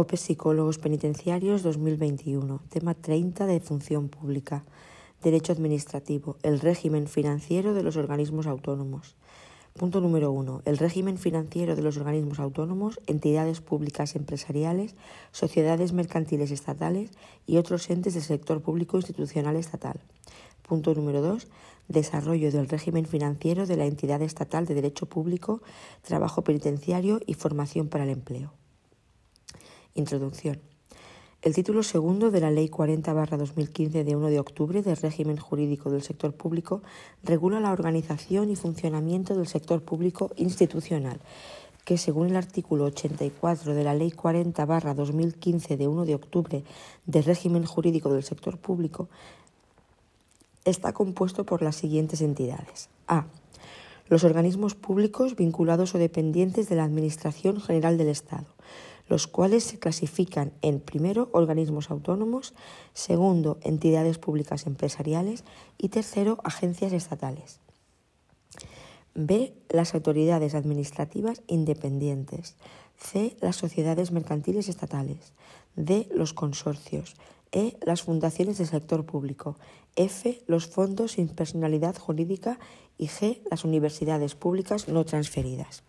OPE Psicólogos Penitenciarios 2021, tema 30 de Función Pública, Derecho Administrativo, el régimen financiero de los organismos autónomos. Punto número 1. El régimen financiero de los organismos autónomos, entidades públicas empresariales, sociedades mercantiles estatales y otros entes del sector público institucional estatal. Punto número 2. Desarrollo del régimen financiero de la entidad estatal de derecho público, trabajo penitenciario y formación para el empleo. Introducción. El título segundo de la Ley 40-2015 de 1 de octubre del régimen jurídico del sector público regula la organización y funcionamiento del sector público institucional, que según el artículo 84 de la Ley 40-2015 de 1 de octubre del régimen jurídico del sector público, está compuesto por las siguientes entidades. A. Los organismos públicos vinculados o dependientes de la Administración General del Estado los cuales se clasifican en primero organismos autónomos, segundo entidades públicas empresariales y tercero agencias estatales. B. Las autoridades administrativas independientes. C. Las sociedades mercantiles estatales. D. Los consorcios. E. Las fundaciones del sector público. F. Los fondos sin personalidad jurídica. Y G. Las universidades públicas no transferidas.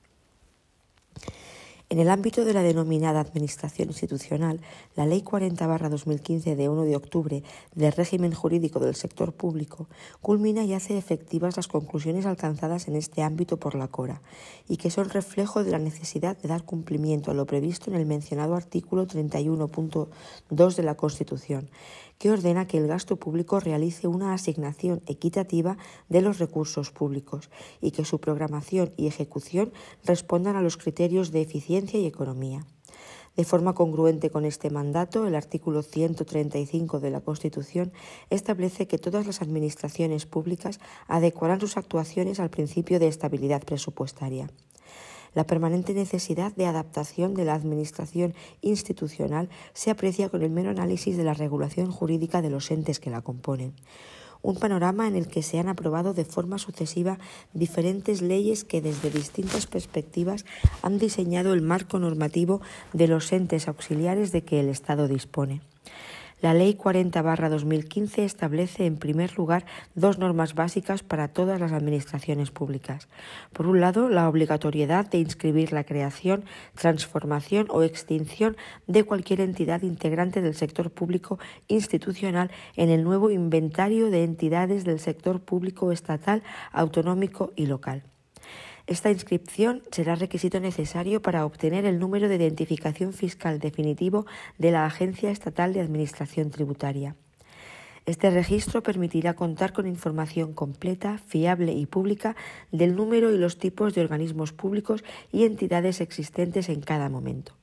En el ámbito de la denominada Administración institucional, la Ley 40-2015 de 1 de octubre del régimen jurídico del sector público culmina y hace efectivas las conclusiones alcanzadas en este ámbito por la CORA y que son reflejo de la necesidad de dar cumplimiento a lo previsto en el mencionado artículo 31.2 de la Constitución, que ordena que el gasto público realice una asignación equitativa de los recursos públicos y que su programación y ejecución respondan a los criterios de eficiencia y economía. De forma congruente con este mandato, el artículo 135 de la Constitución establece que todas las administraciones públicas adecuarán sus actuaciones al principio de estabilidad presupuestaria. La permanente necesidad de adaptación de la Administración institucional se aprecia con el mero análisis de la regulación jurídica de los entes que la componen un panorama en el que se han aprobado de forma sucesiva diferentes leyes que desde distintas perspectivas han diseñado el marco normativo de los entes auxiliares de que el Estado dispone. La Ley 40-2015 establece, en primer lugar, dos normas básicas para todas las administraciones públicas. Por un lado, la obligatoriedad de inscribir la creación, transformación o extinción de cualquier entidad integrante del sector público institucional en el nuevo inventario de entidades del sector público estatal, autonómico y local. Esta inscripción será requisito necesario para obtener el número de identificación fiscal definitivo de la Agencia Estatal de Administración Tributaria. Este registro permitirá contar con información completa, fiable y pública del número y los tipos de organismos públicos y entidades existentes en cada momento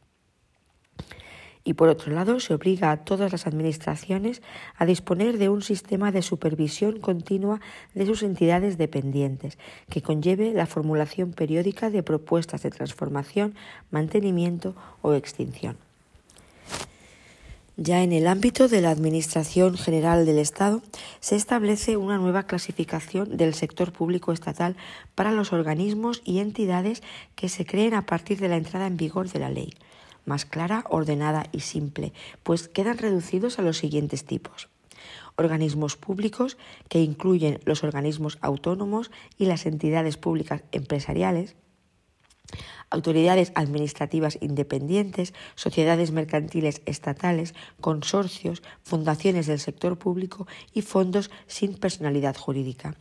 y por otro lado se obliga a todas las administraciones a disponer de un sistema de supervisión continua de sus entidades dependientes que conlleve la formulación periódica de propuestas de transformación, mantenimiento o extinción. Ya en el ámbito de la Administración General del Estado se establece una nueva clasificación del sector público estatal para los organismos y entidades que se creen a partir de la entrada en vigor de la ley más clara, ordenada y simple, pues quedan reducidos a los siguientes tipos. Organismos públicos, que incluyen los organismos autónomos y las entidades públicas empresariales, autoridades administrativas independientes, sociedades mercantiles estatales, consorcios, fundaciones del sector público y fondos sin personalidad jurídica.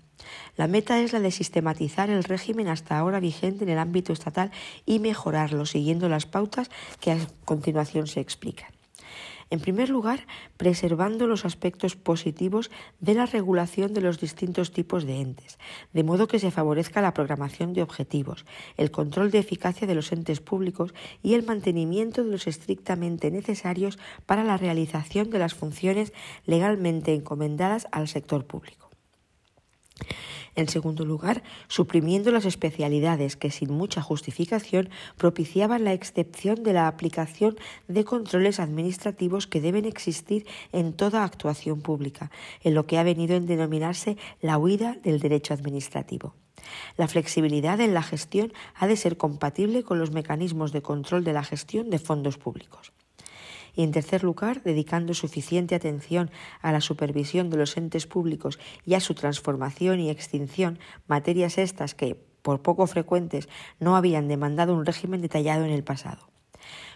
La meta es la de sistematizar el régimen hasta ahora vigente en el ámbito estatal y mejorarlo siguiendo las pautas que a continuación se explican. En primer lugar, preservando los aspectos positivos de la regulación de los distintos tipos de entes, de modo que se favorezca la programación de objetivos, el control de eficacia de los entes públicos y el mantenimiento de los estrictamente necesarios para la realización de las funciones legalmente encomendadas al sector público. En segundo lugar, suprimiendo las especialidades que sin mucha justificación propiciaban la excepción de la aplicación de controles administrativos que deben existir en toda actuación pública, en lo que ha venido en denominarse la huida del derecho administrativo. La flexibilidad en la gestión ha de ser compatible con los mecanismos de control de la gestión de fondos públicos. Y en tercer lugar, dedicando suficiente atención a la supervisión de los entes públicos y a su transformación y extinción, materias estas que, por poco frecuentes, no habían demandado un régimen detallado en el pasado.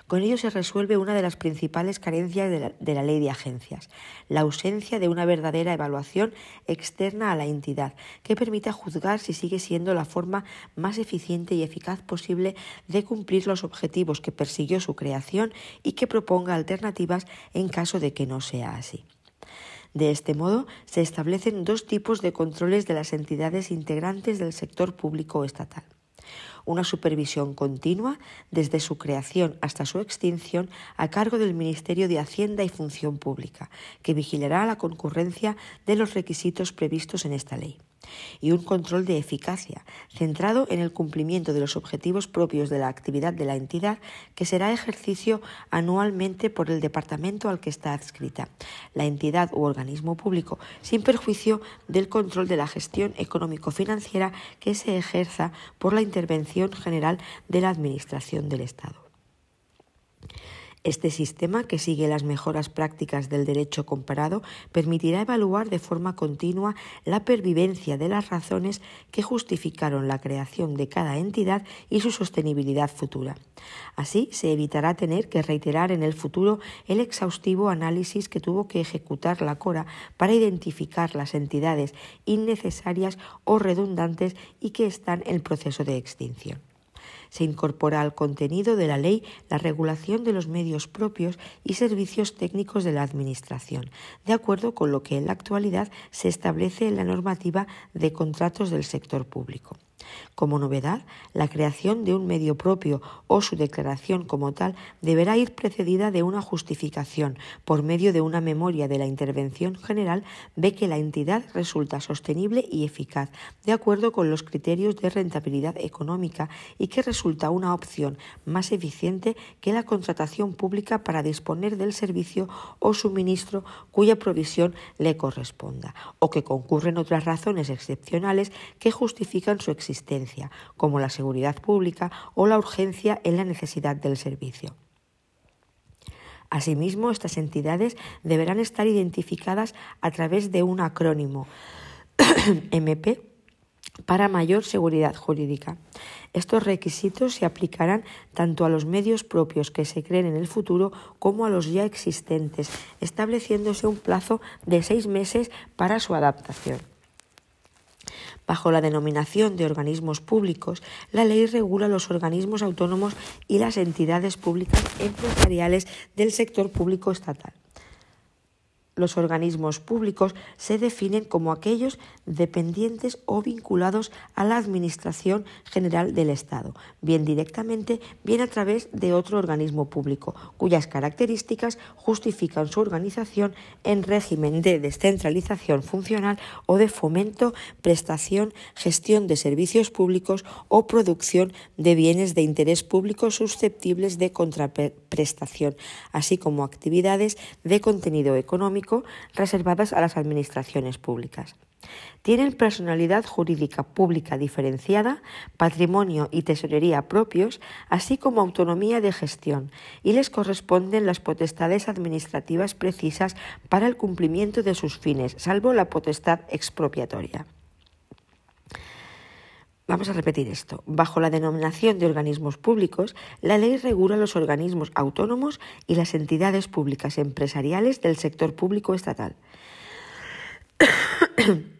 Con ello se resuelve una de las principales carencias de la, ley de agencias, la ausencia de una verdadera evaluación externa a la entidad que permita juzgar si sigue siendo la forma más eficiente y eficaz posible de cumplir los objetivos que persiguió su creación y que proponga alternativas en caso de que no sea así. De este modo, se establecen dos tipos de controles de las entidades integrantes del sector público estatal una supervisión continua desde su creación hasta su extinción a cargo del Ministerio de Hacienda y Función Pública, que vigilará la concurrencia de los requisitos previstos en esta ley y un control de eficacia, centrado en el cumplimiento de los objetivos propios de la actividad de la entidad, que será ejercicio anualmente por el departamento al que está adscrita, la entidad u organismo público, sin perjuicio del control de la gestión económico-financiera que se ejerza por la intervención general de la Administración del Estado. Este sistema, que sigue las mejoras prácticas del derecho comparado, permitirá evaluar de forma continua la pervivencia de las razones que justificaron la creación de cada entidad y su sostenibilidad futura. Así, se evitará tener que reiterar en el futuro el exhaustivo análisis que tuvo que ejecutar la CORA para identificar las entidades innecesarias o redundantes y que están en proceso de extinción se incorpora al contenido de la ley la regulación de los medios propios y servicios técnicos de la Administración, de acuerdo con lo que en la actualidad se establece en la normativa de contratos del sector público. Como novedad, la creación de un medio propio o su declaración como tal deberá ir precedida de una justificación. Por medio de una memoria de la intervención general ve que la entidad resulta sostenible y eficaz de acuerdo con los criterios de rentabilidad económica y que resulta una opción más eficiente que la contratación pública para disponer del servicio o suministro cuya provisión le corresponda o que concurren otras razones excepcionales que justifican su existencia como la seguridad pública o la urgencia en la necesidad del servicio. Asimismo, estas entidades deberán estar identificadas a través de un acrónimo MP para mayor seguridad jurídica. Estos requisitos se aplicarán tanto a los medios propios que se creen en el futuro como a los ya existentes, estableciéndose un plazo de seis meses para su adaptación. Bajo la denominación de organismos públicos, la ley regula los organismos autónomos y las entidades públicas empresariales del sector público estatal los organismos públicos se definen como aquellos dependientes o vinculados a la Administración General del Estado, bien directamente, bien a través de otro organismo público, cuyas características justifican su organización en régimen de descentralización funcional o de fomento, prestación, gestión de servicios públicos o producción de bienes de interés público susceptibles de contraprestación, así como actividades de contenido económico reservadas a las administraciones públicas. Tienen personalidad jurídica pública diferenciada, patrimonio y tesorería propios, así como autonomía de gestión, y les corresponden las potestades administrativas precisas para el cumplimiento de sus fines, salvo la potestad expropiatoria. Vamos a repetir esto. Bajo la denominación de organismos públicos, la ley regula los organismos autónomos y las entidades públicas empresariales del sector público estatal.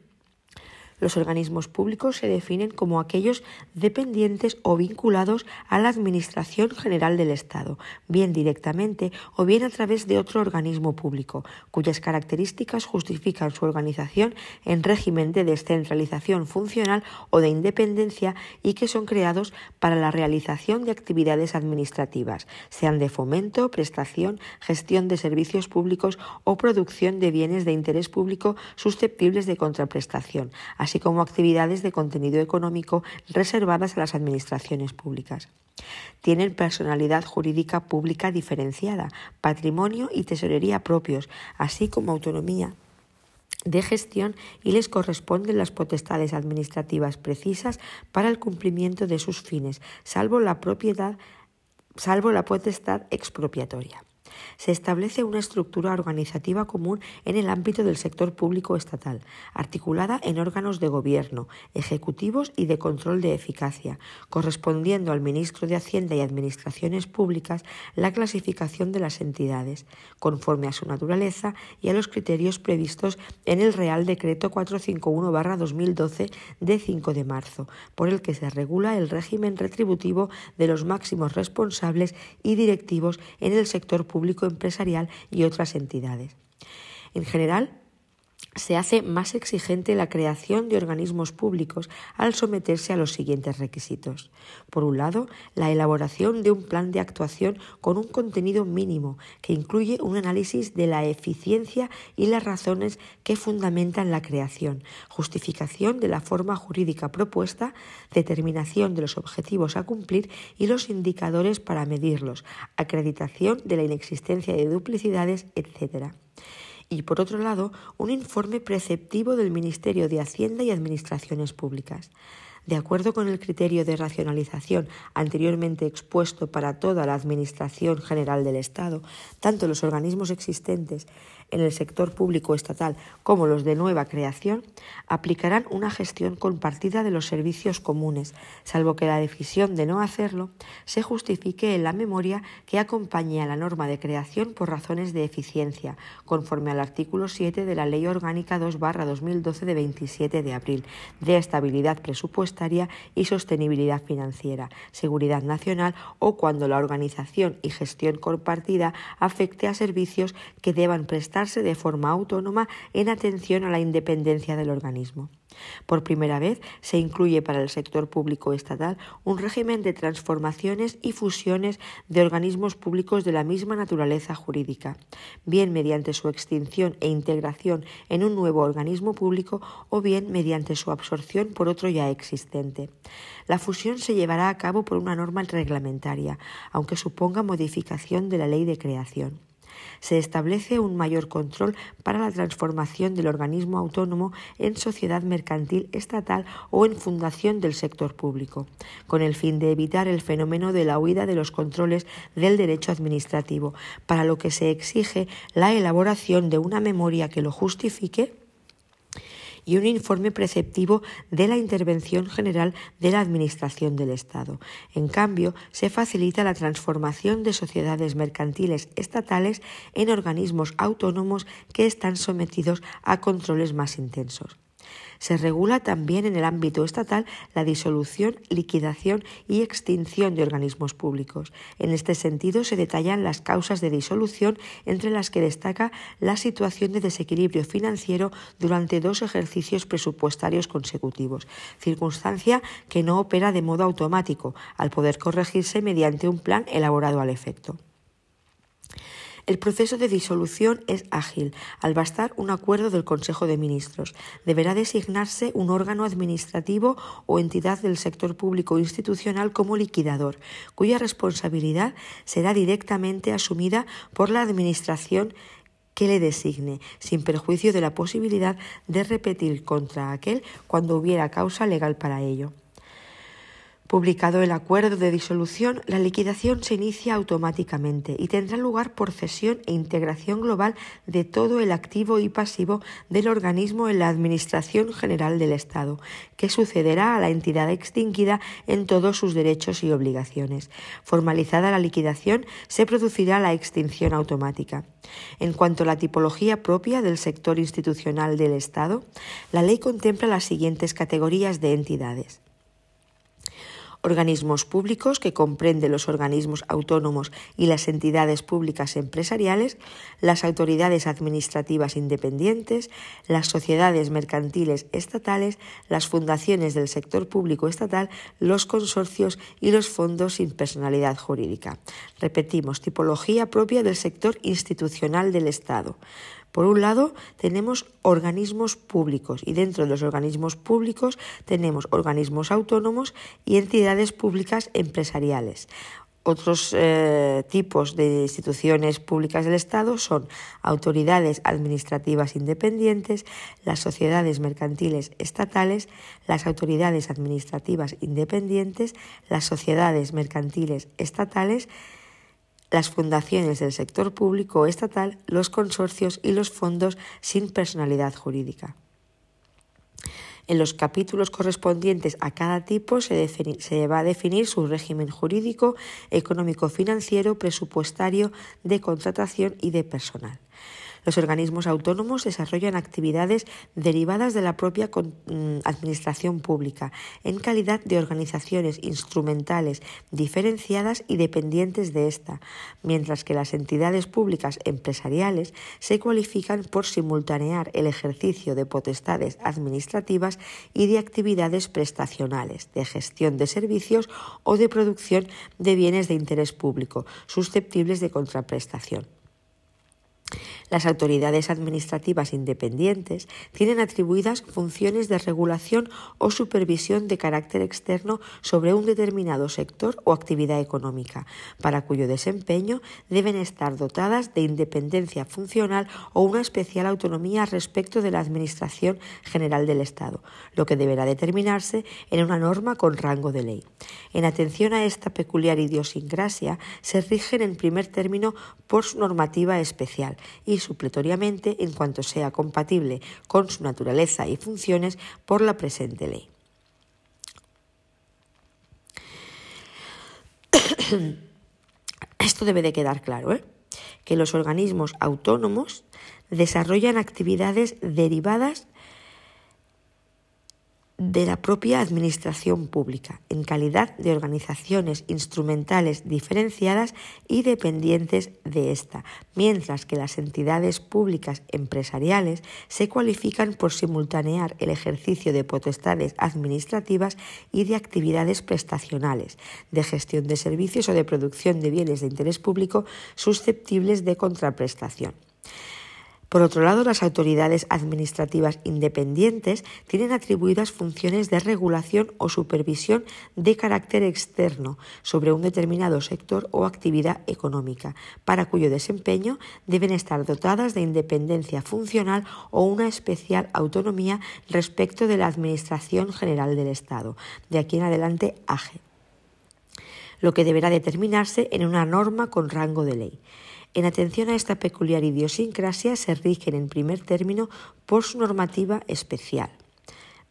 Los organismos públicos se definen como aquellos dependientes o vinculados a la Administración General del Estado, bien directamente o bien a través de otro organismo público, cuyas características justifican su organización en régimen de descentralización funcional o de independencia y que son creados para la realización de actividades administrativas, sean de fomento, prestación, gestión de servicios públicos o producción de bienes de interés público susceptibles de contraprestación, como actividades de contenido económico reservadas a las administraciones públicas. Tienen personalidad jurídica pública diferenciada, patrimonio y tesorería propios, así como autonomía de gestión y les corresponden las potestades administrativas precisas para el cumplimiento de sus fines, salvo la propiedad salvo la potestad expropiatoria. Se establece una estructura organizativa común en el ámbito del sector público estatal, articulada en órganos de gobierno, ejecutivos y de control de eficacia, correspondiendo al ministro de Hacienda y Administraciones Públicas la clasificación de las entidades, conforme a su naturaleza y a los criterios previstos en el Real Decreto 451-2012 de 5 de marzo, por el que se regula el régimen retributivo de los máximos responsables y directivos en el sector público empresarial y otras entidades. En general, se hace más exigente la creación de organismos públicos al someterse a los siguientes requisitos. Por un lado, la elaboración de un plan de actuación con un contenido mínimo que incluye un análisis de la eficiencia y las razones que fundamentan la creación, justificación de la forma jurídica propuesta, determinación de los objetivos a cumplir y los indicadores para medirlos, acreditación de la inexistencia de duplicidades, etc y, por otro lado, un informe preceptivo del Ministerio de Hacienda y Administraciones Públicas. De acuerdo con el criterio de racionalización anteriormente expuesto para toda la Administración General del Estado, tanto los organismos existentes en el sector público estatal como los de nueva creación aplicarán una gestión compartida de los servicios comunes, salvo que la decisión de no hacerlo se justifique en la memoria que acompañe a la norma de creación por razones de eficiencia, conforme al artículo 7 de la Ley Orgánica 2-2012 de 27 de abril, de estabilidad presupuestaria y sostenibilidad financiera, seguridad nacional o cuando la organización y gestión compartida afecte a servicios que deban prestar de forma autónoma en atención a la independencia del organismo. Por primera vez se incluye para el sector público estatal un régimen de transformaciones y fusiones de organismos públicos de la misma naturaleza jurídica, bien mediante su extinción e integración en un nuevo organismo público o bien mediante su absorción por otro ya existente. La fusión se llevará a cabo por una norma reglamentaria, aunque suponga modificación de la ley de creación se establece un mayor control para la transformación del organismo autónomo en sociedad mercantil estatal o en fundación del sector público, con el fin de evitar el fenómeno de la huida de los controles del derecho administrativo, para lo que se exige la elaboración de una memoria que lo justifique y un informe preceptivo de la intervención general de la Administración del Estado. En cambio, se facilita la transformación de sociedades mercantiles estatales en organismos autónomos que están sometidos a controles más intensos. Se regula también en el ámbito estatal la disolución, liquidación y extinción de organismos públicos. En este sentido, se detallan las causas de disolución, entre las que destaca la situación de desequilibrio financiero durante dos ejercicios presupuestarios consecutivos, circunstancia que no opera de modo automático, al poder corregirse mediante un plan elaborado al efecto. El proceso de disolución es ágil. Al bastar un acuerdo del Consejo de Ministros, deberá designarse un órgano administrativo o entidad del sector público institucional como liquidador, cuya responsabilidad será directamente asumida por la Administración que le designe, sin perjuicio de la posibilidad de repetir contra aquel cuando hubiera causa legal para ello. Publicado el acuerdo de disolución, la liquidación se inicia automáticamente y tendrá lugar por cesión e integración global de todo el activo y pasivo del organismo en la Administración General del Estado, que sucederá a la entidad extinguida en todos sus derechos y obligaciones. Formalizada la liquidación, se producirá la extinción automática. En cuanto a la tipología propia del sector institucional del Estado, la ley contempla las siguientes categorías de entidades organismos públicos que comprende los organismos autónomos y las entidades públicas empresariales, las autoridades administrativas independientes, las sociedades mercantiles estatales, las fundaciones del sector público estatal, los consorcios y los fondos sin personalidad jurídica. Repetimos, tipología propia del sector institucional del Estado. Por un lado, tenemos organismos públicos y dentro de los organismos públicos tenemos organismos autónomos y entidades públicas empresariales. Otros eh, tipos de instituciones públicas del Estado son autoridades administrativas independientes, las sociedades mercantiles estatales, las autoridades administrativas independientes, las sociedades mercantiles estatales, fundaciones del sector público o estatal, los consorcios y los fondos sin personalidad jurídica. En los capítulos correspondientes a cada tipo se, se, va a definir su régimen jurídico, económico, financiero, presupuestario, de contratación y de personal. Los organismos autónomos desarrollan actividades derivadas de la propia mm, administración pública en calidad de organizaciones instrumentales diferenciadas y dependientes de ésta, mientras que las entidades públicas empresariales se cualifican por simultanear el ejercicio de potestades administrativas y de actividades prestacionales, de gestión de servicios o de producción de bienes de interés público susceptibles de contraprestación. Las autoridades administrativas independientes tienen atribuidas funciones de regulación o supervisión de carácter externo sobre un determinado sector o actividad económica, para cuyo desempeño deben estar dotadas de independencia funcional o una especial autonomía respecto de la Administración General del Estado, lo que deberá determinarse en una norma con rango de ley. En atención a esta peculiar idiosincrasia, se rigen en primer término por su normativa especial y supletoriamente en cuanto sea compatible con su naturaleza y funciones por la presente ley. Esto debe de quedar claro, ¿eh? que los organismos autónomos desarrollan actividades derivadas de la propia Administración pública, en calidad de organizaciones instrumentales diferenciadas y dependientes de ésta, mientras que las entidades públicas empresariales se cualifican por simultanear el ejercicio de potestades administrativas y de actividades prestacionales, de gestión de servicios o de producción de bienes de interés público susceptibles de contraprestación. Por otro lado, las autoridades administrativas independientes tienen atribuidas funciones de regulación o supervisión de carácter externo sobre un determinado sector o actividad económica, para cuyo desempeño deben estar dotadas de independencia funcional o una especial autonomía respecto de la Administración General del Estado. De aquí en adelante, AGE lo que deberá determinarse en una norma con rango de ley. En atención a esta peculiar idiosincrasia se rigen en primer término por su normativa especial.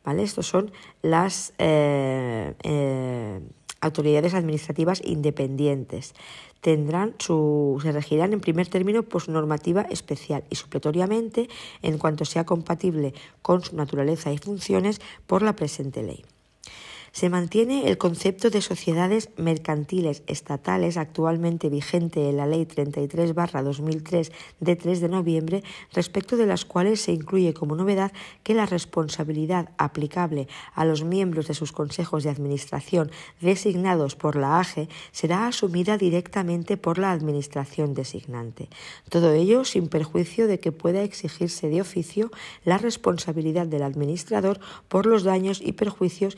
¿Vale? Estos son las eh, eh, autoridades administrativas independientes. Tendrán su, se regirán en primer término por su normativa especial y supletoriamente, en cuanto sea compatible con su naturaleza y funciones, por la presente ley. Se mantiene el concepto de sociedades mercantiles estatales actualmente vigente en la Ley 33-2003 de 3 de noviembre, respecto de las cuales se incluye como novedad que la responsabilidad aplicable a los miembros de sus consejos de administración designados por la AGE será asumida directamente por la Administración designante. Todo ello sin perjuicio de que pueda exigirse de oficio la responsabilidad del administrador por los daños y perjuicios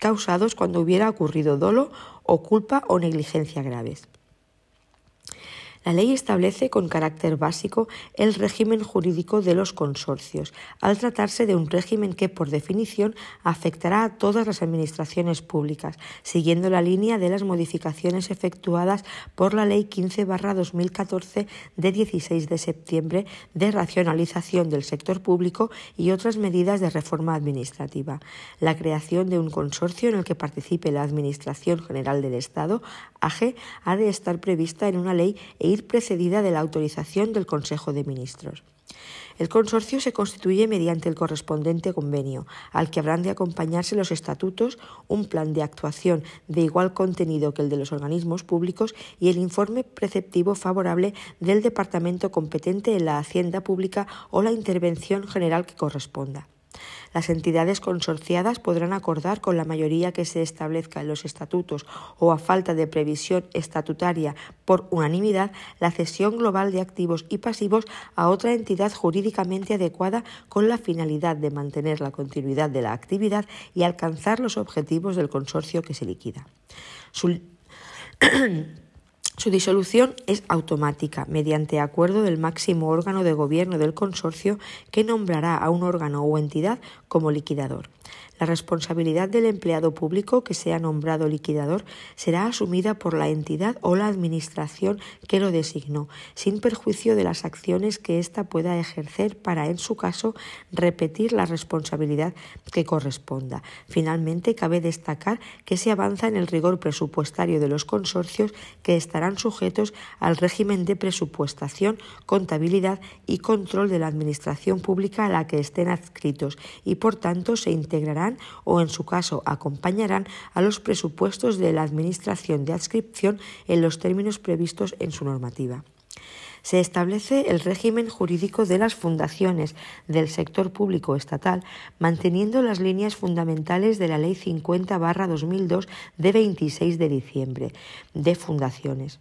causados cuando hubiera ocurrido dolo o culpa o negligencia graves. La ley establece con carácter básico el régimen jurídico de los consorcios, al tratarse de un régimen que, por definición, afectará a todas las administraciones públicas, siguiendo la línea de las modificaciones efectuadas por la Ley 15-2014 de 16 de septiembre de racionalización del sector público y otras medidas de reforma administrativa. La creación de un consorcio en el que participe la Administración General del Estado, AGE, ha de estar prevista en una ley e ir precedida de la autorización del Consejo de Ministros. El consorcio se constituye mediante el correspondiente convenio, al que habrán de acompañarse los estatutos, un plan de actuación de igual contenido que el de los organismos públicos y el informe preceptivo favorable del departamento competente en la hacienda pública o la intervención general que corresponda. Las entidades consorciadas podrán acordar con la mayoría que se establezca en los estatutos o a falta de previsión estatutaria por unanimidad la cesión global de activos y pasivos a otra entidad jurídicamente adecuada con la finalidad de mantener la continuidad de la actividad y alcanzar los objetivos del consorcio que se liquida. Disolución es automática, mediante acuerdo del máximo órgano de gobierno del consorcio que nombrará a un órgano o entidad como liquidador. La responsabilidad del empleado público que sea nombrado liquidador será asumida por la entidad o la administración que lo designó, sin perjuicio de las acciones que ésta pueda ejercer para, en su caso, repetir la responsabilidad que corresponda. Finalmente, cabe destacar que se avanza en el rigor presupuestario de los consorcios que estarán sujetos al régimen de presupuestación, contabilidad y control de la Administración pública a la que estén adscritos y, por tanto, se integrarán o, en su caso, acompañarán a los presupuestos de la Administración de adscripción en los términos previstos en su normativa. Se establece el régimen jurídico de las fundaciones del sector público estatal, manteniendo las líneas fundamentales de la Ley 50-2002 de 26 de diciembre de fundaciones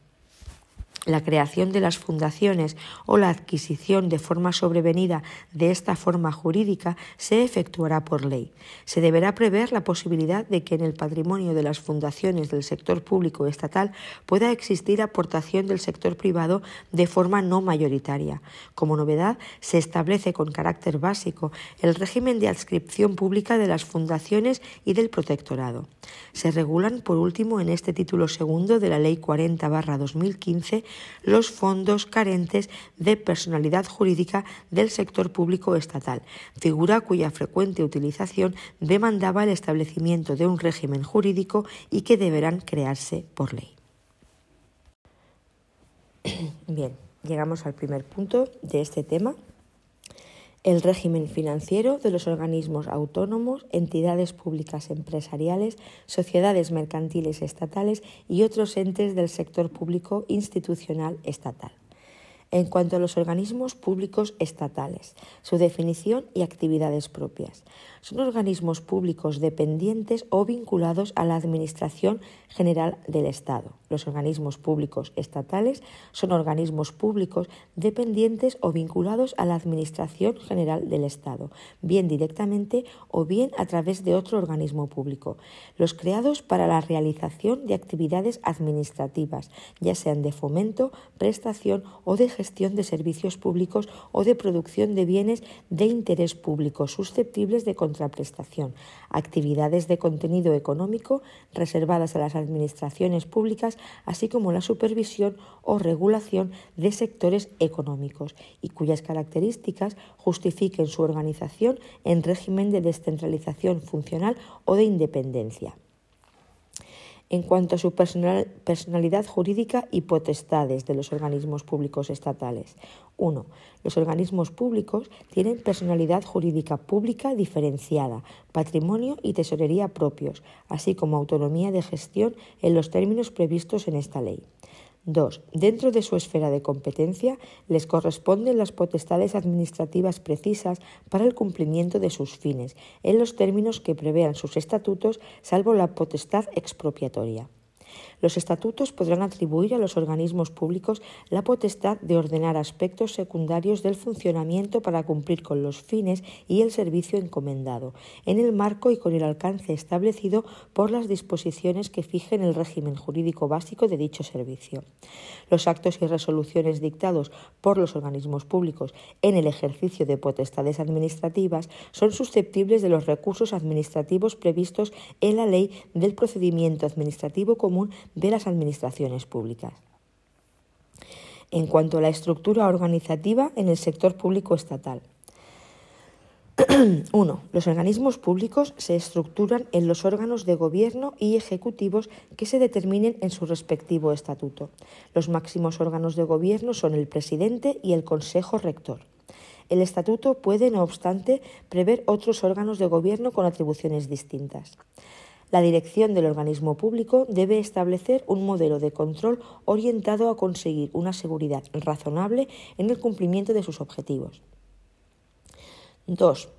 la creación de las fundaciones o la adquisición de forma sobrevenida de esta forma jurídica se efectuará por ley. Se deberá prever la posibilidad de que en el patrimonio de las fundaciones del sector público estatal pueda existir aportación del sector privado de forma no mayoritaria. Como novedad, se establece con carácter básico el régimen de adscripción pública de las fundaciones y del protectorado. Se regulan, por último, en este título segundo de la Ley 40-2015 los fondos carentes de personalidad jurídica del sector público estatal, figura cuya frecuente utilización demandaba el establecimiento de un régimen jurídico y que deberán crearse por ley. Bien, llegamos al primer punto de este tema el régimen financiero de los organismos autónomos, entidades públicas empresariales, sociedades mercantiles estatales y otros entes del sector público institucional estatal. En cuanto a los organismos públicos estatales, su definición y actividades propias. Son organismos públicos dependientes o vinculados a la Administración General del Estado. Los organismos públicos estatales son organismos públicos dependientes o vinculados a la Administración General del Estado, bien directamente o bien a través de otro organismo público. Los creados para la realización de actividades administrativas, ya sean de fomento, prestación o de gestión de servicios públicos o de producción de bienes de interés público susceptibles de contraprestación, actividades de contenido económico reservadas a las administraciones públicas, así como la supervisión o regulación de sectores económicos y cuyas características justifiquen su organización en régimen de descentralización funcional o de independencia en cuanto a su personalidad jurídica y potestades de los organismos públicos estatales. 1. Los organismos públicos tienen personalidad jurídica pública diferenciada, patrimonio y tesorería propios, así como autonomía de gestión en los términos previstos en esta ley. 2. Dentro de su esfera de competencia les corresponden las potestades administrativas precisas para el cumplimiento de sus fines, en los términos que prevean sus estatutos, salvo la potestad expropiatoria. Los estatutos podrán atribuir a los organismos públicos la potestad de ordenar aspectos secundarios del funcionamiento para cumplir con los fines y el servicio encomendado, en el marco y con el alcance establecido por las disposiciones que fijen el régimen jurídico básico de dicho servicio. Los actos y resoluciones dictados por los organismos públicos en el ejercicio de potestades administrativas son susceptibles de los recursos administrativos previstos en la Ley del Procedimiento Administrativo Común de las administraciones públicas. En cuanto a la estructura organizativa en el sector público estatal. 1. Los organismos públicos se estructuran en los órganos de gobierno y ejecutivos que se determinen en su respectivo estatuto. Los máximos órganos de gobierno son el presidente y el consejo rector. El estatuto puede, no obstante, prever otros órganos de gobierno con atribuciones distintas. La dirección del organismo público debe establecer un modelo de control orientado a conseguir una seguridad razonable en el cumplimiento de sus objetivos. 2.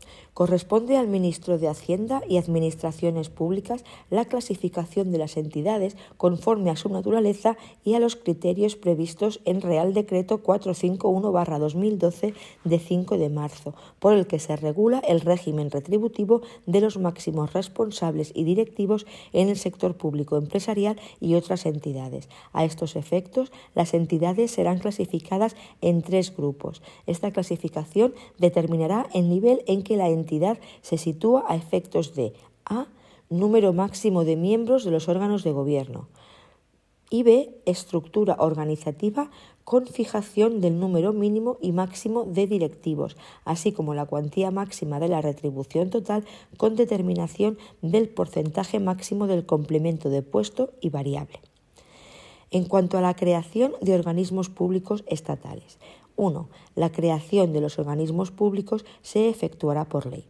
Corresponde al ministro de Hacienda y Administraciones Públicas la clasificación de las entidades conforme a su naturaleza y a los criterios previstos en Real Decreto 451-2012 de 5 de marzo, por el que se regula el régimen retributivo de los máximos responsables y directivos en el sector público empresarial y otras entidades. A estos efectos, las entidades serán clasificadas en tres grupos. Esta clasificación determinará el nivel en que la entidad se sitúa a efectos de A. Número máximo de miembros de los órganos de gobierno. Y B. Estructura organizativa con fijación del número mínimo y máximo de directivos, así como la cuantía máxima de la retribución total con determinación del porcentaje máximo del complemento de puesto y variable. En cuanto a la creación de organismos públicos estatales, 1. La creación de los organismos públicos se efectuará por ley.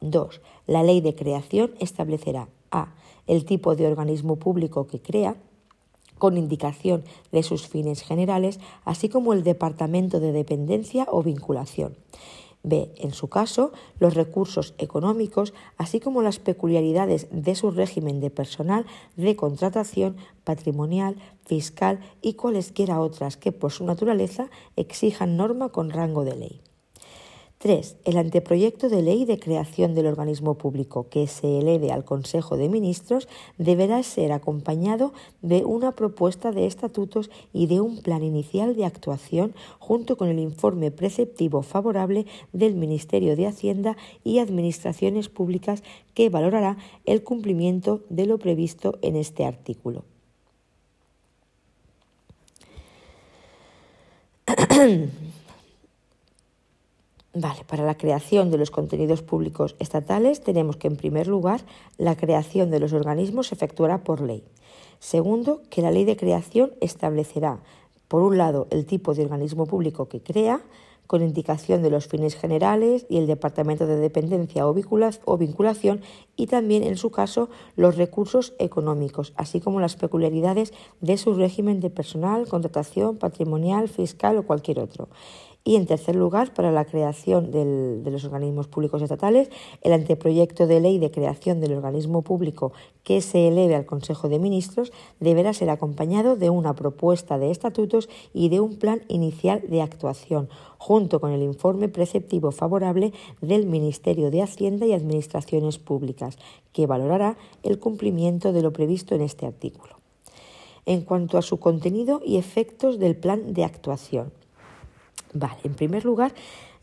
2. La ley de creación establecerá a. el tipo de organismo público que crea, con indicación de sus fines generales, así como el departamento de dependencia o vinculación. B. En su caso, los recursos económicos, así como las peculiaridades de su régimen de personal, de contratación, patrimonial, fiscal y cualesquiera otras que por su naturaleza exijan norma con rango de ley. 3. El anteproyecto de ley de creación del organismo público que se eleve al Consejo de Ministros deberá ser acompañado de una propuesta de estatutos y de un plan inicial de actuación junto con el informe preceptivo favorable del Ministerio de Hacienda y Administraciones Públicas que valorará el cumplimiento de lo previsto en este artículo. Vale, para la creación de los contenidos públicos estatales tenemos que, en primer lugar, la creación de los organismos se efectuará por ley. Segundo, que la ley de creación establecerá, por un lado, el tipo de organismo público que crea, con indicación de los fines generales y el departamento de dependencia o vinculación y también, en su caso, los recursos económicos, así como las peculiaridades de su régimen de personal, contratación, patrimonial, fiscal o cualquier otro. Y en tercer lugar, para la creación de los organismos públicos estatales, el anteproyecto de ley de creación del organismo público que se eleve al Consejo de Ministros deberá ser acompañado de una propuesta de estatutos y de un plan inicial de actuación, junto con el informe preceptivo favorable del Ministerio de Hacienda y Administraciones Públicas, que valorará el cumplimiento de lo previsto en este artículo. En cuanto a su contenido y efectos del plan de actuación, Vale, en primer lugar,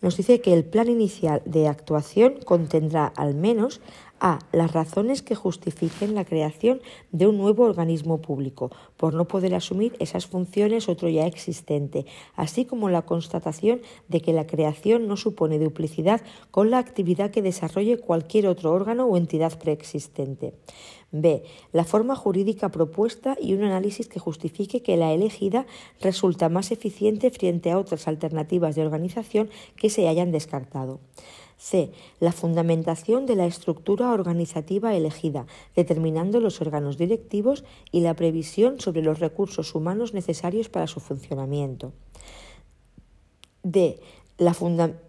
nos dice que el plan inicial de actuación contendrá al menos a. Las razones que justifiquen la creación de un nuevo organismo público, por no poder asumir esas funciones otro ya existente, así como la constatación de que la creación no supone duplicidad con la actividad que desarrolle cualquier otro órgano o entidad preexistente. B. La forma jurídica propuesta y un análisis que justifique que la elegida resulta más eficiente frente a otras alternativas de organización que se hayan descartado. C. La fundamentación de la estructura organizativa elegida, determinando los órganos directivos y la previsión sobre los recursos humanos necesarios para su funcionamiento. D. La fundamentación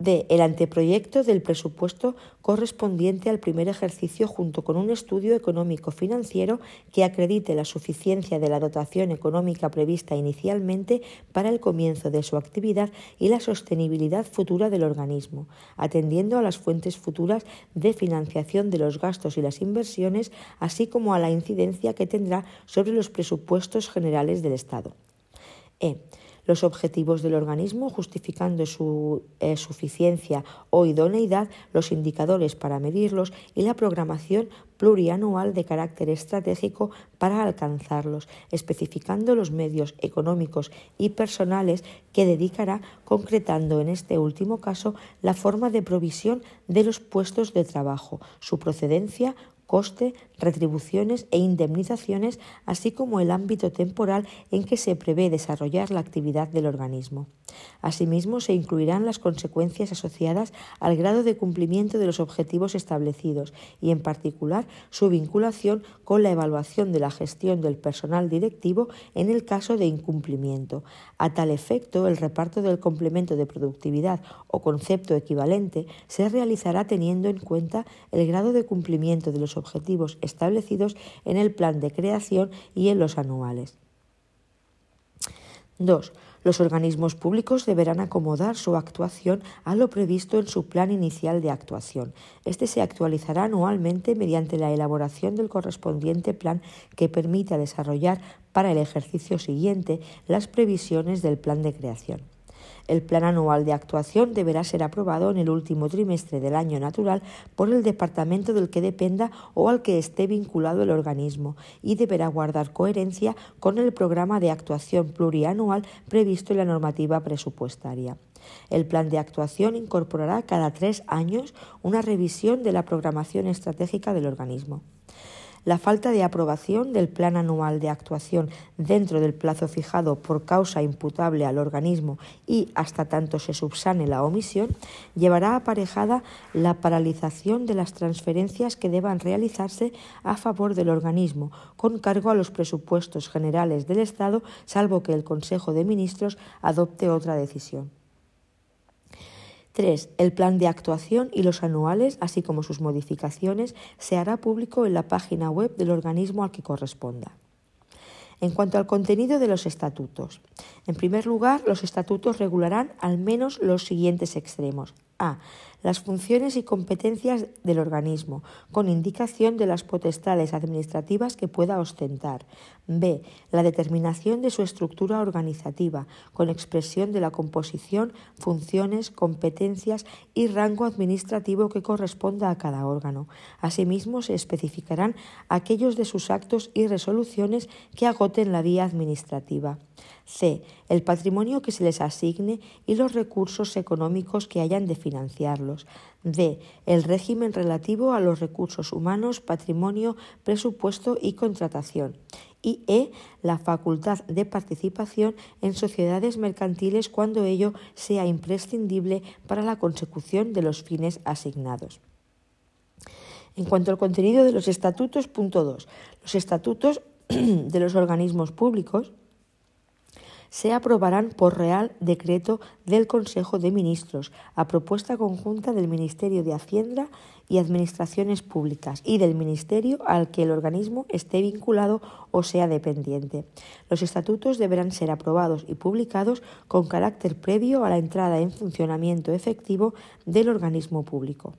D. El anteproyecto del presupuesto correspondiente al primer ejercicio junto con un estudio económico financiero que acredite la suficiencia de la dotación económica prevista inicialmente para el comienzo de su actividad y la sostenibilidad futura del organismo, atendiendo a las fuentes futuras de financiación de los gastos y las inversiones, así como a la incidencia que tendrá sobre los presupuestos generales del Estado. E los objetivos del organismo, justificando su eh, suficiencia o idoneidad, los indicadores para medirlos y la programación plurianual de carácter estratégico para alcanzarlos, especificando los medios económicos y personales que dedicará, concretando en este último caso la forma de provisión de los puestos de trabajo, su procedencia, coste, retribuciones e indemnizaciones, así como el ámbito temporal en que se prevé desarrollar la actividad del organismo. Asimismo, se incluirán las consecuencias asociadas al grado de cumplimiento de los objetivos establecidos y, en particular, su vinculación con la evaluación de la gestión del personal directivo en el caso de incumplimiento. A tal efecto, el reparto del complemento de productividad o concepto equivalente se realizará teniendo en cuenta el grado de cumplimiento de los objetivos establecidos en el plan de creación y en los anuales. 2. Los organismos públicos deberán acomodar su actuación a lo previsto en su plan inicial de actuación. Este se actualizará anualmente mediante la elaboración del correspondiente plan que permita desarrollar para el ejercicio siguiente las previsiones del plan de creación. El plan anual de actuación deberá ser aprobado en el último trimestre del año natural por el departamento del que dependa o al que esté vinculado el organismo y deberá guardar coherencia con el programa de actuación plurianual previsto en la normativa presupuestaria. El plan de actuación incorporará cada tres años una revisión de la programación estratégica del organismo. La falta de aprobación del plan anual de actuación dentro del plazo fijado por causa imputable al organismo y hasta tanto se subsane la omisión llevará aparejada la paralización de las transferencias que deban realizarse a favor del organismo con cargo a los presupuestos generales del Estado salvo que el Consejo de Ministros adopte otra decisión. 3. El plan de actuación y los anuales, así como sus modificaciones, se hará público en la página web del organismo al que corresponda. En cuanto al contenido de los estatutos, en primer lugar, los estatutos regularán al menos los siguientes extremos. A. Las funciones y competencias del organismo, con indicación de las potestades administrativas que pueda ostentar. B. La determinación de su estructura organizativa, con expresión de la composición, funciones, competencias y rango administrativo que corresponda a cada órgano. Asimismo, se especificarán aquellos de sus actos y resoluciones que agoten la vía administrativa. C. El patrimonio que se les asigne y los recursos económicos que hayan de financiarlos. D. El régimen relativo a los recursos humanos, patrimonio, presupuesto y contratación. Y E. La facultad de participación en sociedades mercantiles cuando ello sea imprescindible para la consecución de los fines asignados. En cuanto al contenido de los estatutos, punto 2. Los estatutos de los organismos públicos se aprobarán por Real Decreto del Consejo de Ministros, a propuesta conjunta del Ministerio de Hacienda y Administraciones Públicas y del Ministerio al que el organismo esté vinculado o sea dependiente. Los estatutos deberán ser aprobados y publicados con carácter previo a la entrada en funcionamiento efectivo del organismo público.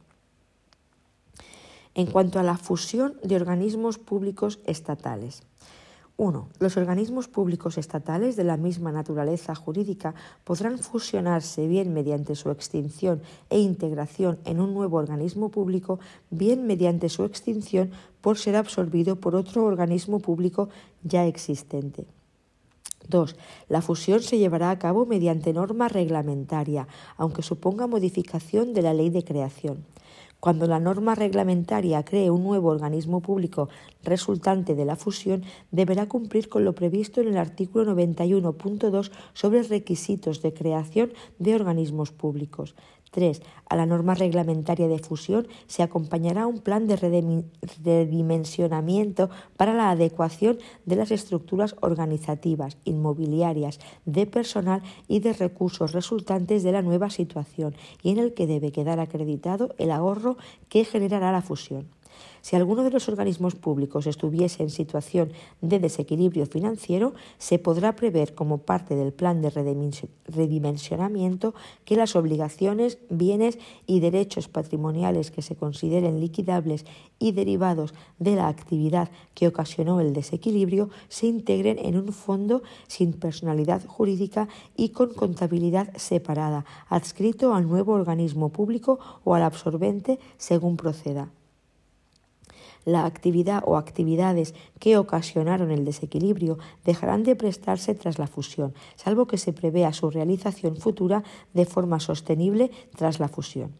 En cuanto a la fusión de organismos públicos estatales, 1. Los organismos públicos estatales de la misma naturaleza jurídica podrán fusionarse bien mediante su extinción e integración en un nuevo organismo público, bien mediante su extinción por ser absorbido por otro organismo público ya existente. 2. La fusión se llevará a cabo mediante norma reglamentaria, aunque suponga modificación de la ley de creación. Cuando la norma reglamentaria cree un nuevo organismo público resultante de la fusión, deberá cumplir con lo previsto en el artículo 91.2 sobre requisitos de creación de organismos públicos. 3. A la norma reglamentaria de fusión se acompañará un plan de redimensionamiento para la adecuación de las estructuras organizativas, inmobiliarias, de personal y de recursos resultantes de la nueva situación y en el que debe quedar acreditado el ahorro que generará la fusión. Si alguno de los organismos públicos estuviese en situación de desequilibrio financiero, se podrá prever como parte del plan de redimensionamiento que las obligaciones, bienes y derechos patrimoniales que se consideren liquidables y derivados de la actividad que ocasionó el desequilibrio se integren en un fondo sin personalidad jurídica y con contabilidad separada, adscrito al nuevo organismo público o al absorbente según proceda la actividad o actividades que ocasionaron el desequilibrio dejarán de prestarse tras la fusión, salvo que se prevea su realización futura de forma sostenible tras la fusión.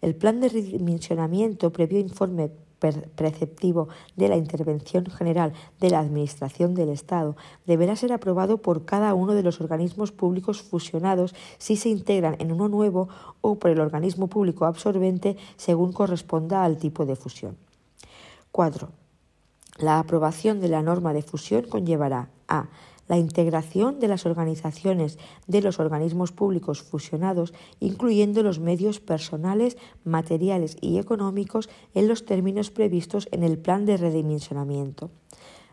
El plan de redimensionamiento previo informe preceptivo de la intervención general de la Administración del Estado deberá ser aprobado por cada uno de los organismos públicos fusionados si se integran en uno nuevo o por el organismo público absorbente según corresponda al tipo de fusión. 4. La aprobación de la norma de fusión conllevará a la integración de las organizaciones de los organismos públicos fusionados, incluyendo los medios personales, materiales y económicos en los términos previstos en el plan de redimensionamiento.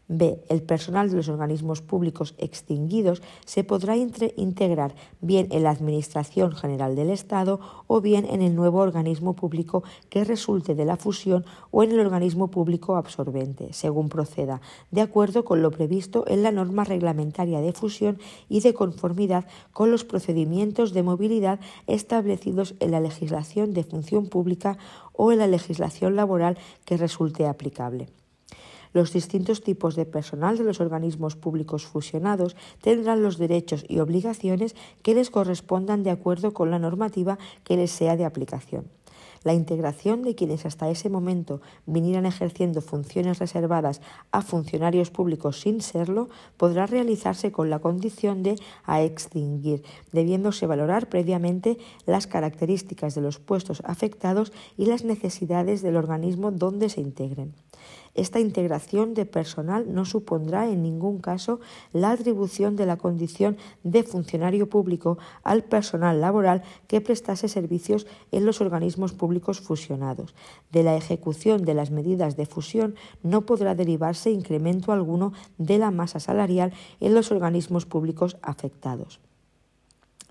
B. El personal de los organismos públicos extinguidos se podrá integrar bien en la Administración General del Estado o bien en el nuevo organismo público que resulte de la fusión o en el organismo público absorbente, según proceda, de acuerdo con lo previsto en la norma reglamentaria de fusión y de conformidad con los procedimientos de movilidad establecidos en la legislación de función pública o en la legislación laboral que resulte aplicable. Los distintos tipos de personal de los organismos públicos fusionados tendrán los derechos y obligaciones que les correspondan de acuerdo con la normativa que les sea de aplicación. La integración de quienes hasta ese momento vinieran ejerciendo funciones reservadas a funcionarios públicos sin serlo podrá realizarse con la condición de a extinguir, debiéndose valorar previamente las características de los puestos afectados y las necesidades del organismo donde se integren. Esta integración de personal no supondrá en ningún caso la atribución de la condición de funcionario público al personal laboral que prestase servicios en los organismos públicos fusionados. De la ejecución de las medidas de fusión no podrá derivarse incremento alguno de la masa salarial en los organismos públicos afectados.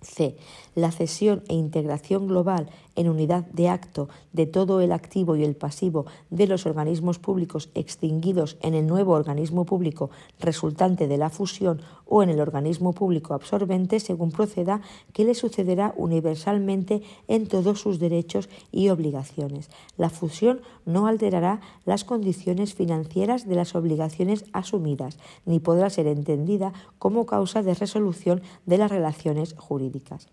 C. La cesión e integración global en unidad de acto de todo el activo y el pasivo de los organismos públicos extinguidos en el nuevo organismo público resultante de la fusión o en el organismo público absorbente según proceda, que le sucederá universalmente en todos sus derechos y obligaciones. La fusión no alterará las condiciones financieras de las obligaciones asumidas, ni podrá ser entendida como causa de resolución de las relaciones jurídicas.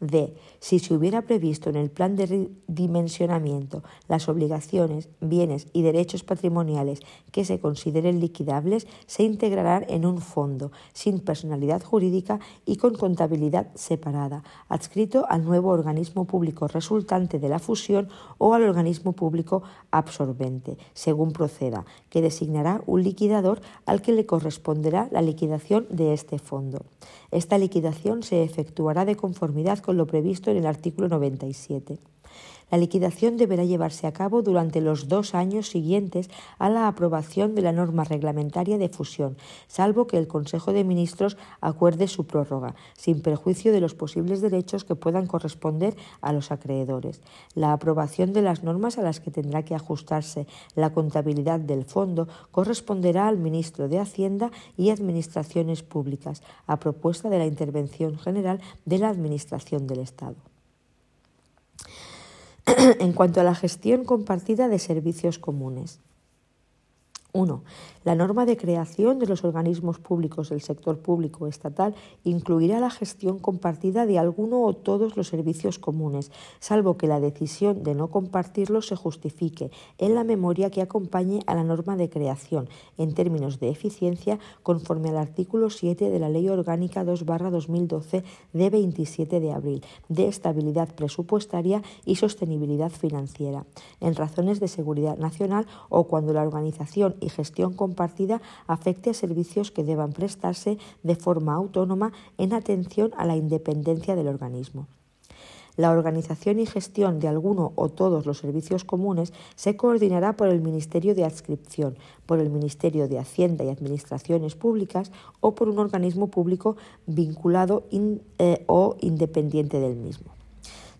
D. Si se hubiera previsto en el plan de dimensionamiento las obligaciones, bienes y derechos patrimoniales que se consideren liquidables, se integrarán en un fondo sin personalidad jurídica y con contabilidad separada, adscrito al nuevo organismo público resultante de la fusión o al organismo público absorbente, según proceda, que designará un liquidador al que le corresponderá la liquidación de este fondo. Esta liquidación se efectuará de conformidad con lo previsto en el artículo 97. La liquidación deberá llevarse a cabo durante los dos años siguientes a la aprobación de la norma reglamentaria de fusión, salvo que el Consejo de Ministros acuerde su prórroga, sin perjuicio de los posibles derechos que puedan corresponder a los acreedores. La aprobación de las normas a las que tendrá que ajustarse la contabilidad del fondo corresponderá al Ministro de Hacienda y Administraciones Públicas, a propuesta de la Intervención General de la Administración del Estado. en cuanto a la gestión compartida de servicios comunes. 1. La norma de creación de los organismos públicos del sector público estatal incluirá la gestión compartida de alguno o todos los servicios comunes, salvo que la decisión de no compartirlos se justifique en la memoria que acompañe a la norma de creación, en términos de eficiencia, conforme al artículo 7 de la Ley Orgánica 2-2012 de 27 de abril, de estabilidad presupuestaria y sostenibilidad financiera, en razones de seguridad nacional o cuando la organización y gestión compartida afecte a servicios que deban prestarse de forma autónoma en atención a la independencia del organismo. La organización y gestión de alguno o todos los servicios comunes se coordinará por el Ministerio de Adscripción, por el Ministerio de Hacienda y Administraciones Públicas o por un organismo público vinculado eh, o independiente del mismo.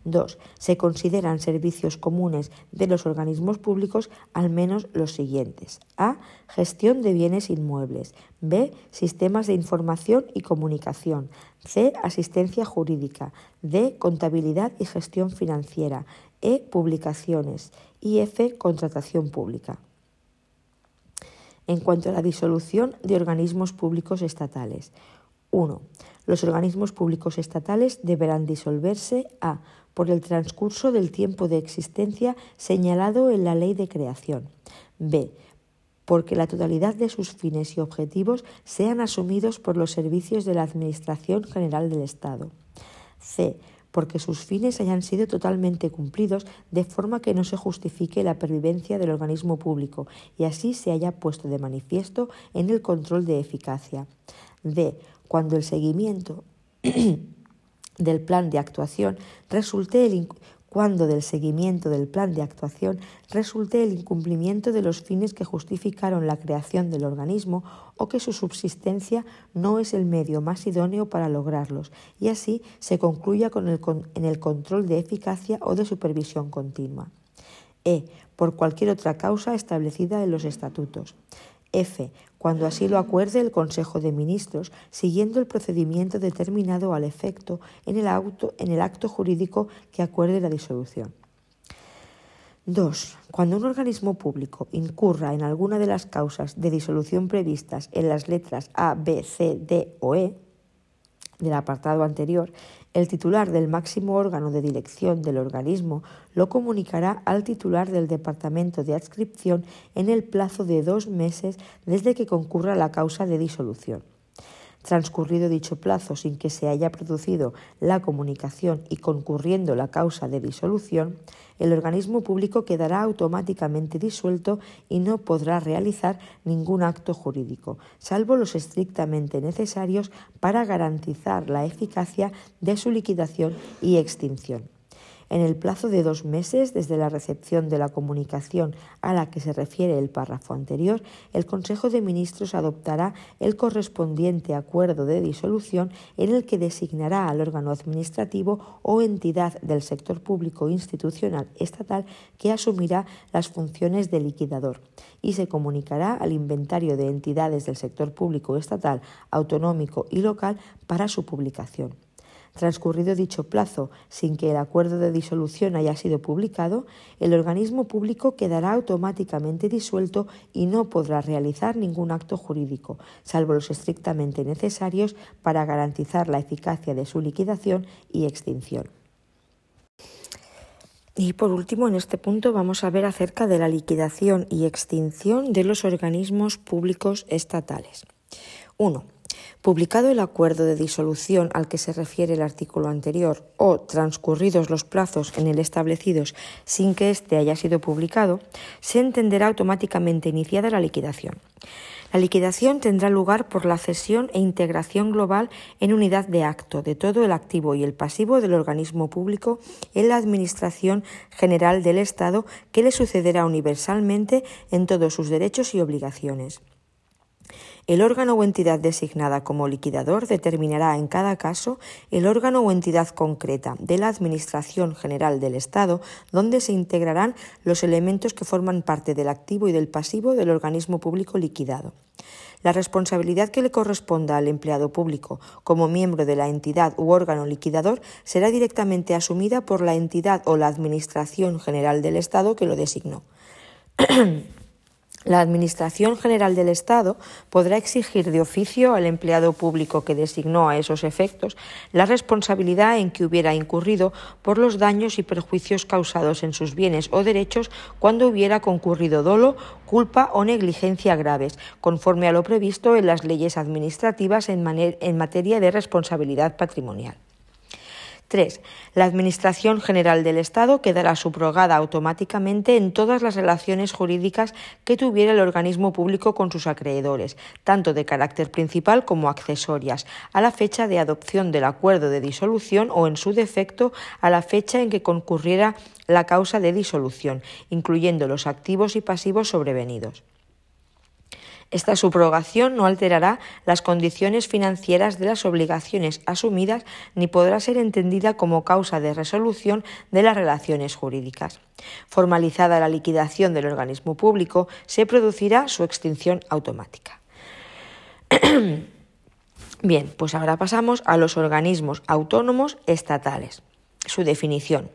2. Se consideran servicios comunes de los organismos públicos al menos los siguientes. A. Gestión de bienes inmuebles. B. Sistemas de información y comunicación. C. Asistencia jurídica. D. Contabilidad y gestión financiera. E. Publicaciones. Y F. Contratación pública. En cuanto a la disolución de organismos públicos estatales. 1. Los organismos públicos estatales deberán disolverse a por el transcurso del tiempo de existencia señalado en la ley de creación. B. Porque la totalidad de sus fines y objetivos sean asumidos por los servicios de la Administración General del Estado. C. Porque sus fines hayan sido totalmente cumplidos de forma que no se justifique la pervivencia del organismo público y así se haya puesto de manifiesto en el control de eficacia. D. Cuando el seguimiento del plan de actuación resulte el cuando del seguimiento del plan de actuación resulte el incumplimiento de los fines que justificaron la creación del organismo o que su subsistencia no es el medio más idóneo para lograrlos, y así se concluya con el, en el control de eficacia o de supervisión continua. E. Por cualquier otra causa establecida en los estatutos. F. Cuando así lo acuerde el Consejo de Ministros, siguiendo el procedimiento determinado al efecto en el, acto jurídico que acuerde la disolución. 2. Cuando un organismo público incurra en alguna de las causas de disolución previstas en las letras A, B, C, D o E del apartado anterior, el titular del máximo órgano de dirección del organismo lo comunicará al titular del Departamento de Adscripción en el plazo de dos meses desde que concurra la causa de disolución. Transcurrido dicho plazo sin que se haya producido la comunicación y concurriendo la causa de disolución, el organismo público quedará automáticamente disuelto y no podrá realizar ningún acto jurídico, salvo los estrictamente necesarios para garantizar la eficacia de su liquidación y extinción en el plazo de dos meses desde la recepción de la comunicación a la que se refiere el párrafo anterior, el Consejo de Ministros adoptará el correspondiente acuerdo de disolución en el que designará al órgano administrativo o entidad del sector público institucional estatal que asumirá las funciones de liquidador y se comunicará al inventario de entidades del sector público estatal, autonómico y local para su publicación. Transcurrido dicho plazo sin que el acuerdo de disolución haya sido publicado, el organismo público quedará automáticamente disuelto y no podrá realizar ningún acto jurídico, salvo los estrictamente necesarios para garantizar la eficacia de su liquidación y extinción. Y por último, en este punto vamos a ver acerca de la liquidación y extinción de los organismos públicos estatales. 1 publicado el acuerdo de disolución al que se refiere el artículo anterior o transcurridos los plazos en él establecidos sin que éste haya sido publicado, se entenderá automáticamente iniciada la liquidación. La liquidación tendrá lugar por la cesión e integración global en unidad de acto de todo el activo y el pasivo del organismo público en la Administración General del Estado que le sucederá universalmente en todos sus derechos y obligaciones. El órgano o entidad designada como liquidador determinará en cada caso el órgano o entidad concreta de la Administración General del Estado donde se integrarán los elementos que forman parte del activo y del pasivo del organismo público liquidado. La responsabilidad que le corresponda al empleado público como miembro de la entidad u órgano liquidador será directamente asumida por la entidad o la Administración General del Estado que lo designó. La Administración General del Estado podrá exigir de oficio al empleado público que designó a esos efectos la responsabilidad en que hubiera incurrido por los daños y perjuicios causados en sus bienes o derechos cuando hubiera concurrido dolo, culpa o negligencia graves, conforme a lo previsto en las leyes administrativas en, materia de responsabilidad patrimonial. 3. La Administración General del Estado quedará subrogada automáticamente en todas las relaciones jurídicas que tuviera el organismo público con sus acreedores, tanto de carácter principal como accesorias, a la fecha de adopción del acuerdo de disolución o, en su defecto, a la fecha en que concurriera la causa de disolución, incluyendo los activos y pasivos sobrevenidos. Esta subrogación no alterará las condiciones financieras de las obligaciones asumidas ni podrá ser entendida como causa de resolución de las relaciones jurídicas. Formalizada la liquidación del organismo público, se producirá su extinción automática. Bien, pues ahora pasamos a los organismos autónomos estatales. Su definición.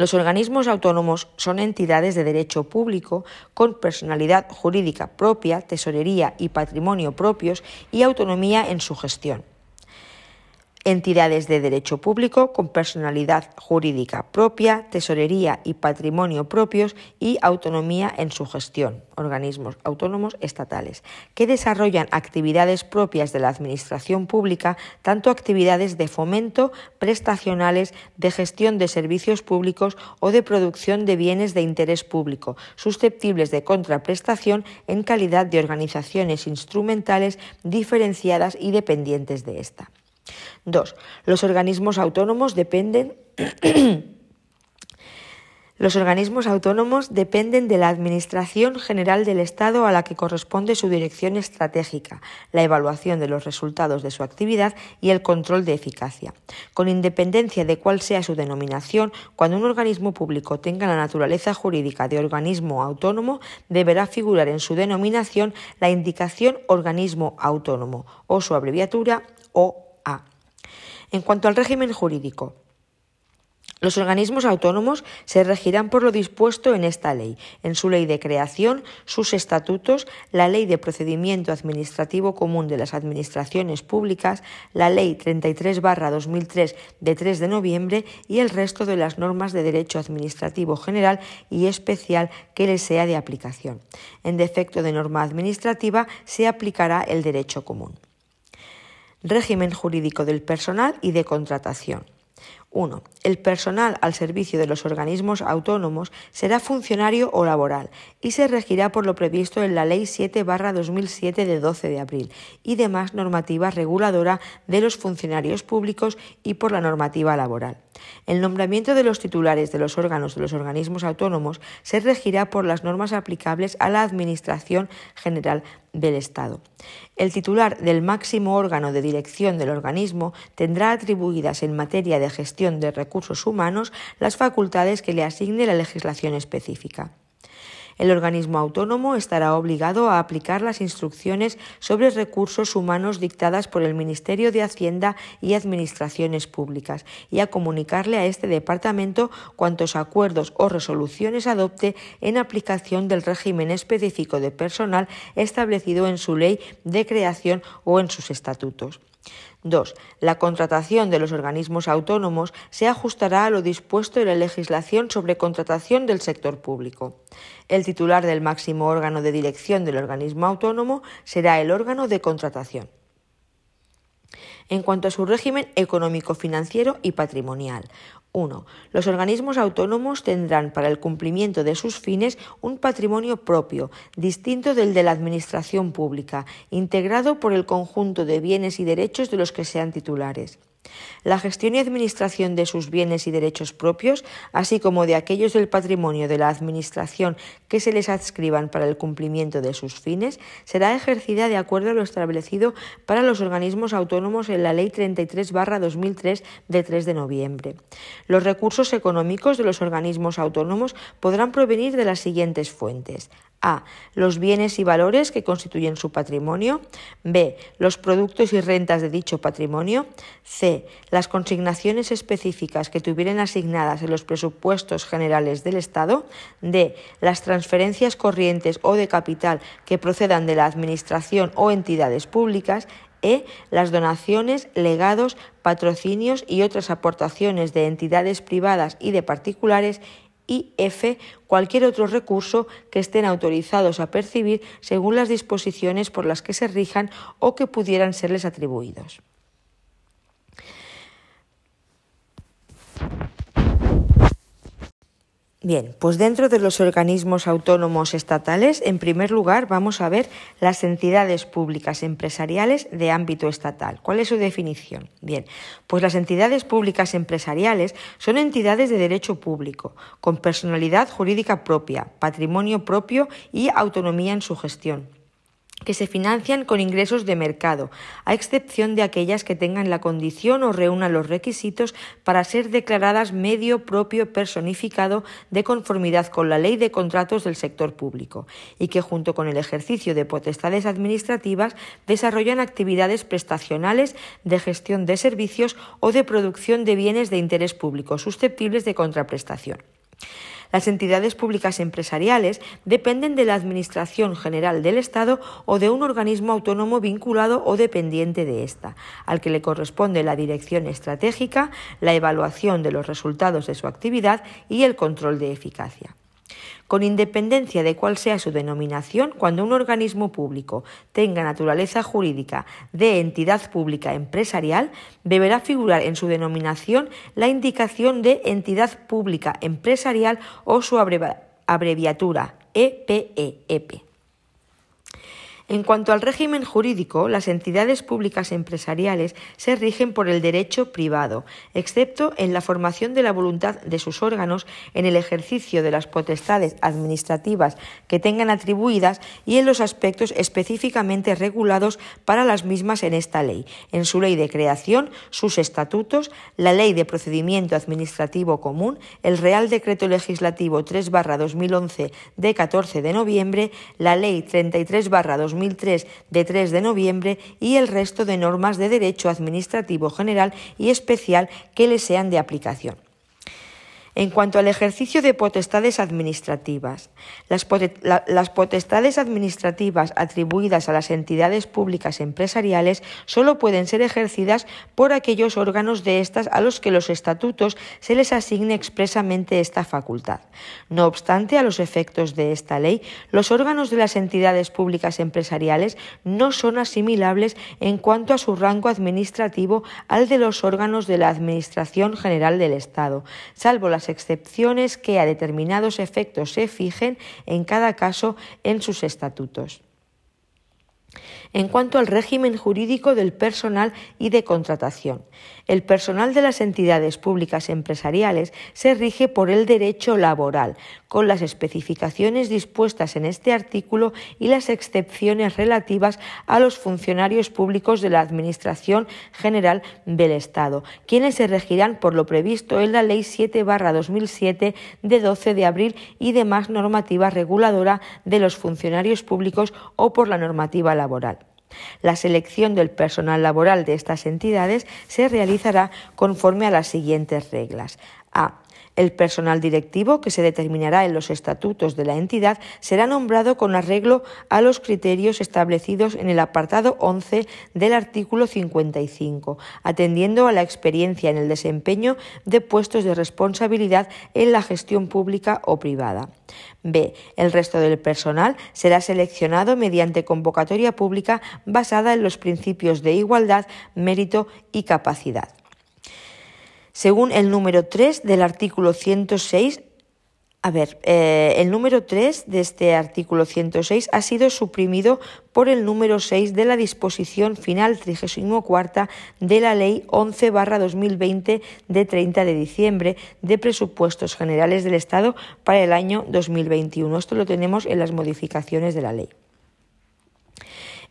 Los organismos autónomos son entidades de derecho público con personalidad jurídica propia, tesorería y patrimonio propios y autonomía en su gestión entidades de derecho público con personalidad jurídica propia, tesorería y patrimonio propios y autonomía en su gestión, organismos autónomos estatales, que desarrollan actividades propias de la Administración pública, tanto actividades de fomento, prestacionales, de gestión de servicios públicos o de producción de bienes de interés público, susceptibles de contraprestación en calidad de organizaciones instrumentales diferenciadas y dependientes de esta. 2. Los organismos autónomos dependen Los organismos autónomos dependen de la Administración General del Estado a la que corresponde su dirección estratégica, la evaluación de los resultados de su actividad y el control de eficacia. Con independencia de cuál sea su denominación, cuando un organismo público tenga la naturaleza jurídica de organismo autónomo, deberá figurar en su denominación la indicación organismo autónomo o su abreviatura OA. En cuanto al régimen jurídico, los organismos autónomos se regirán por lo dispuesto en esta ley, en su ley de creación, sus estatutos, la ley de procedimiento administrativo común de las administraciones públicas, la ley 33-2003 de 3 de noviembre y el resto de las normas de derecho administrativo general y especial que les sea de aplicación. En defecto de norma administrativa se aplicará el derecho común. Régimen jurídico del personal y de contratación. 1. El personal al servicio de los organismos autónomos será funcionario o laboral y se regirá por lo previsto en la Ley 7-2007 de 12 de abril y demás normativa reguladora de los funcionarios públicos y por la normativa laboral. El nombramiento de los titulares de los órganos de los organismos autónomos se regirá por las normas aplicables a la Administración General del Estado. El titular del máximo órgano de dirección del organismo tendrá atribuidas en materia de gestión de recursos humanos las facultades que le asigne la legislación específica. El organismo autónomo estará obligado a aplicar las instrucciones sobre recursos humanos dictadas por el Ministerio de Hacienda y Administraciones Públicas y a comunicarle a este departamento cuantos acuerdos o resoluciones adopte en aplicación del régimen específico de personal establecido en su ley de creación o en sus estatutos. 2. La contratación de los organismos autónomos se ajustará a lo dispuesto en la legislación sobre contratación del sector público. El titular del máximo órgano de dirección del organismo autónomo será el órgano de contratación en cuanto a su régimen económico, financiero y patrimonial. 1. Los organismos autónomos tendrán para el cumplimiento de sus fines un patrimonio propio, distinto del de la Administración pública, integrado por el conjunto de bienes y derechos de los que sean titulares. La gestión y administración de sus bienes y derechos propios, así como de aquellos del patrimonio de la Administración que se les adscriban para el cumplimiento de sus fines, será ejercida de acuerdo a lo establecido para los organismos autónomos en la Ley 33-2003 de 3 de noviembre. Los recursos económicos de los organismos autónomos podrán provenir de las siguientes fuentes. A. Los bienes y valores que constituyen su patrimonio. B. Los productos y rentas de dicho patrimonio. C. Las consignaciones específicas que tuvieran asignadas en los presupuestos generales del Estado. D. Las transferencias corrientes o de capital que procedan de la Administración o entidades públicas. E. Las donaciones, legados, patrocinios y otras aportaciones de entidades privadas y de particulares y F cualquier otro recurso que estén autorizados a percibir según las disposiciones por las que se rijan o que pudieran serles atribuidos. Bien, pues dentro de los organismos autónomos estatales, en primer lugar vamos a ver las entidades públicas empresariales de ámbito estatal. ¿Cuál es su definición? Bien, pues las entidades públicas empresariales son entidades de derecho público, con personalidad jurídica propia, patrimonio propio y autonomía en su gestión que se financian con ingresos de mercado, a excepción de aquellas que tengan la condición o reúnan los requisitos para ser declaradas medio propio personificado de conformidad con la ley de contratos del sector público y que junto con el ejercicio de potestades administrativas desarrollan actividades prestacionales de gestión de servicios o de producción de bienes de interés público susceptibles de contraprestación. Las entidades públicas empresariales dependen de la Administración General del Estado o de un organismo autónomo vinculado o dependiente de ésta, al que le corresponde la dirección estratégica, la evaluación de los resultados de su actividad y el control de eficacia con independencia de cuál sea su denominación, cuando un organismo público tenga naturaleza jurídica de entidad pública empresarial, deberá figurar en su denominación la indicación de entidad pública empresarial o su abreviatura EPEEP. En cuanto al régimen jurídico, las entidades públicas empresariales se rigen por el derecho privado, excepto en la formación de la voluntad de sus órganos, en el ejercicio de las potestades administrativas que tengan atribuidas y en los aspectos específicamente regulados para las mismas en esta ley, en su ley de creación, sus estatutos, la ley de procedimiento administrativo común, el Real Decreto Legislativo 3-2011 de 14 de noviembre, la ley 33-2011 2003 de 3 de noviembre y el resto de normas de derecho administrativo general y especial que le sean de aplicación. En cuanto al ejercicio de potestades administrativas, las, potestades administrativas atribuidas a las entidades públicas empresariales solo pueden ser ejercidas por aquellos órganos de estas a los que los estatutos se les asigne expresamente esta facultad. No obstante, a los efectos de esta ley, los órganos de las entidades públicas empresariales no son asimilables en cuanto a su rango administrativo al de los órganos de la Administración General del Estado, salvo las excepciones que a determinados efectos se fijen en cada caso en sus estatutos. En cuanto al régimen jurídico del personal y de contratación, el personal de las entidades públicas empresariales se rige por el derecho laboral, con las especificaciones dispuestas en este artículo y las excepciones relativas a los funcionarios públicos de la Administración General del Estado, quienes se regirán por lo previsto en la Ley 7-2007 de 12 de abril y demás normativa reguladora de los funcionarios públicos o por la normativa laboral. La selección del personal laboral de estas entidades se realizará conforme a las siguientes reglas. A. El personal directivo, que se determinará en los estatutos de la entidad, será nombrado con arreglo a los criterios establecidos en el apartado 11 del artículo 55, atendiendo a la experiencia en el desempeño de puestos de responsabilidad en la gestión pública o privada. B. El resto del personal será seleccionado mediante convocatoria pública basada en los principios de igualdad, mérito y capacidad. Según el número 3 del artículo 106 a ver, eh, el número 3 de este artículo 106 ha sido suprimido por el número 6 de la disposición final 34 de la Ley 11-2020 de 30 de diciembre de presupuestos generales del Estado para el año 2021. Esto lo tenemos en las modificaciones de la ley.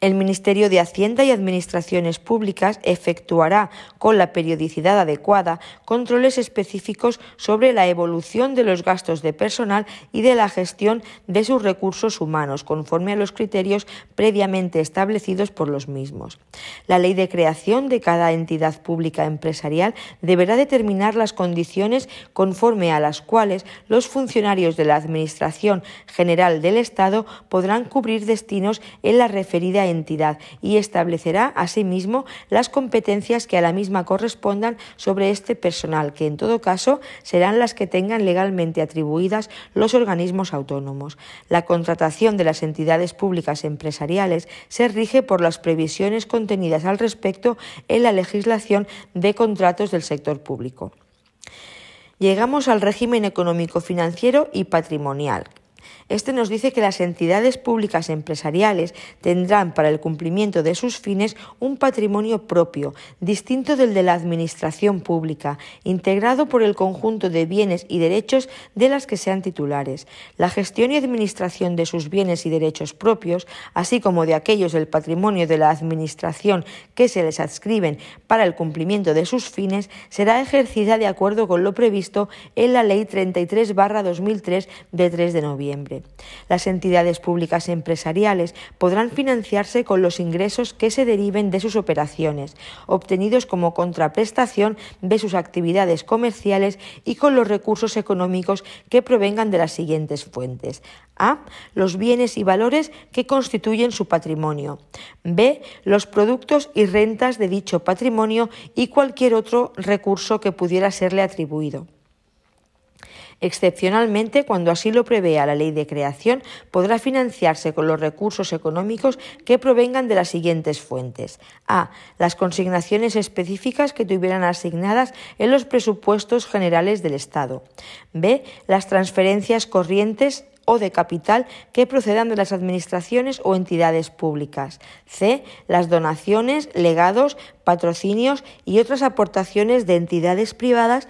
El Ministerio de Hacienda y Administraciones Públicas efectuará con la periodicidad adecuada controles específicos sobre la evolución de los gastos de personal y de la gestión de sus recursos humanos, conforme a los criterios previamente establecidos por los mismos. La ley de creación de cada entidad pública empresarial deberá determinar las condiciones conforme a las cuales los funcionarios de la Administración General del Estado podrán cubrir destinos en la referida entidad y establecerá asimismo las competencias que a la misma correspondan sobre este personal, que en todo caso serán las que tengan legalmente atribuidas los organismos autónomos. La contratación de las entidades públicas empresariales se rige por las previsiones contenidas al respecto en la legislación de contratos del sector público. Llegamos al régimen económico financiero y patrimonial, este nos dice que las entidades públicas empresariales tendrán para el cumplimiento de sus fines un patrimonio propio, distinto del de la Administración pública, integrado por el conjunto de bienes y derechos de las que sean titulares. La gestión y administración de sus bienes y derechos propios, así como de aquellos del patrimonio de la Administración que se les adscriben para el cumplimiento de sus fines, será ejercida de acuerdo con lo previsto en la Ley 33-2003 de 3 de noviembre. Las entidades públicas empresariales podrán financiarse con los ingresos que se deriven de sus operaciones, obtenidos como contraprestación de sus actividades comerciales y con los recursos económicos que provengan de las siguientes fuentes. A. Los bienes y valores que constituyen su patrimonio. B. Los productos y rentas de dicho patrimonio y cualquier otro recurso que pudiera serle atribuido. Excepcionalmente, cuando así lo prevea la ley de creación, podrá financiarse con los recursos económicos que provengan de las siguientes fuentes. A. Las consignaciones específicas que tuvieran asignadas en los presupuestos generales del Estado. B. Las transferencias corrientes o de capital que procedan de las administraciones o entidades públicas. C. Las donaciones, legados, patrocinios y otras aportaciones de entidades privadas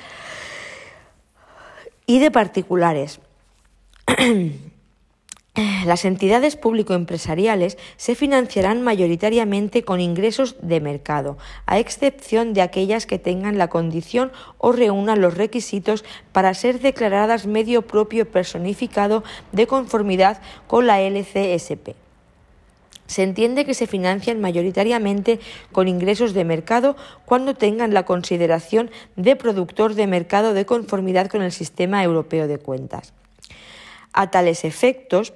y de particulares. Las entidades público-empresariales se financiarán mayoritariamente con ingresos de mercado, a excepción de aquellas que tengan la condición o reúnan los requisitos para ser declaradas medio propio personificado de conformidad con la LCSP. Se entiende que se financian mayoritariamente con ingresos de mercado cuando tengan la consideración de productor de mercado de conformidad con el sistema europeo de cuentas. A tales efectos,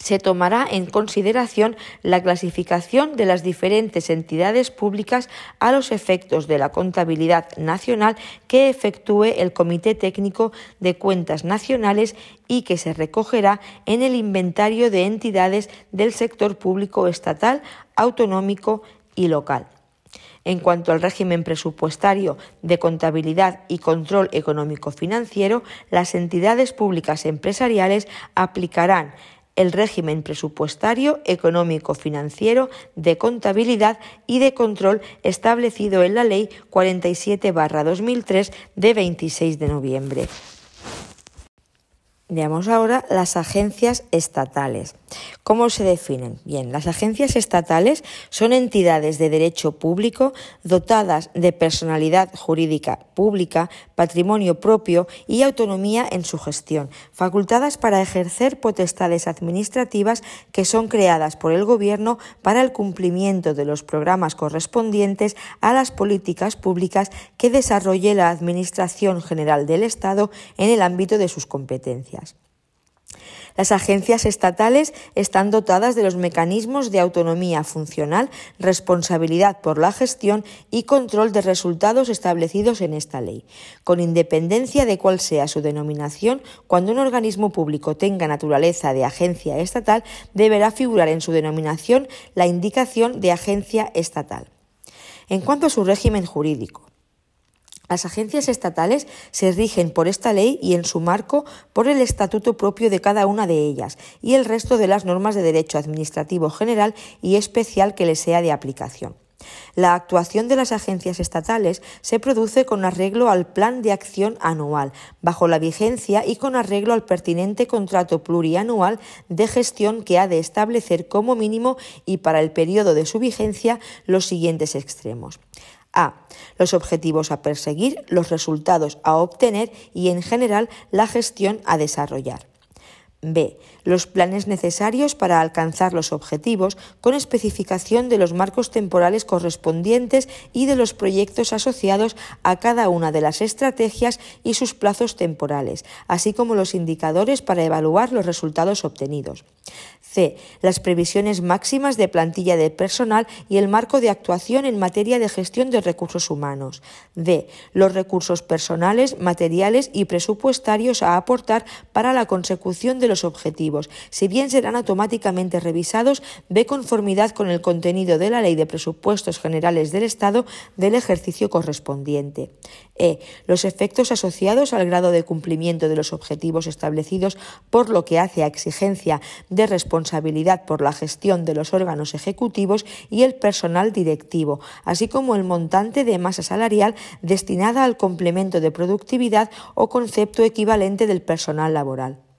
se tomará en consideración la clasificación de las diferentes entidades públicas a los efectos de la contabilidad nacional que efectúe el Comité Técnico de Cuentas Nacionales y que se recogerá en el inventario de entidades del sector público estatal, autonómico y local. En cuanto al régimen presupuestario de contabilidad y control económico-financiero, las entidades públicas empresariales aplicarán el régimen presupuestario, económico, financiero, de contabilidad y de control establecido en la Ley 47-2003 de 26 de noviembre. Veamos ahora las agencias estatales. ¿Cómo se definen? Bien, las agencias estatales son entidades de derecho público dotadas de personalidad jurídica pública, patrimonio propio y autonomía en su gestión, facultadas para ejercer potestades administrativas que son creadas por el Gobierno para el cumplimiento de los programas correspondientes a las políticas públicas que desarrolle la Administración General del Estado en el ámbito de sus competencias. Las agencias estatales están dotadas de los mecanismos de autonomía funcional, responsabilidad por la gestión y control de resultados establecidos en esta ley, con independencia de cuál sea su denominación, cuando un organismo público tenga naturaleza de agencia estatal, deberá figurar en su denominación la indicación de agencia estatal. En cuanto a su régimen jurídico, las agencias estatales se rigen por esta ley y en su marco por el estatuto propio de cada una de ellas y el resto de las normas de derecho administrativo general y especial que les sea de aplicación. La actuación de las agencias estatales se produce con arreglo al plan de acción anual, bajo la vigencia y con arreglo al pertinente contrato plurianual de gestión que ha de establecer como mínimo y para el periodo de su vigencia los siguientes extremos. A. Los objetivos a perseguir, los resultados a obtener y, en general, la gestión a desarrollar. B. Los planes necesarios para alcanzar los objetivos con especificación de los marcos temporales correspondientes y de los proyectos asociados a cada una de las estrategias y sus plazos temporales, así como los indicadores para evaluar los resultados obtenidos. C. Las previsiones máximas de plantilla de personal y el marco de actuación en materia de gestión de recursos humanos. D. Los recursos personales, materiales y presupuestarios a aportar para la consecución de los objetivos, si bien serán automáticamente revisados de conformidad con el contenido de la Ley de Presupuestos Generales del Estado del ejercicio correspondiente. E. Los efectos asociados al grado de cumplimiento de los objetivos establecidos por lo que hace a exigencia de responsabilidad por la gestión de los órganos ejecutivos y el personal directivo, así como el montante de masa salarial destinada al complemento de productividad o concepto equivalente del personal laboral.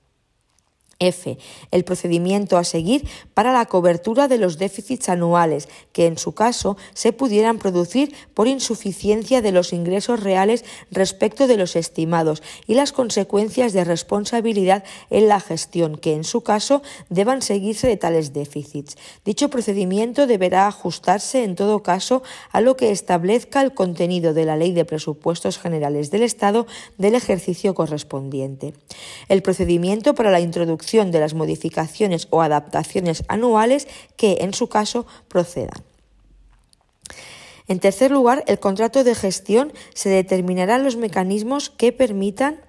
F. El procedimiento a seguir para la cobertura de los déficits anuales que en su caso se pudieran producir por insuficiencia de los ingresos reales respecto de los estimados y las consecuencias de responsabilidad en la gestión que en su caso deban seguirse de tales déficits. Dicho procedimiento deberá ajustarse en todo caso a lo que establezca el contenido de la Ley de Presupuestos Generales del Estado del ejercicio correspondiente. El procedimiento para la introducción de las modificaciones o adaptaciones anuales que, en su caso, procedan. En tercer lugar, el contrato de gestión se determinarán los mecanismos que permitan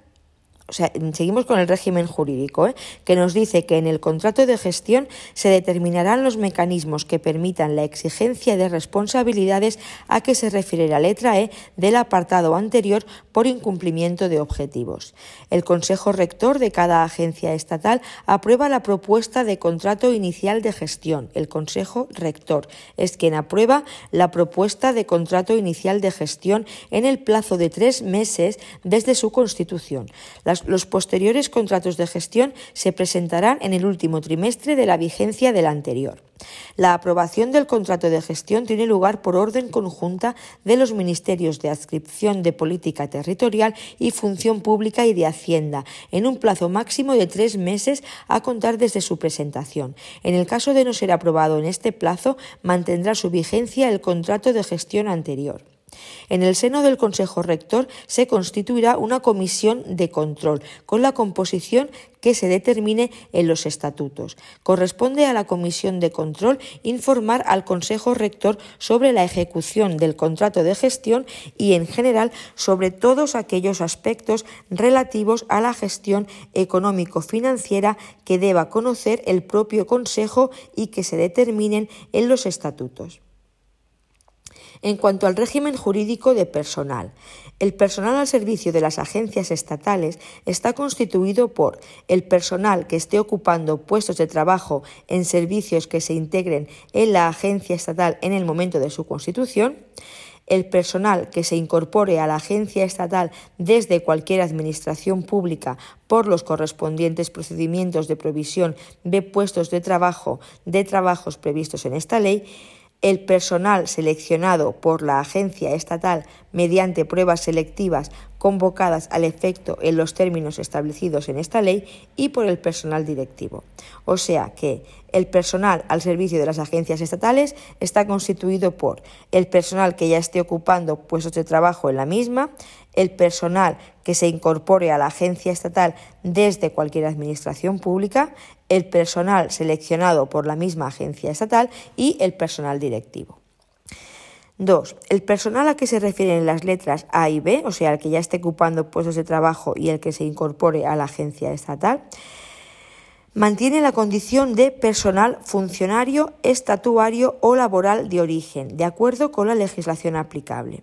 o sea, seguimos con el régimen jurídico, ¿eh? que nos dice que en el contrato de gestión se determinarán los mecanismos que permitan la exigencia de responsabilidades a que se refiere la letra E del apartado anterior por incumplimiento de objetivos. El Consejo Rector de cada agencia estatal aprueba la propuesta de contrato inicial de gestión. El Consejo Rector es quien aprueba la propuesta de contrato inicial de gestión en el plazo de tres meses desde su constitución. Los posteriores contratos de gestión se presentarán en el último trimestre de la vigencia del anterior. La aprobación del contrato de gestión tiene lugar por orden conjunta de los Ministerios de Adscripción de Política Territorial y Función Pública y de Hacienda, en un plazo máximo de tres meses a contar desde su presentación. En el caso de no ser aprobado en este plazo, mantendrá su vigencia el contrato de gestión anterior. En el seno del Consejo Rector se constituirá una comisión de control con la composición que se determine en los estatutos. Corresponde a la Comisión de Control informar al Consejo Rector sobre la ejecución del contrato de gestión y, en general, sobre todos aquellos aspectos relativos a la gestión económico-financiera que deba conocer el propio Consejo y que se determinen en los estatutos. En cuanto al régimen jurídico de personal, el personal al servicio de las agencias estatales está constituido por el personal que esté ocupando puestos de trabajo en servicios que se integren en la agencia estatal en el momento de su constitución, el personal que se incorpore a la agencia estatal desde cualquier administración pública por los correspondientes procedimientos de provisión de puestos de trabajo de trabajos previstos en esta ley, el personal seleccionado por la agencia estatal mediante pruebas selectivas convocadas al efecto en los términos establecidos en esta ley y por el personal directivo. O sea que el personal al servicio de las agencias estatales está constituido por el personal que ya esté ocupando puestos de trabajo en la misma, el personal que se incorpore a la agencia estatal desde cualquier administración pública, el personal seleccionado por la misma agencia estatal y el personal directivo. 2. El personal a que se refieren las letras A y B, o sea, el que ya esté ocupando puestos de trabajo y el que se incorpore a la agencia estatal, mantiene la condición de personal funcionario, estatuario o laboral de origen, de acuerdo con la legislación aplicable.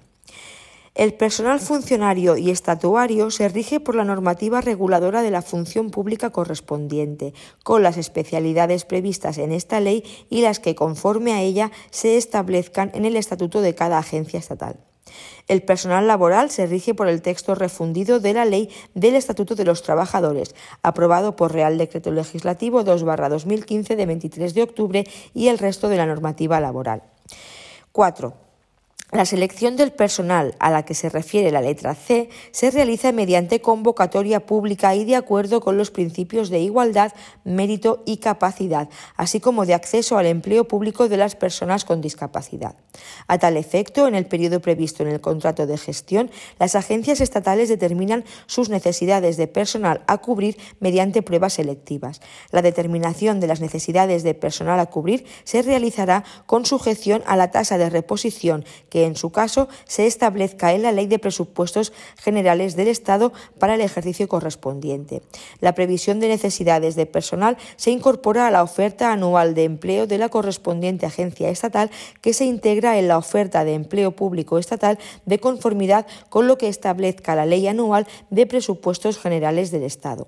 El personal funcionario y estatuario se rige por la normativa reguladora de la función pública correspondiente, con las especialidades previstas en esta ley y las que conforme a ella se establezcan en el estatuto de cada agencia estatal. El personal laboral se rige por el texto refundido de la Ley del Estatuto de los Trabajadores, aprobado por Real Decreto Legislativo 2-2015 de 23 de octubre y el resto de la normativa laboral. 4. La selección del personal a la que se refiere la letra C se realiza mediante convocatoria pública y de acuerdo con los principios de igualdad, mérito y capacidad, así como de acceso al empleo público de las personas con discapacidad. A tal efecto, en el periodo previsto en el contrato de gestión, las agencias estatales determinan sus necesidades de personal a cubrir mediante pruebas selectivas. La determinación de las necesidades de personal a cubrir se realizará con sujeción a la tasa de reposición que en su caso se establezca en la Ley de Presupuestos Generales del Estado para el ejercicio correspondiente. La previsión de necesidades de personal se incorpora a la oferta anual de empleo de la correspondiente agencia estatal que se integra en la oferta de empleo público estatal de conformidad con lo que establezca la Ley anual de Presupuestos Generales del Estado.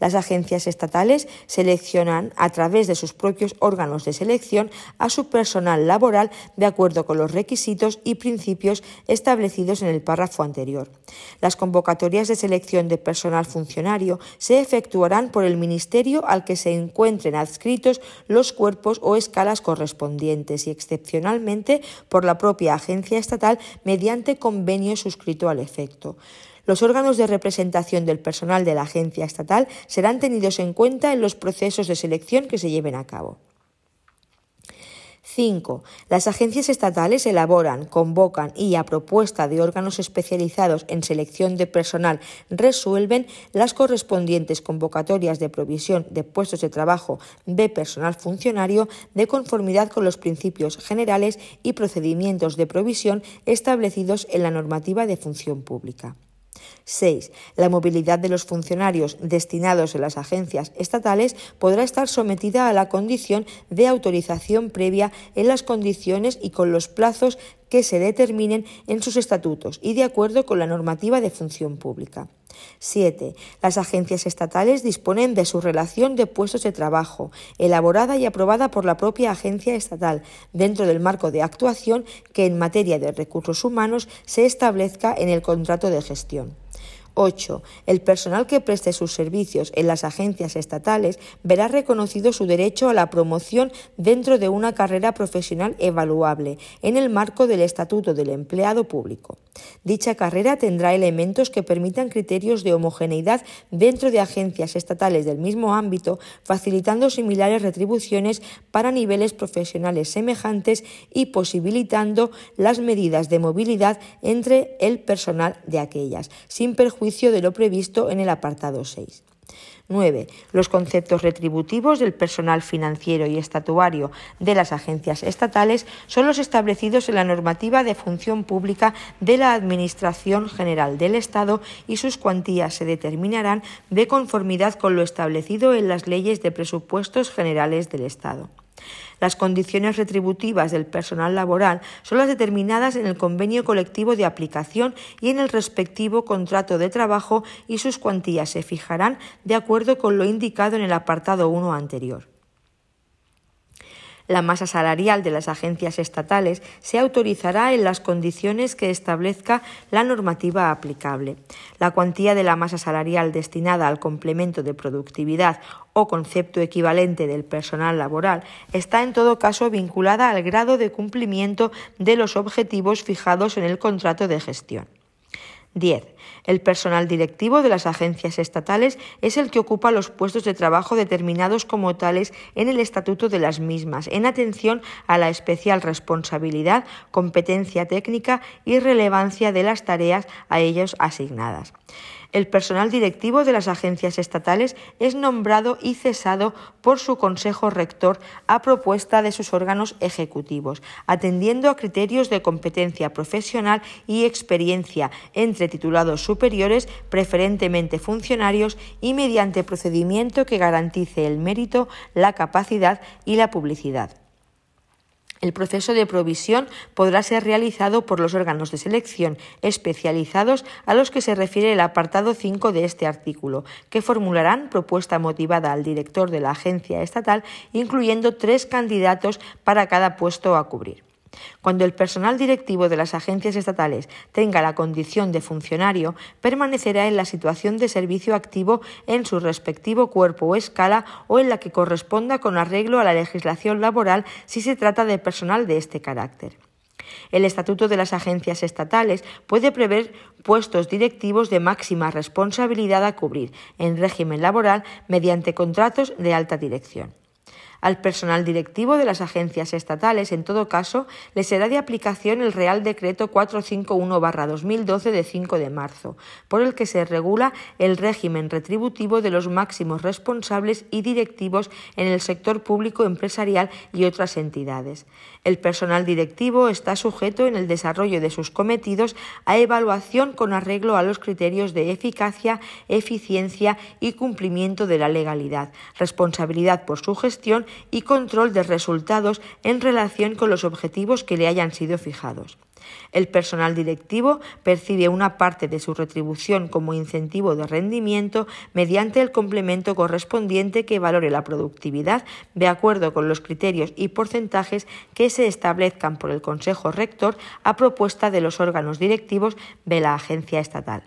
Las agencias estatales seleccionan a través de sus propios órganos de selección a su personal laboral de acuerdo con los requisitos y principios establecidos en el párrafo anterior. Las convocatorias de selección de personal funcionario se efectuarán por el Ministerio al que se encuentren adscritos los cuerpos o escalas correspondientes y excepcionalmente por la propia agencia estatal mediante convenio suscrito al efecto. Los órganos de representación del personal de la agencia estatal serán tenidos en cuenta en los procesos de selección que se lleven a cabo. 5. Las agencias estatales elaboran, convocan y, a propuesta de órganos especializados en selección de personal, resuelven las correspondientes convocatorias de provisión de puestos de trabajo de personal funcionario de conformidad con los principios generales y procedimientos de provisión establecidos en la normativa de función pública. 6. La movilidad de los funcionarios destinados en las agencias estatales podrá estar sometida a la condición de autorización previa en las condiciones y con los plazos que se determinen en sus estatutos y de acuerdo con la normativa de función pública. 7. Las agencias estatales disponen de su relación de puestos de trabajo, elaborada y aprobada por la propia agencia estatal, dentro del marco de actuación que en materia de recursos humanos se establezca en el contrato de gestión. 8. El personal que preste sus servicios en las agencias estatales verá reconocido su derecho a la promoción dentro de una carrera profesional evaluable en el marco del Estatuto del Empleado Público. Dicha carrera tendrá elementos que permitan criterios de homogeneidad dentro de agencias estatales del mismo ámbito, facilitando similares retribuciones para niveles profesionales semejantes y posibilitando las medidas de movilidad entre el personal de aquellas, sin perjuicio de lo previsto en el apartado 6. 9. Los conceptos retributivos del personal financiero y estatuario de las agencias estatales son los establecidos en la normativa de función pública de la Administración General del Estado y sus cuantías se determinarán de conformidad con lo establecido en las leyes de presupuestos generales del Estado. Las condiciones retributivas del personal laboral son las determinadas en el convenio colectivo de aplicación y en el respectivo contrato de trabajo y sus cuantías se fijarán de acuerdo con lo indicado en el apartado 1 anterior. La masa salarial de las agencias estatales se autorizará en las condiciones que establezca la normativa aplicable. La cuantía de la masa salarial destinada al complemento de productividad o concepto equivalente del personal laboral está en todo caso vinculada al grado de cumplimiento de los objetivos fijados en el contrato de gestión. 10. El personal directivo de las agencias estatales es el que ocupa los puestos de trabajo determinados como tales en el estatuto de las mismas, en atención a la especial responsabilidad, competencia técnica y relevancia de las tareas a ellos asignadas. El personal directivo de las agencias estatales es nombrado y cesado por su Consejo Rector a propuesta de sus órganos ejecutivos, atendiendo a criterios de competencia profesional y experiencia entre titulados superiores, preferentemente funcionarios, y mediante procedimiento que garantice el mérito, la capacidad y la publicidad. El proceso de provisión podrá ser realizado por los órganos de selección especializados a los que se refiere el apartado 5 de este artículo, que formularán propuesta motivada al director de la agencia estatal, incluyendo tres candidatos para cada puesto a cubrir. Cuando el personal directivo de las agencias estatales tenga la condición de funcionario, permanecerá en la situación de servicio activo en su respectivo cuerpo o escala o en la que corresponda con arreglo a la legislación laboral si se trata de personal de este carácter. El Estatuto de las Agencias Estatales puede prever puestos directivos de máxima responsabilidad a cubrir en régimen laboral mediante contratos de alta dirección. Al personal directivo de las agencias estatales, en todo caso, le será de aplicación el Real Decreto 451-2012 de 5 de marzo, por el que se regula el régimen retributivo de los máximos responsables y directivos en el sector público empresarial y otras entidades. El personal directivo está sujeto en el desarrollo de sus cometidos a evaluación con arreglo a los criterios de eficacia, eficiencia y cumplimiento de la legalidad, responsabilidad por su gestión y control de resultados en relación con los objetivos que le hayan sido fijados. El personal directivo percibe una parte de su retribución como incentivo de rendimiento mediante el complemento correspondiente que valore la productividad de acuerdo con los criterios y porcentajes que se establezcan por el Consejo Rector a propuesta de los órganos directivos de la agencia estatal.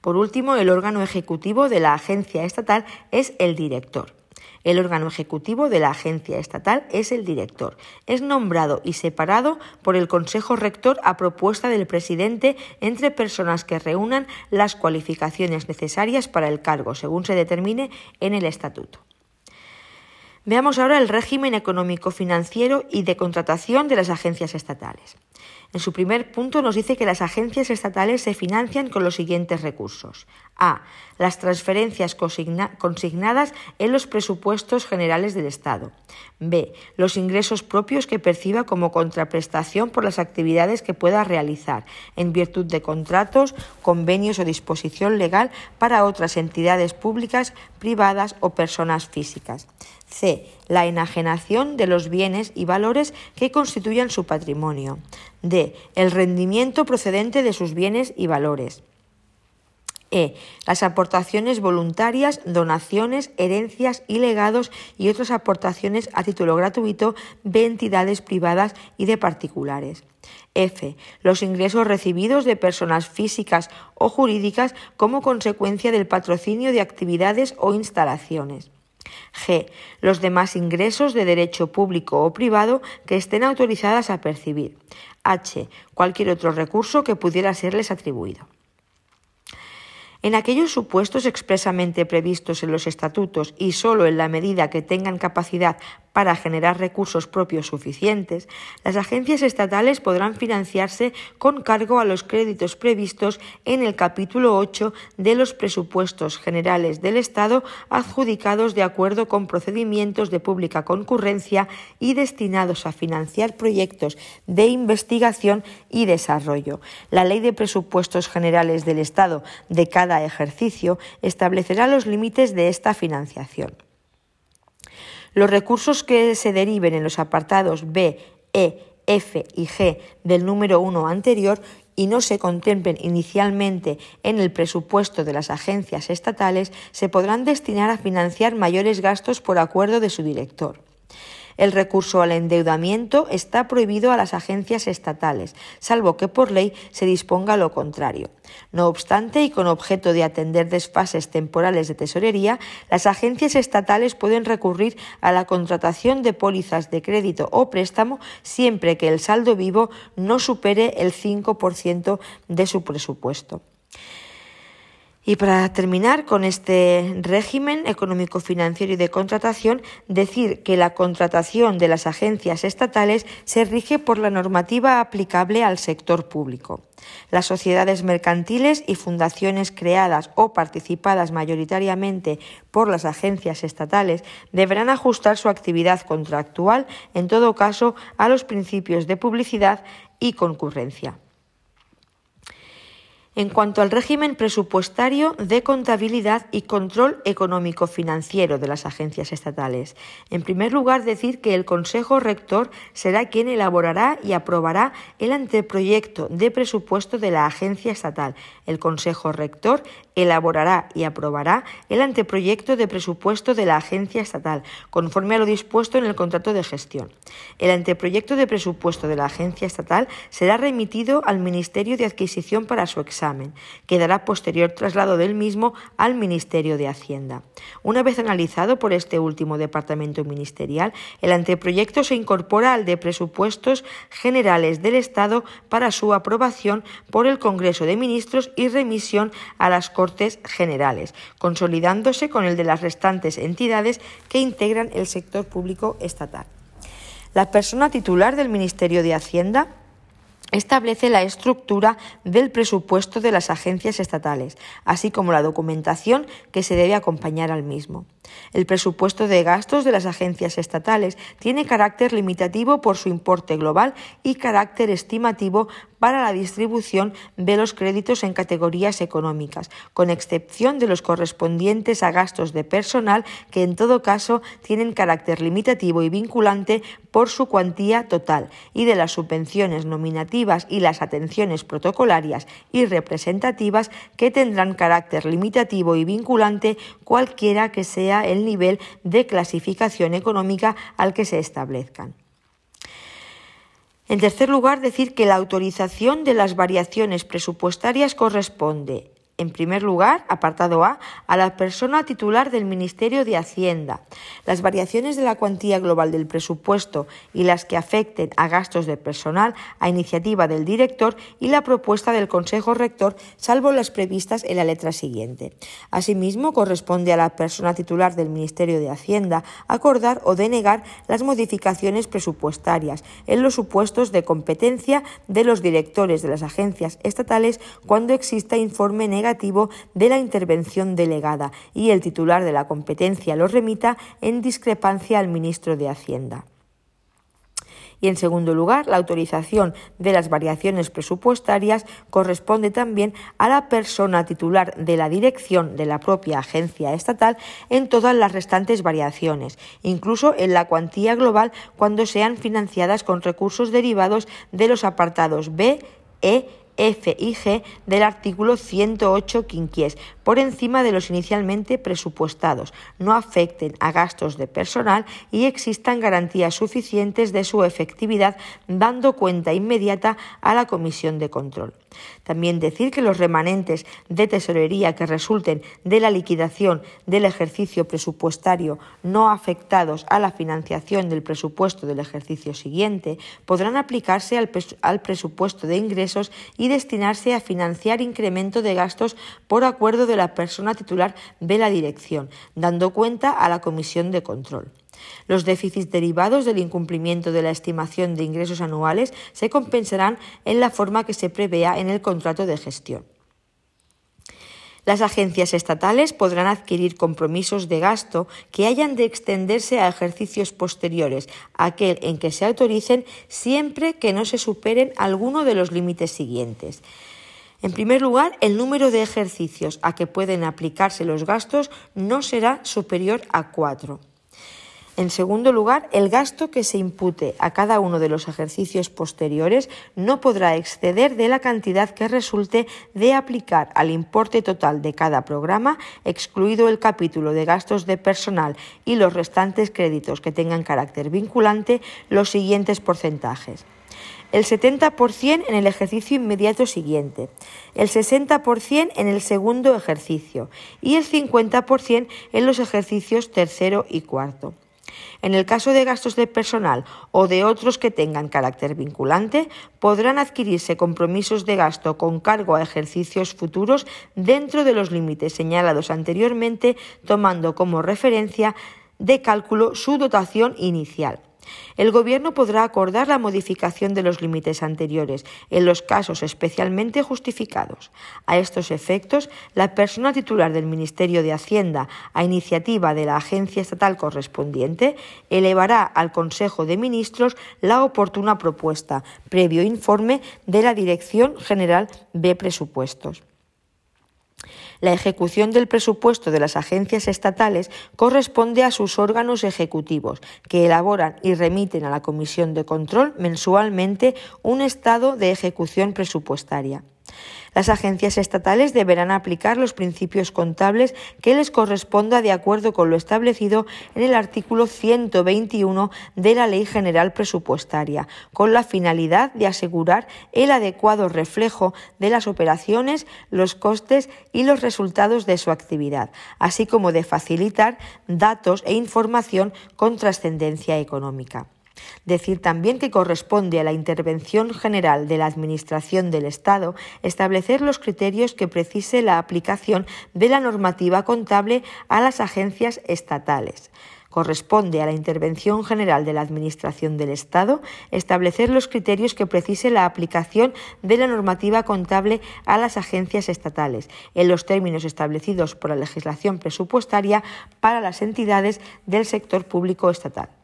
Por último, el órgano ejecutivo de la agencia estatal es el director. El órgano ejecutivo de la agencia estatal es el director. Es nombrado y separado por el Consejo Rector a propuesta del presidente entre personas que reúnan las cualificaciones necesarias para el cargo, según se determine en el estatuto. Veamos ahora el régimen económico financiero y de contratación de las agencias estatales. En su primer punto nos dice que las agencias estatales se financian con los siguientes recursos. A. Las transferencias consignadas en los presupuestos generales del Estado. B. Los ingresos propios que perciba como contraprestación por las actividades que pueda realizar en virtud de contratos, convenios o disposición legal para otras entidades públicas, privadas o personas físicas. C. La enajenación de los bienes y valores que constituyan su patrimonio. D. El rendimiento procedente de sus bienes y valores. E. Las aportaciones voluntarias, donaciones, herencias y legados y otras aportaciones a título gratuito de entidades privadas y de particulares. F. Los ingresos recibidos de personas físicas o jurídicas como consecuencia del patrocinio de actividades o instalaciones. G. Los demás ingresos de derecho público o privado que estén autorizadas a percibir. H. Cualquier otro recurso que pudiera serles atribuido. En aquellos supuestos expresamente previstos en los estatutos y solo en la medida que tengan capacidad para generar recursos propios suficientes, las agencias estatales podrán financiarse con cargo a los créditos previstos en el capítulo 8 de los presupuestos generales del Estado adjudicados de acuerdo con procedimientos de pública concurrencia y destinados a financiar proyectos de investigación y desarrollo. La Ley de Presupuestos Generales del Estado de cada ejercicio establecerá los límites de esta financiación. Los recursos que se deriven en los apartados B, E, F y G del número 1 anterior y no se contemplen inicialmente en el presupuesto de las agencias estatales se podrán destinar a financiar mayores gastos por acuerdo de su director. El recurso al endeudamiento está prohibido a las agencias estatales, salvo que por ley se disponga lo contrario. No obstante, y con objeto de atender desfases temporales de tesorería, las agencias estatales pueden recurrir a la contratación de pólizas de crédito o préstamo siempre que el saldo vivo no supere el 5% de su presupuesto. Y para terminar con este régimen económico financiero y de contratación, decir que la contratación de las agencias estatales se rige por la normativa aplicable al sector público. Las sociedades mercantiles y fundaciones creadas o participadas mayoritariamente por las agencias estatales deberán ajustar su actividad contractual, en todo caso, a los principios de publicidad y concurrencia. En cuanto al régimen presupuestario de contabilidad y control económico financiero de las agencias estatales, en primer lugar decir que el Consejo Rector será quien elaborará y aprobará el anteproyecto de presupuesto de la agencia estatal. El Consejo Rector elaborará y aprobará el anteproyecto de presupuesto de la agencia estatal, conforme a lo dispuesto en el contrato de gestión. El anteproyecto de presupuesto de la agencia estatal será remitido al Ministerio de Adquisición para su examen Quedará posterior traslado del mismo al Ministerio de Hacienda. Una vez analizado por este último departamento ministerial, el anteproyecto se incorpora al de presupuestos generales del Estado para su aprobación por el Congreso de Ministros y remisión a las Cortes Generales, consolidándose con el de las restantes entidades que integran el sector público estatal. La persona titular del Ministerio de Hacienda establece la estructura del presupuesto de las agencias estatales, así como la documentación que se debe acompañar al mismo. El presupuesto de gastos de las agencias estatales tiene carácter limitativo por su importe global y carácter estimativo para la distribución de los créditos en categorías económicas, con excepción de los correspondientes a gastos de personal que en todo caso tienen carácter limitativo y vinculante por su cuantía total, y de las subvenciones nominativas y las atenciones protocolarias y representativas que tendrán carácter limitativo y vinculante cualquiera que sea el nivel de clasificación económica al que se establezcan. En tercer lugar, decir que la autorización de las variaciones presupuestarias corresponde En primer lugar, apartado A, a la persona titular del Ministerio de Hacienda. Las variaciones de la cuantía global del presupuesto y las que afecten a gastos de personal a iniciativa del director y la propuesta del Consejo Rector, salvo las previstas en la letra siguiente. Asimismo, corresponde a la persona titular del Ministerio de Hacienda acordar o denegar las modificaciones presupuestarias en los supuestos de competencia de los directores de las agencias estatales cuando exista informe negativo de la intervención delegada y el titular de la competencia lo remita en discrepancia al ministro de Hacienda. Y en segundo lugar, la autorización de las variaciones presupuestarias corresponde también a la persona titular de la dirección de la propia agencia estatal en todas las restantes variaciones, incluso en la cuantía global cuando sean financiadas con recursos derivados de los apartados B, E F y G del artículo 108 quinquies, por encima de los inicialmente presupuestados, no afecten a gastos de personal y existan garantías suficientes de su efectividad, dando cuenta inmediata a la Comisión de Control. También decir que los remanentes de tesorería que resulten de la liquidación del ejercicio presupuestario no afectados a la financiación del presupuesto del ejercicio siguiente podrán aplicarse al, presupuesto de ingresos y destinarse a financiar incremento de gastos por acuerdo de la persona titular de la dirección, dando cuenta a la Comisión de Control. Los déficits derivados del incumplimiento de la estimación de ingresos anuales se compensarán en la forma que se prevea en el contrato de gestión. Las agencias estatales podrán adquirir compromisos de gasto que hayan de extenderse a ejercicios posteriores, aquel en que se autoricen siempre que no se superen alguno de los límites siguientes. En primer lugar, el número de ejercicios a que pueden aplicarse los gastos no será superior a cuatro. En segundo lugar, el gasto que se impute a cada uno de los ejercicios posteriores no podrá exceder de la cantidad que resulte de aplicar al importe total de cada programa, excluido el capítulo de gastos de personal y los restantes créditos que tengan carácter vinculante, los siguientes porcentajes el 70% en el ejercicio inmediato siguiente, el 60% en el segundo ejercicio y el 50% en los ejercicios tercero y cuarto. En el caso de gastos de personal o de otros que tengan carácter vinculante, podrán adquirirse compromisos de gasto con cargo a ejercicios futuros dentro de los límites señalados anteriormente, tomando como referencia de cálculo su dotación inicial. El Gobierno podrá acordar la modificación de los límites anteriores en los casos especialmente justificados. A estos efectos, la persona titular del Ministerio de Hacienda, a iniciativa de la agencia estatal correspondiente, elevará al Consejo de Ministros la oportuna propuesta, previo informe de la Dirección General de Presupuestos. La ejecución del presupuesto de las agencias estatales corresponde a sus órganos ejecutivos, que elaboran y remiten a la Comisión de Control mensualmente un estado de ejecución presupuestaria. Las agencias estatales deberán aplicar los principios contables que les corresponda de acuerdo con lo establecido en el artículo 121 de la Ley General Presupuestaria, con la finalidad de asegurar el adecuado reflejo de las operaciones, los costes y los resultados de su actividad, así como de facilitar datos e información con trascendencia económica. Decir también que corresponde a la intervención general de la Administración del Estado establecer los criterios que precise la aplicación de la normativa contable a las agencias estatales corresponde a la Intervención General de la Administración del Estado establecer los criterios que precise la aplicación de la normativa contable a las agencias estatales, en los términos establecidos por la legislación presupuestaria para las entidades del sector público estatal.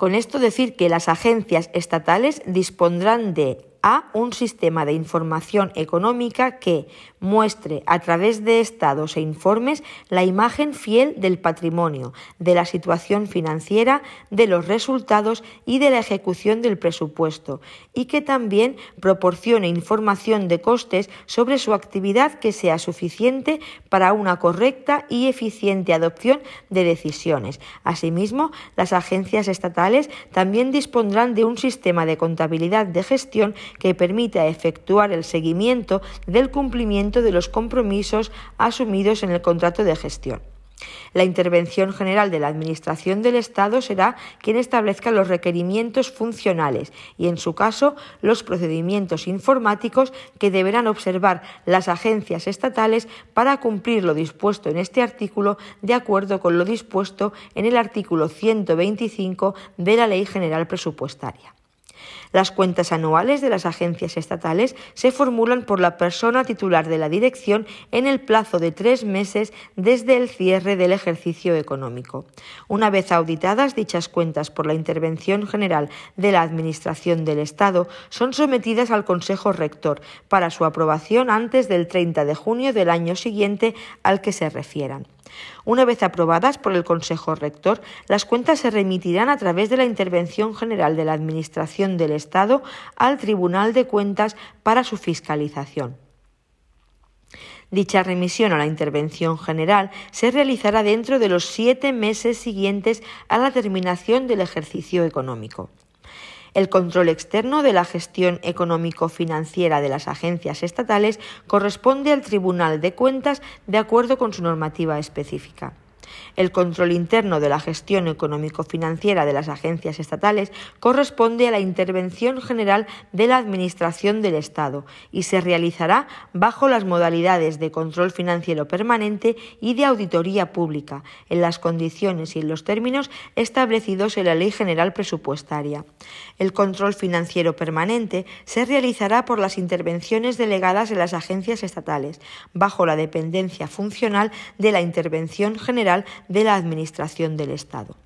Con esto decir que las agencias estatales dispondrán de a un sistema de información económica que muestre a través de estados e informes la imagen fiel del patrimonio, de la situación financiera, de los resultados y de la ejecución del presupuesto, y que también proporcione información de costes sobre su actividad que sea suficiente para una correcta y eficiente adopción de decisiones. Asimismo, las agencias estatales también dispondrán de un sistema de contabilidad de gestión que permita efectuar el seguimiento del cumplimiento de los compromisos asumidos en el contrato de gestión. La intervención general de la Administración del Estado será quien establezca los requerimientos funcionales y, en su caso, los procedimientos informáticos que deberán observar las agencias estatales para cumplir lo dispuesto en este artículo de acuerdo con lo dispuesto en el artículo 125 de la Ley General Presupuestaria. Las cuentas anuales de las agencias estatales se formulan por la persona titular de la dirección en el plazo de tres meses desde el cierre del ejercicio económico. Una vez auditadas dichas cuentas por la intervención general de la Administración del Estado, son sometidas al Consejo Rector para su aprobación antes del 30 de junio del año siguiente al que se refieran. Una vez aprobadas por el Consejo Rector, las cuentas se remitirán a través de la intervención general de la Administración del Estado al Tribunal de Cuentas para su fiscalización. Dicha remisión a la intervención general se realizará dentro de los siete meses siguientes a la terminación del ejercicio económico. El control externo de la gestión económico-financiera de las agencias estatales corresponde al Tribunal de Cuentas de acuerdo con su normativa específica. El control interno de la gestión económico-financiera de las agencias estatales corresponde a la intervención general de la Administración del Estado y se realizará bajo las modalidades de control financiero permanente y de auditoría pública, en las condiciones y en los términos establecidos en la Ley General Presupuestaria. El control financiero permanente se realizará por las intervenciones delegadas en las agencias estatales, bajo la dependencia funcional de la Intervención General de la Administración del Estado.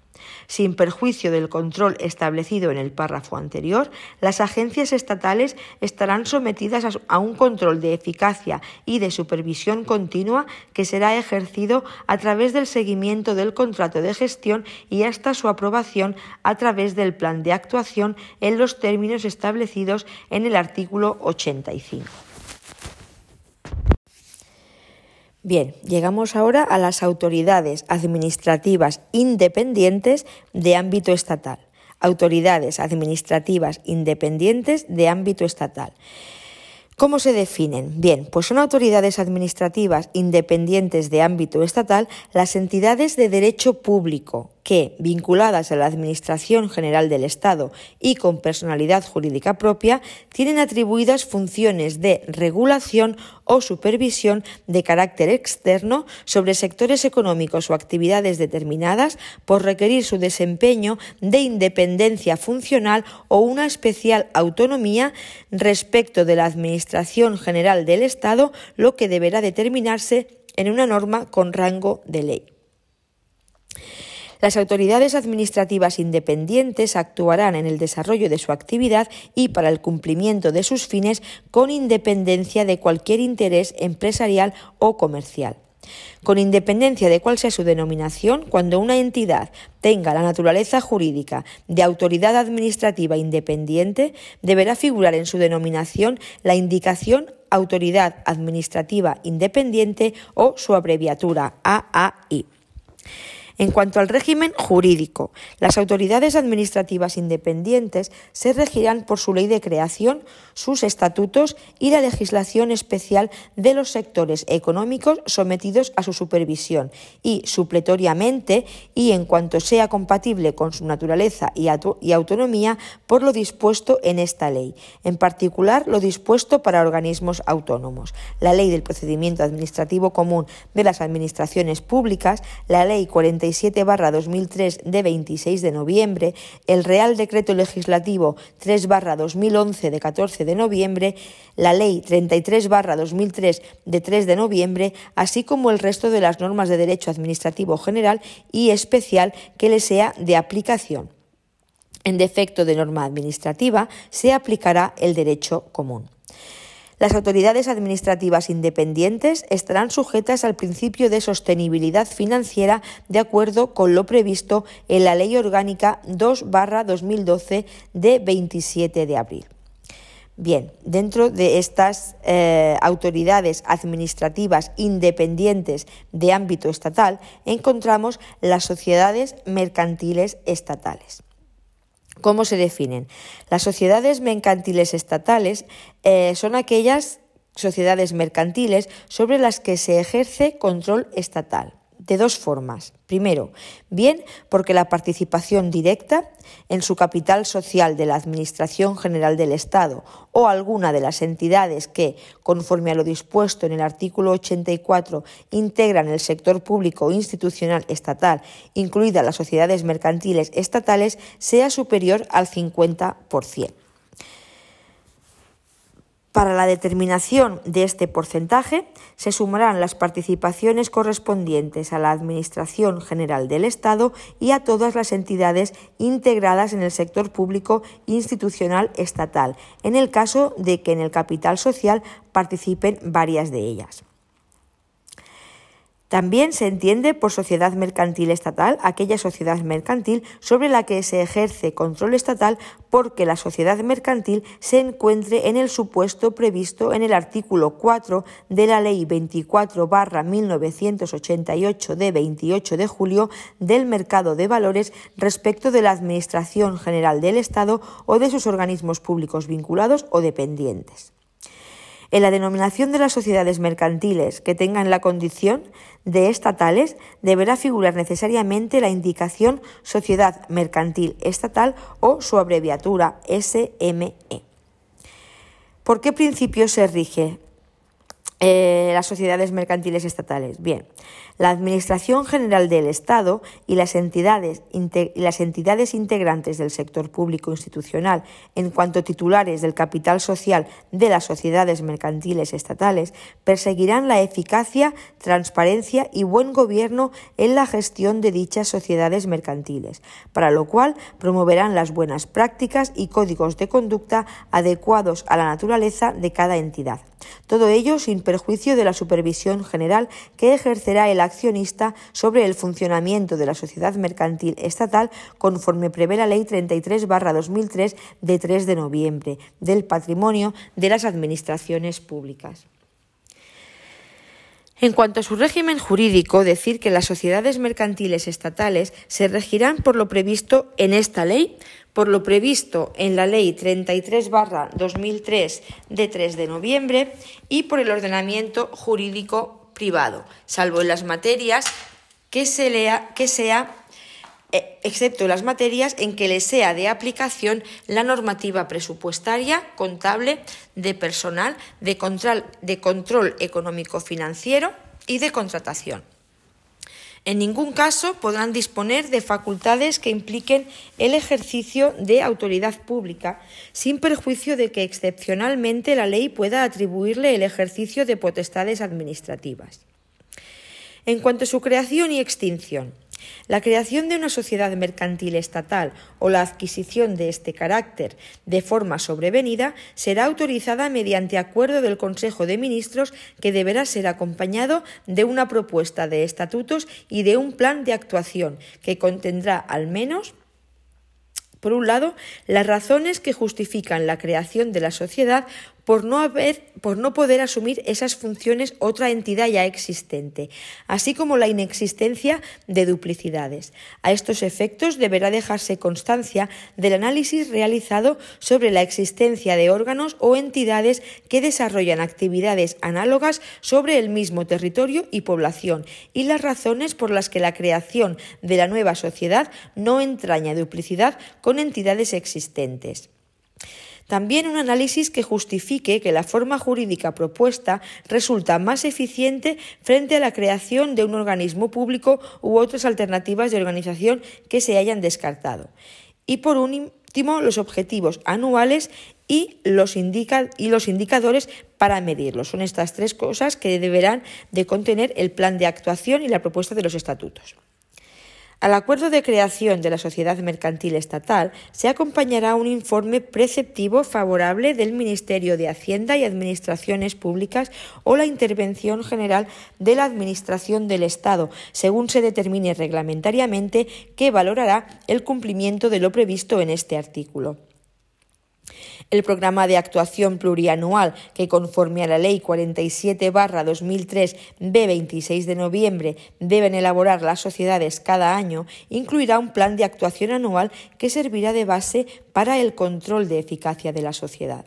Sin perjuicio del control establecido en el párrafo anterior, las agencias estatales estarán sometidas a un control de eficacia y de supervisión continua que será ejercido a través del seguimiento del contrato de gestión y hasta su aprobación a través del plan de actuación en los términos establecidos en el artículo 85. Bien, llegamos ahora a las autoridades administrativas independientes de ámbito estatal. Autoridades administrativas independientes de ámbito estatal. ¿Cómo se definen? Bien, pues son autoridades administrativas independientes de ámbito estatal las entidades de derecho público, que, vinculadas a la Administración General del Estado y con personalidad jurídica propia, tienen atribuidas funciones de regulación o supervisión de carácter externo sobre sectores económicos o actividades determinadas por requerir su desempeño de independencia funcional o una especial autonomía respecto de la Administración General del Estado, lo que deberá determinarse en una norma con rango de ley. Las autoridades administrativas independientes actuarán en el desarrollo de su actividad y para el cumplimiento de sus fines con independencia de cualquier interés empresarial o comercial. Con independencia de cuál sea su denominación, cuando una entidad tenga la naturaleza jurídica de autoridad administrativa independiente, deberá figurar en su denominación la indicación Autoridad Administrativa Independiente o su abreviatura AAI. En cuanto al régimen jurídico, las autoridades administrativas independientes se regirán por su ley de creación, sus estatutos y la legislación especial de los sectores económicos sometidos a su supervisión y, supletoriamente, y en cuanto sea compatible con su naturaleza y, autonomía, por lo dispuesto en esta ley, en particular lo dispuesto para organismos autónomos, la ley del procedimiento administrativo común de las administraciones públicas, la ley 40 37-2003 de 26 de noviembre, el Real Decreto Legislativo 3-2011 de 14 de noviembre, la Ley 33-2003 de 3 de noviembre, así como el resto de las normas de derecho administrativo general y especial que le sea de aplicación. En defecto de norma administrativa, se aplicará el derecho común. Las autoridades administrativas independientes estarán sujetas al principio de sostenibilidad financiera de acuerdo con lo previsto en la Ley Orgánica 2-2012 de 27 de abril. Bien, dentro de estas eh, autoridades administrativas independientes de ámbito estatal encontramos las sociedades mercantiles estatales. ¿Cómo se definen? Las sociedades mercantiles estatales eh, son aquellas sociedades mercantiles sobre las que se ejerce control estatal de dos formas. Primero, bien porque la participación directa en su capital social de la Administración General del Estado o alguna de las entidades que, conforme a lo dispuesto en el artículo 84, integran el sector público institucional estatal, incluidas las sociedades mercantiles estatales, sea superior al 50%. Para la determinación de este porcentaje se sumarán las participaciones correspondientes a la Administración General del Estado y a todas las entidades integradas en el sector público institucional estatal, en el caso de que en el capital social participen varias de ellas. También se entiende por sociedad mercantil estatal aquella sociedad mercantil sobre la que se ejerce control estatal porque la sociedad mercantil se encuentre en el supuesto previsto en el artículo 4 de la Ley 24-1988 de 28 de julio del mercado de valores respecto de la Administración General del Estado o de sus organismos públicos vinculados o dependientes. En la denominación de las sociedades mercantiles que tengan la condición de estatales deberá figurar necesariamente la indicación Sociedad Mercantil Estatal o su abreviatura SME. ¿Por qué principio se rige eh, las sociedades mercantiles estatales? Bien, la Administración General del Estado y las, entidades, las entidades integrantes del sector público institucional, en cuanto titulares del capital social de las sociedades mercantiles estatales, perseguirán la eficacia, transparencia y buen gobierno en la gestión de dichas sociedades mercantiles, para lo cual promoverán las buenas prácticas y códigos de conducta adecuados a la naturaleza de cada entidad. Todo ello sin perjuicio de la supervisión general que ejercerá el accionista sobre el funcionamiento de la sociedad mercantil estatal conforme prevé la Ley 33-2003 de 3 de noviembre del patrimonio de las administraciones públicas. En cuanto a su régimen jurídico, decir que las sociedades mercantiles estatales se regirán por lo previsto en esta ley, por lo previsto en la Ley 33-2003 de 3 de noviembre y por el ordenamiento jurídico privado, salvo en las materias que, se lea, que sea eh, excepto las materias en que le sea de aplicación la normativa presupuestaria, contable, de personal, de de control económico financiero y de contratación. En ningún caso podrán disponer de facultades que impliquen el ejercicio de autoridad pública, sin perjuicio de que excepcionalmente la ley pueda atribuirle el ejercicio de potestades administrativas. En cuanto a su creación y extinción, la creación de una sociedad mercantil estatal o la adquisición de este carácter de forma sobrevenida será autorizada mediante acuerdo del Consejo de Ministros que deberá ser acompañado de una propuesta de estatutos y de un plan de actuación que contendrá al menos por un lado, las razones que justifican la creación de la sociedad por no, poder asumir esas funciones otra entidad ya existente, así como la inexistencia de duplicidades. A estos efectos deberá dejarse constancia del análisis realizado sobre la existencia de órganos o entidades que desarrollan actividades análogas sobre el mismo territorio y población y las razones por las que la creación de la nueva sociedad no entraña duplicidad con entidades existentes. También un análisis que justifique que la forma jurídica propuesta resulta más eficiente frente a la creación de un organismo público u otras alternativas de organización que se hayan descartado. Y por último, los objetivos anuales y los, indicadores para medirlos. Son estas tres cosas que deberán de contener el plan de actuación y la propuesta de los estatutos. Al acuerdo de creación de la sociedad mercantil estatal se acompañará un informe preceptivo favorable del Ministerio de Hacienda y Administraciones Públicas o la intervención general de la Administración del Estado, según se determine reglamentariamente, que valorará el cumplimiento de lo previsto en este artículo. El programa de actuación plurianual, que conforme a la Ley 47-2003 de 26 de noviembre deben elaborar las sociedades cada año, incluirá un plan de actuación anual que servirá de base para el control de eficacia de la sociedad.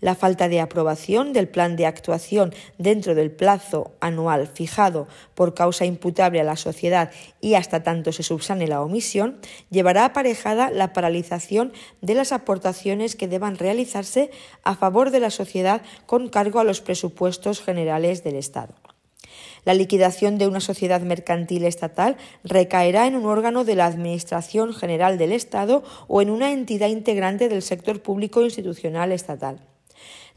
La falta de aprobación del plan de actuación dentro del plazo anual fijado por causa imputable a la sociedad y hasta tanto se subsane la omisión, llevará aparejada la paralización de las aportaciones que deban realizarse a favor de la sociedad con cargo a los presupuestos generales del Estado. La liquidación de una sociedad mercantil estatal recaerá en un órgano de la Administración General del Estado o en una entidad integrante del sector público institucional estatal.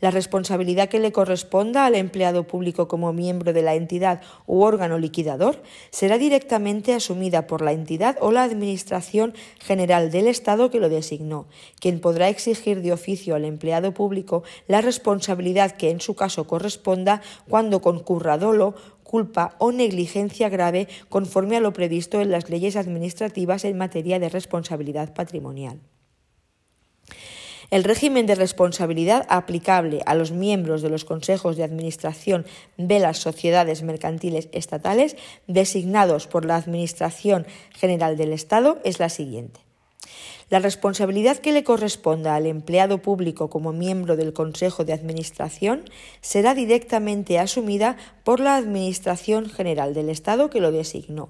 La responsabilidad que le corresponda al empleado público como miembro de la entidad u órgano liquidador será directamente asumida por la entidad o la Administración General del Estado que lo designó, quien podrá exigir de oficio al empleado público la responsabilidad que en su caso corresponda cuando concurra dolo, culpa o negligencia grave conforme a lo previsto en las leyes administrativas en materia de responsabilidad patrimonial. El régimen de responsabilidad aplicable a los miembros de los consejos de administración de las sociedades mercantiles estatales designados por la Administración General del Estado es la siguiente. La responsabilidad que le corresponda al empleado público como miembro del Consejo de Administración será directamente asumida por la Administración General del Estado que lo designó.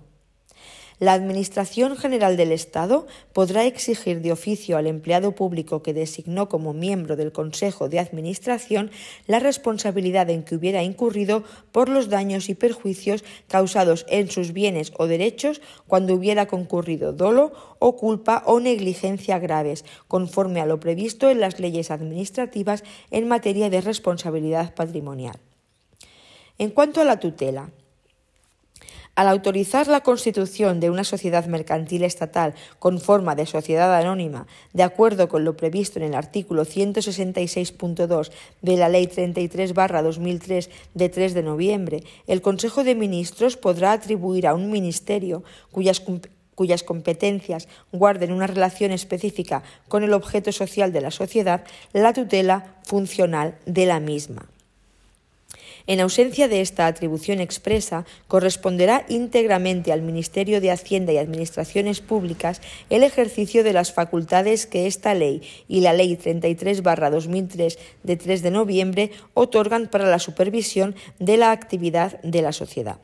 La Administración General del Estado podrá exigir de oficio al empleado público que designó como miembro del Consejo de Administración la responsabilidad en que hubiera incurrido por los daños y perjuicios causados en sus bienes o derechos cuando hubiera concurrido dolo o culpa o negligencia graves, conforme a lo previsto en las leyes administrativas en materia de responsabilidad patrimonial. En cuanto a la tutela, al autorizar la constitución de una sociedad mercantil estatal con forma de sociedad anónima, de acuerdo con lo previsto en el artículo 166.2 de la Ley 33-2003 de 3 de noviembre, el Consejo de Ministros podrá atribuir a un ministerio cuyas cuyas competencias guarden una relación específica con el objeto social de la sociedad, la tutela funcional de la misma. En ausencia de esta atribución expresa, corresponderá íntegramente al Ministerio de Hacienda y Administraciones Públicas el ejercicio de las facultades que esta ley y la Ley 33-2003 de 3 de noviembre otorgan para la supervisión de la actividad de la sociedad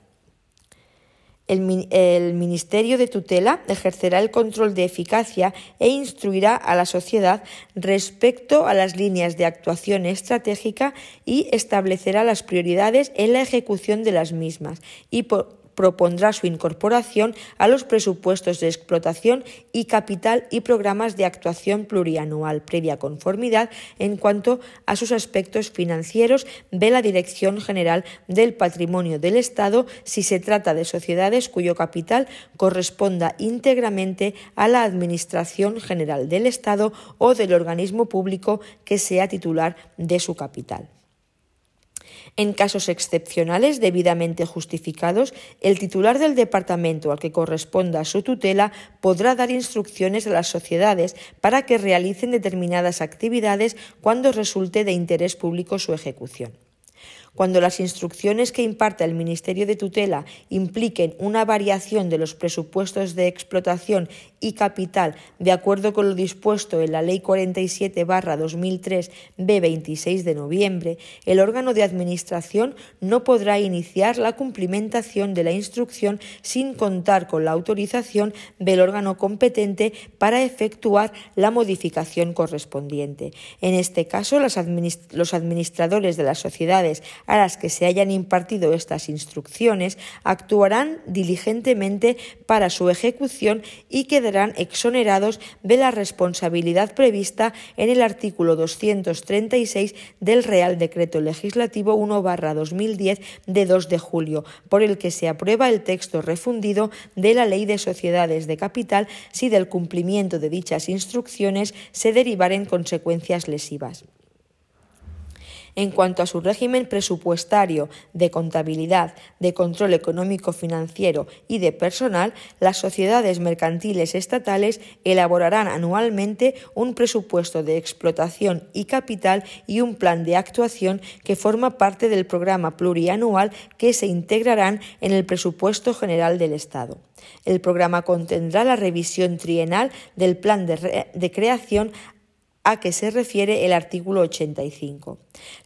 el, Ministerio de Tutela ejercerá el control de eficacia e instruirá a la sociedad respecto a las líneas de actuación estratégica y establecerá las prioridades en la ejecución de las mismas y propondrá su incorporación a los presupuestos de explotación y capital y programas de actuación plurianual previa conformidad en cuanto a sus aspectos financieros de la Dirección General del Patrimonio del Estado si se trata de sociedades cuyo capital corresponda íntegramente a la Administración General del Estado o del organismo público que sea titular de su capital. En casos excepcionales debidamente justificados, el titular del departamento al que corresponda su tutela podrá dar instrucciones a las sociedades para que realicen determinadas actividades cuando resulte de interés público su ejecución. Cuando las instrucciones que imparta el Ministerio de Tutela impliquen una variación de los presupuestos de explotación y capital de acuerdo con lo dispuesto en la Ley 47-2003 de 26 de noviembre, el órgano de administración no podrá iniciar la cumplimentación de la instrucción sin contar con la autorización del órgano competente para efectuar la modificación correspondiente. En este caso, los administradores de las sociedades a las que se hayan impartido estas instrucciones actuarán diligentemente para su ejecución y quedarán exonerados de la responsabilidad prevista en el artículo 236 del Real Decreto Legislativo 1-2010 de 2 de julio, por el que se aprueba el texto refundido de la Ley de Sociedades de Capital si del cumplimiento de dichas instrucciones se derivaren consecuencias lesivas. En cuanto a su régimen presupuestario, de contabilidad, de control económico financiero y de personal, las sociedades mercantiles estatales elaborarán anualmente un presupuesto de explotación y capital y un plan de actuación que forma parte del programa plurianual que se integrarán en el presupuesto general del Estado. El programa contendrá la revisión trienal del plan de, de creación a que se refiere el artículo 85.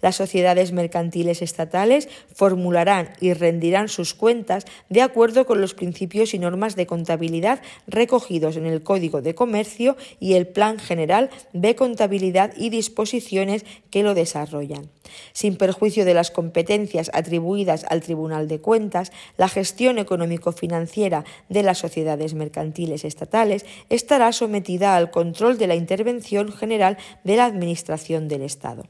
Las sociedades mercantiles estatales formularán y rendirán sus cuentas de acuerdo con los principios y normas de contabilidad recogidos en el Código de Comercio y el Plan General de Contabilidad y disposiciones que lo desarrollan. Sin perjuicio de las competencias atribuidas al Tribunal de Cuentas, la gestión económico-financiera de las sociedades mercantiles estatales estará sometida al control de la intervención general de la Administración del Estado.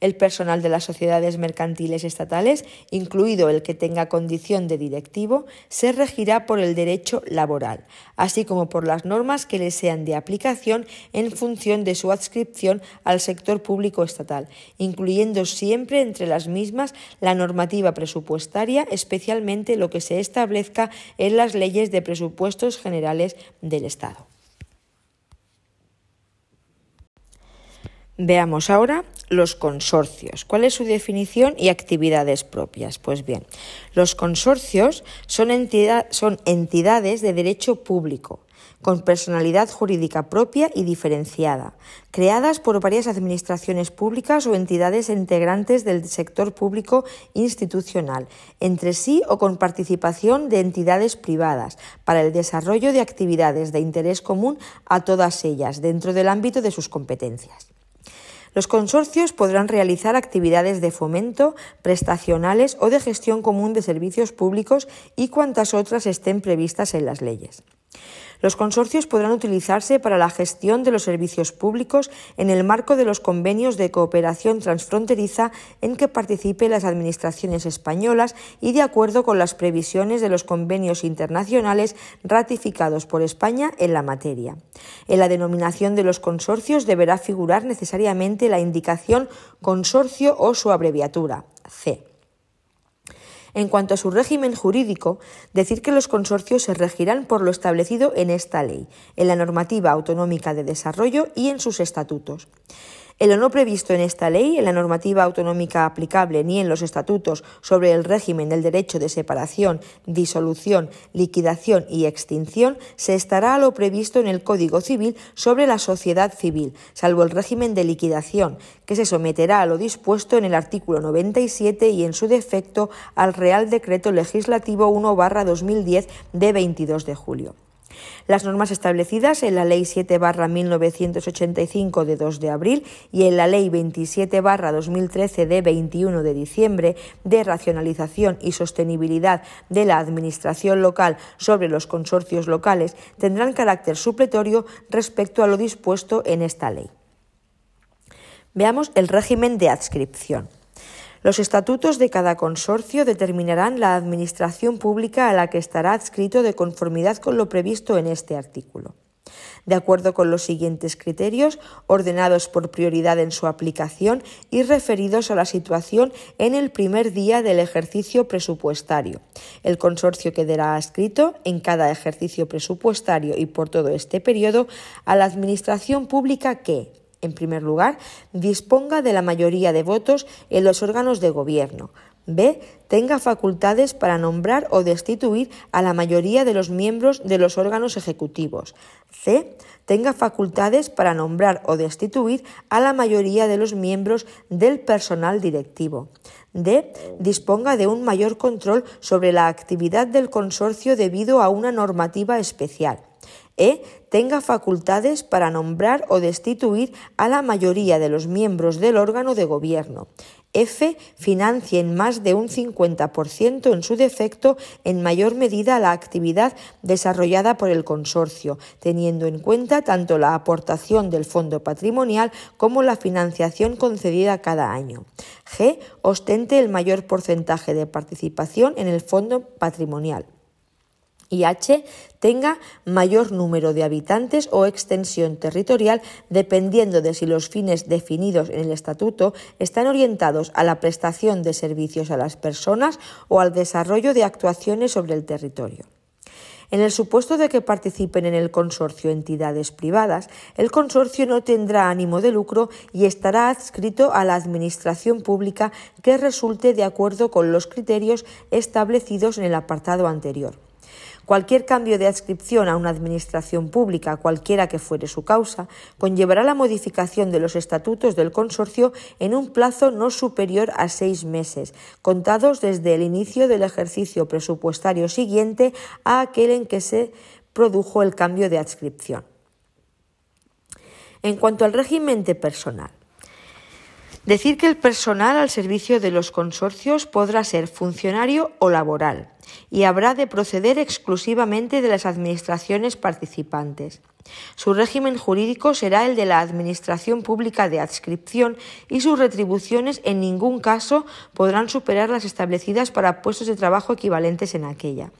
El personal de las sociedades mercantiles estatales, incluido el que tenga condición de directivo, se regirá por el derecho laboral, así como por las normas que le sean de aplicación en función de su adscripción al sector público estatal, incluyendo siempre entre las mismas la normativa presupuestaria, especialmente lo que se establezca en las leyes de presupuestos generales del Estado. Veamos ahora los consorcios. ¿Cuál es su definición y actividades propias? Pues bien, los consorcios son, entidades de derecho público con personalidad jurídica propia y diferenciada, creadas por varias administraciones públicas o entidades integrantes del sector público institucional, entre sí o con participación de entidades privadas, para el desarrollo de actividades de interés común a todas ellas, dentro del ámbito de sus competencias. Los consorcios podrán realizar actividades de fomento, prestacionales o de gestión común de servicios públicos y cuantas otras estén previstas en las leyes. Los consorcios podrán utilizarse para la gestión de los servicios públicos en el marco de los convenios de cooperación transfronteriza en que participen las administraciones españolas y de acuerdo con las previsiones de los convenios internacionales ratificados por España en la materia. En la denominación de los consorcios deberá figurar necesariamente la indicación consorcio o su abreviatura, C. En cuanto a su régimen jurídico, decir que los consorcios se regirán por lo establecido en esta ley, en la normativa autonómica de desarrollo y en sus estatutos. En lo no previsto en esta ley, en la normativa autonómica aplicable ni en los estatutos sobre el régimen del derecho de separación, disolución, liquidación y extinción, se estará a lo previsto en el Código Civil sobre la sociedad civil, salvo el régimen de liquidación, que se someterá a lo dispuesto en el artículo 97 y en su defecto al Real Decreto Legislativo 1-2010 de 22 de julio. Las normas establecidas en la Ley 7 1985 de 2 de abril y en la Ley 27 2013 de 21 de diciembre de racionalización y sostenibilidad de la Administración local sobre los consorcios locales tendrán carácter supletorio respecto a lo dispuesto en esta ley. Veamos el régimen de adscripción. Los estatutos de cada consorcio determinarán la administración pública a la que estará adscrito de conformidad con lo previsto en este artículo. De acuerdo con los siguientes criterios, ordenados por prioridad en su aplicación y referidos a la situación en el primer día del ejercicio presupuestario. El consorcio quedará adscrito en cada ejercicio presupuestario y por todo este periodo a la Administración Pública que, en primer lugar, disponga de la mayoría de votos en los órganos de gobierno. B. Tenga facultades para nombrar o destituir a la mayoría de los miembros de los órganos ejecutivos. C. Tenga facultades para nombrar o destituir a la mayoría de los miembros del personal directivo. D. Disponga de un mayor control sobre la actividad del consorcio debido a una normativa especial. E. Tenga facultades para nombrar o destituir a la mayoría de los miembros del órgano de gobierno. F. Financie en más de un 50% en su defecto en mayor medida la actividad desarrollada por el consorcio, teniendo en cuenta tanto la aportación del fondo patrimonial como la financiación concedida cada año. G. Ostente el mayor porcentaje de participación en el fondo patrimonial. Y H tenga mayor número de habitantes o extensión territorial dependiendo de si los fines definidos en el estatuto están orientados a la prestación de servicios a las personas o al desarrollo de actuaciones sobre el territorio. En el supuesto de que participen en el consorcio entidades privadas, el consorcio no tendrá ánimo de lucro y estará adscrito a la Administración pública que resulte de acuerdo con los criterios establecidos en el apartado anterior. Cualquier cambio de adscripción a una administración pública, cualquiera que fuere su causa, conllevará la modificación de los estatutos del consorcio en un plazo no superior a seis meses, contados desde el inicio del ejercicio presupuestario siguiente a aquel en que se produjo el cambio de adscripción. En cuanto al régimen de personal, Decir que el personal al servicio de los consorcios podrá ser funcionario o laboral y habrá de proceder exclusivamente de las administraciones participantes. Su régimen jurídico será el de la Administración Pública de Adscripción y sus retribuciones en ningún caso podrán superar las establecidas para puestos de trabajo equivalentes en aquella.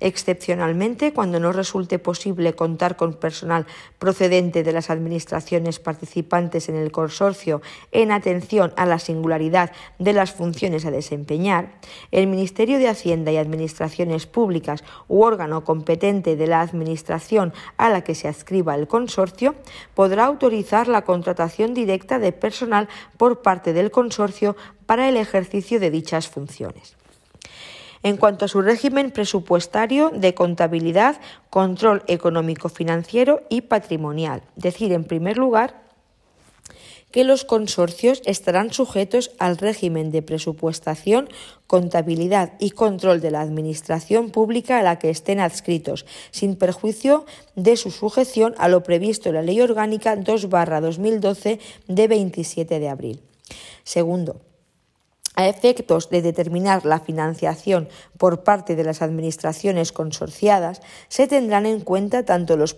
Excepcionalmente, cuando no resulte posible contar con personal procedente de las administraciones participantes en el consorcio en atención a la singularidad de las funciones a desempeñar, el Ministerio de Hacienda y Administraciones Públicas u órgano competente de la Administración a la que se adscriba el consorcio podrá autorizar la contratación directa de personal por parte del consorcio para el ejercicio de dichas funciones en cuanto a su régimen presupuestario de contabilidad, control económico-financiero y patrimonial. Decir, en primer lugar, que los consorcios estarán sujetos al régimen de presupuestación, contabilidad y control de la Administración pública a la que estén adscritos, sin perjuicio de su sujeción a lo previsto en la Ley Orgánica 2-2012 de 27 de abril. Segundo, a efectos de determinar la financiación por parte de las administraciones consorciadas, se tendrán en cuenta tanto los,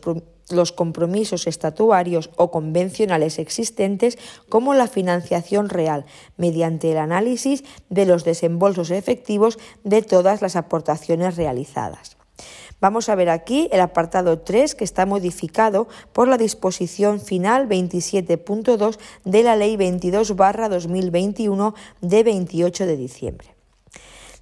compromisos estatuarios o convencionales existentes como la financiación real, mediante el análisis de los desembolsos efectivos de todas las aportaciones realizadas. Vamos a ver aquí el apartado 3 que está modificado por la disposición final 27.2 de la Ley 22 2021 de 28 de diciembre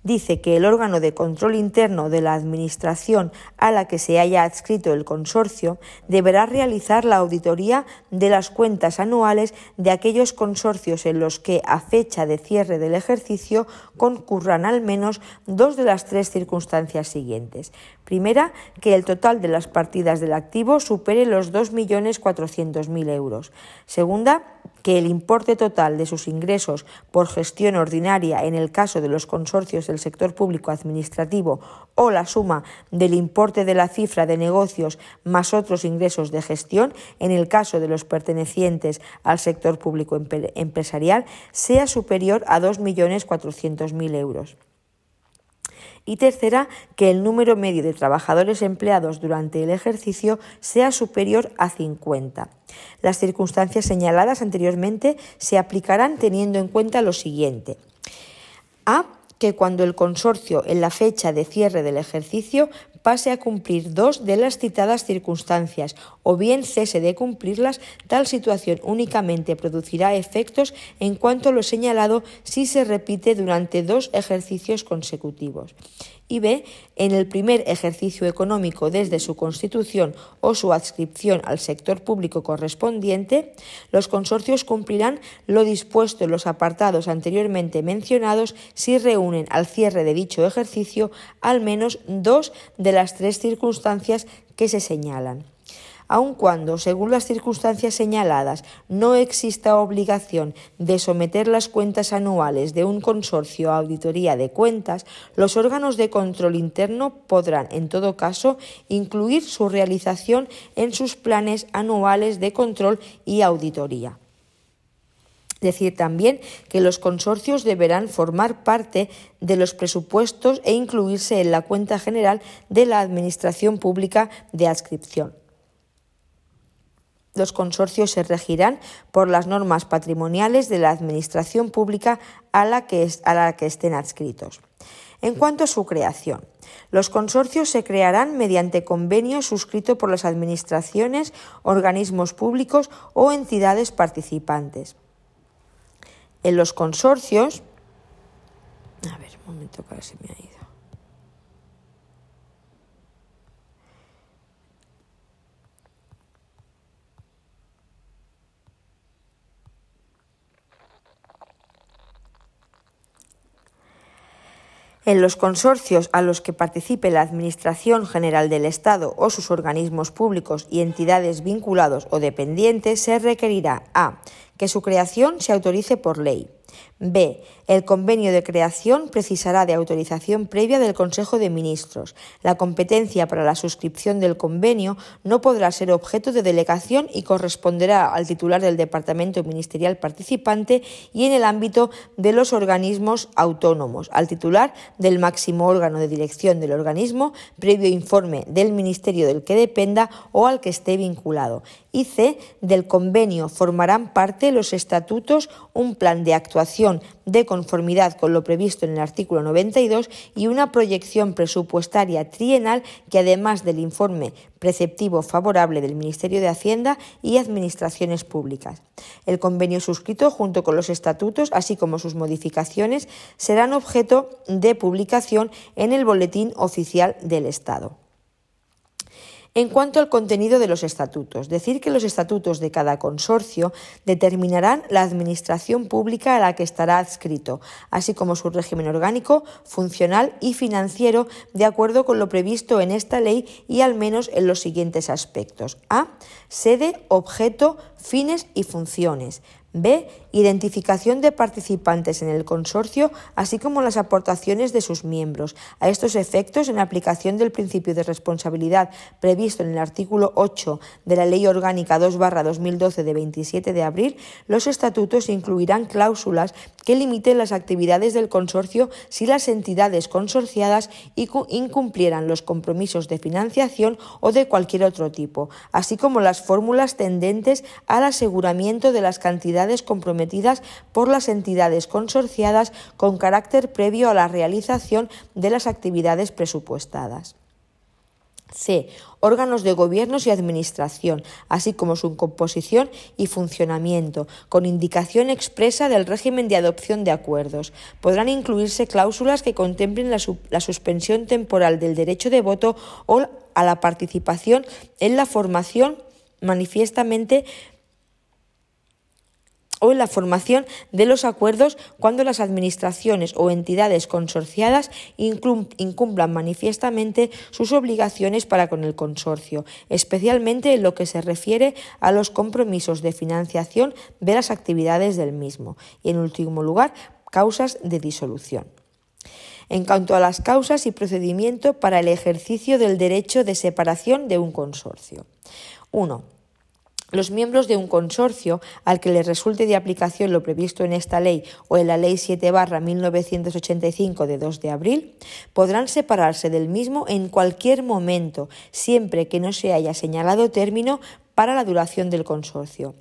dice que el órgano de control interno de la Administración a la que se haya adscrito el consorcio deberá realizar la auditoría de las cuentas anuales de aquellos consorcios en los que, a fecha de cierre del ejercicio, concurran al menos dos de las tres circunstancias siguientes. Primera, que el total de las partidas del activo supere los 2.400.000 euros. Segunda, que el importe total de sus ingresos por gestión ordinaria en el caso de los consorcios del sector público administrativo o la suma del importe de la cifra de negocios más otros ingresos de gestión en el caso de los pertenecientes al sector público empresarial sea superior a 2.400.000 euros y tercera, que el número medio de trabajadores empleados durante el ejercicio sea superior a 50. Las circunstancias señaladas anteriormente se aplicarán teniendo en cuenta lo siguiente. A que cuando el consorcio en la fecha de cierre del ejercicio pase a cumplir dos de las citadas circunstancias o bien cese de cumplirlas, tal situación únicamente producirá efectos en cuanto lo señalado si se repite durante dos ejercicios consecutivos y B, en el primer ejercicio económico desde su constitución o su adscripción al sector público correspondiente, los consorcios cumplirán lo dispuesto en los apartados anteriormente mencionados si reúnen al cierre de dicho ejercicio al menos dos de las tres circunstancias que se señalan aun cuando, según las circunstancias señaladas, no exista obligación de someter las cuentas anuales de un consorcio a auditoría de cuentas, los órganos de control interno podrán, en todo caso, incluir su realización en sus planes anuales de control y auditoría. Decir también que los consorcios deberán formar parte de los presupuestos e incluirse en la cuenta general de la Administración Pública de Adscripción. Los consorcios se regirán por las normas patrimoniales de la Administración pública a la que, a la que estén adscritos. En cuanto a su creación, los consorcios se crearán mediante convenio suscrito por las administraciones, organismos públicos o entidades participantes. En los consorcios, a ver, un momento que ahora se me ha ido. En los consorcios a los que participe la Administración General del Estado o sus organismos públicos y entidades vinculados o dependientes se requerirá a. que su creación se autorice por ley, B. El convenio de creación precisará de autorización previa del Consejo de Ministros. La competencia para la suscripción del convenio no podrá ser objeto de delegación y corresponderá al titular del departamento ministerial participante y en el ámbito de los organismos autónomos, al titular del máximo órgano de dirección del organismo, previo informe del ministerio del que dependa o al que esté vinculado. Y C. Del convenio formarán parte los estatutos, un plan de actuación de conformidad con lo previsto en el artículo 92 y una proyección presupuestaria trienal que además del informe preceptivo favorable del Ministerio de Hacienda y Administraciones Públicas. El convenio suscrito junto con los estatutos, así como sus modificaciones, serán objeto de publicación en el Boletín Oficial del Estado. En cuanto al contenido de los estatutos, decir que los estatutos de cada consorcio determinarán la administración pública a la que estará adscrito, así como su régimen orgánico, funcional y financiero, de acuerdo con lo previsto en esta ley y al menos en los siguientes aspectos. A. Sede, objeto, fines y funciones. B. Identificación de participantes en el consorcio, así como las aportaciones de sus miembros. A estos efectos, en aplicación del principio de responsabilidad previsto en el artículo 8 de la Ley Orgánica 2-2012 de 27 de abril, los estatutos incluirán cláusulas que limiten las actividades del consorcio si las entidades consorciadas incumplieran los compromisos de financiación o de cualquier otro tipo, así como las fórmulas tendentes al aseguramiento de las cantidades comprometidas por las entidades consorciadas con carácter previo a la realización de las actividades presupuestadas. C. Órganos de gobiernos y administración, así como su composición y funcionamiento, con indicación expresa del régimen de adopción de acuerdos. Podrán incluirse cláusulas que contemplen la, la suspensión temporal del derecho de voto o a la participación en la formación manifiestamente o en la formación de los acuerdos cuando las administraciones o entidades consorciadas incumplan manifiestamente sus obligaciones para con el consorcio, especialmente en lo que se refiere a los compromisos de financiación de las actividades del mismo y, en último lugar, causas de disolución. En cuanto a las causas y procedimiento para el ejercicio del derecho de separación de un consorcio. 1 los miembros de un consorcio al que les resulte de aplicación lo previsto en esta ley o en la Ley 7 barra 1985 de 2 de abril podrán separarse del mismo en cualquier momento, siempre que no se haya señalado término para la duración del consorcio.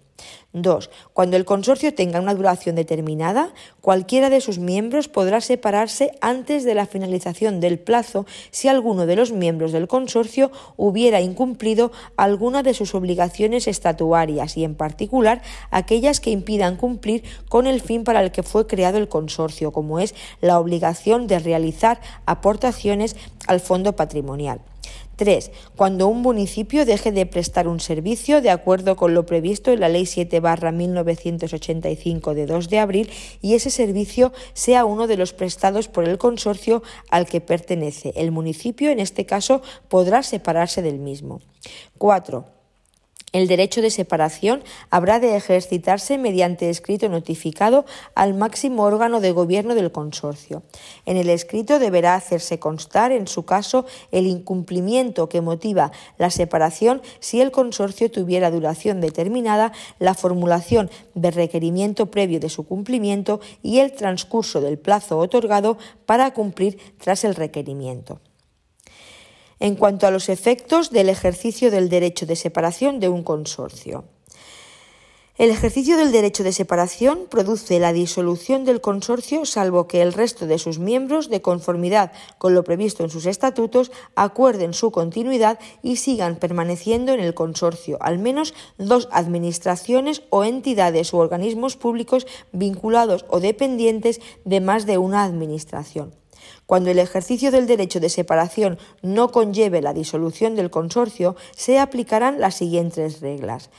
2. Cuando el consorcio tenga una duración determinada, cualquiera de sus miembros podrá separarse antes de la finalización del plazo si alguno de los miembros del consorcio hubiera incumplido alguna de sus obligaciones estatuarias y, en particular, aquellas que impidan cumplir con el fin para el que fue creado el consorcio, como es la obligación de realizar aportaciones al fondo patrimonial. 3. Cuando un municipio deje de prestar un servicio de acuerdo con lo previsto en la Ley 7 1985 de 2 de abril y ese servicio sea uno de los prestados por el consorcio al que pertenece. El municipio, en este caso, podrá separarse del mismo. 4 el derecho de separación habrá de ejercitarse mediante escrito notificado al máximo órgano de gobierno del consorcio. En el escrito deberá hacerse constar, en su caso, el incumplimiento que motiva la separación si el consorcio tuviera duración determinada, la formulación de requerimiento previo de su cumplimiento y el transcurso del plazo otorgado para cumplir tras el requerimiento en cuanto a los efectos del ejercicio del derecho de separación de un consorcio. El ejercicio del derecho de separación produce la disolución del consorcio salvo que el resto de sus miembros, de conformidad con lo previsto en sus estatutos, acuerden su continuidad y sigan permaneciendo en el consorcio al menos dos administraciones o entidades u organismos públicos vinculados o dependientes de más de una administración. Cuando el ejercicio del derecho de separación no conlleve la disolución del consorcio, se aplicarán las siguientes reglas.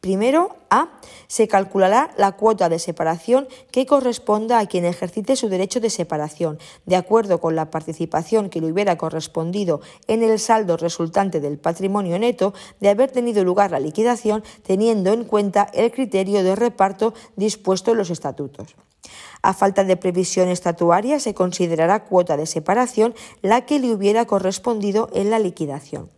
Primero, A. Se calculará la cuota de separación que corresponda a quien ejercite su derecho de separación, de acuerdo con la participación que le hubiera correspondido en el saldo resultante del patrimonio neto de haber tenido lugar la liquidación, teniendo en cuenta el criterio de reparto dispuesto en los estatutos. A falta de previsión estatuaria, se considerará cuota de separación la que le hubiera correspondido en la liquidación.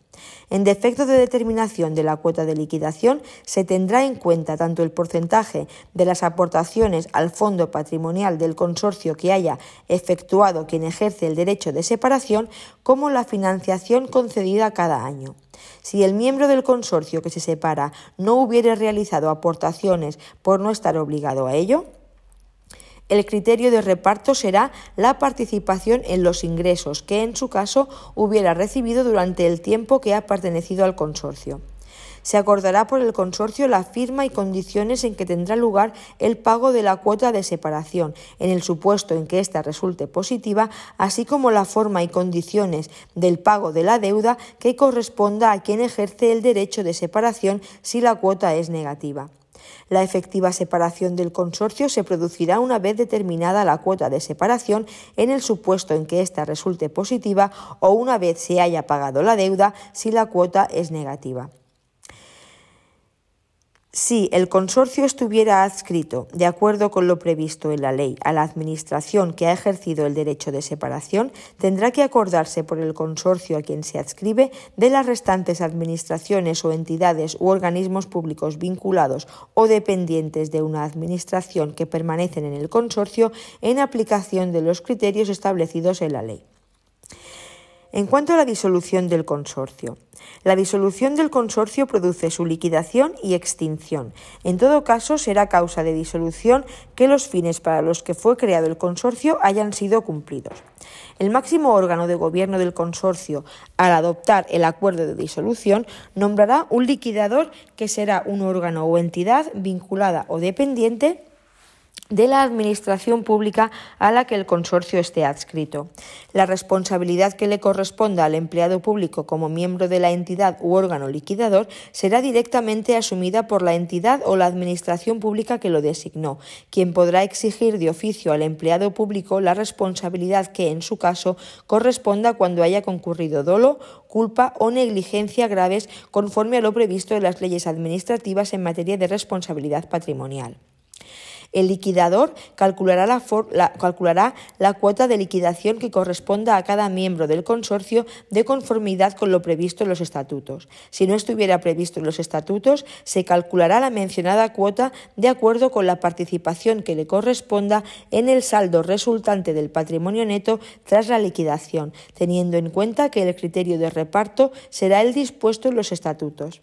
En defecto de determinación de la cuota de liquidación, se tendrá en cuenta tanto el porcentaje de las aportaciones al fondo patrimonial del consorcio que haya efectuado quien ejerce el derecho de separación, como la financiación concedida cada año. Si el miembro del consorcio que se separa no hubiere realizado aportaciones por no estar obligado a ello, el criterio de reparto será la participación en los ingresos que en su caso hubiera recibido durante el tiempo que ha pertenecido al consorcio. Se acordará por el consorcio la firma y condiciones en que tendrá lugar el pago de la cuota de separación, en el supuesto en que ésta resulte positiva, así como la forma y condiciones del pago de la deuda que corresponda a quien ejerce el derecho de separación si la cuota es negativa. La efectiva separación del consorcio se producirá una vez determinada la cuota de separación en el supuesto en que ésta resulte positiva o una vez se haya pagado la deuda si la cuota es negativa. Si el consorcio estuviera adscrito, de acuerdo con lo previsto en la ley, a la Administración que ha ejercido el derecho de separación, tendrá que acordarse por el consorcio a quien se adscribe de las restantes administraciones o entidades u organismos públicos vinculados o dependientes de una Administración que permanecen en el consorcio en aplicación de los criterios establecidos en la ley. En cuanto a la disolución del consorcio, la disolución del consorcio produce su liquidación y extinción. En todo caso, será causa de disolución que los fines para los que fue creado el consorcio hayan sido cumplidos. El máximo órgano de gobierno del consorcio, al adoptar el acuerdo de disolución, nombrará un liquidador que será un órgano o entidad vinculada o dependiente de la administración pública a la que el consorcio esté adscrito. La responsabilidad que le corresponda al empleado público como miembro de la entidad u órgano liquidador será directamente asumida por la entidad o la administración pública que lo designó, quien podrá exigir de oficio al empleado público la responsabilidad que, en su caso, corresponda cuando haya concurrido dolo, culpa o negligencia graves conforme a lo previsto en las leyes administrativas en materia de responsabilidad patrimonial. El liquidador calculará la, cuota de liquidación que corresponda a cada miembro del consorcio de conformidad con lo previsto en los estatutos. Si no estuviera previsto en los estatutos, se calculará la mencionada cuota de acuerdo con la participación que le corresponda en el saldo resultante del patrimonio neto tras la liquidación, teniendo en cuenta que el criterio de reparto será el dispuesto en los estatutos.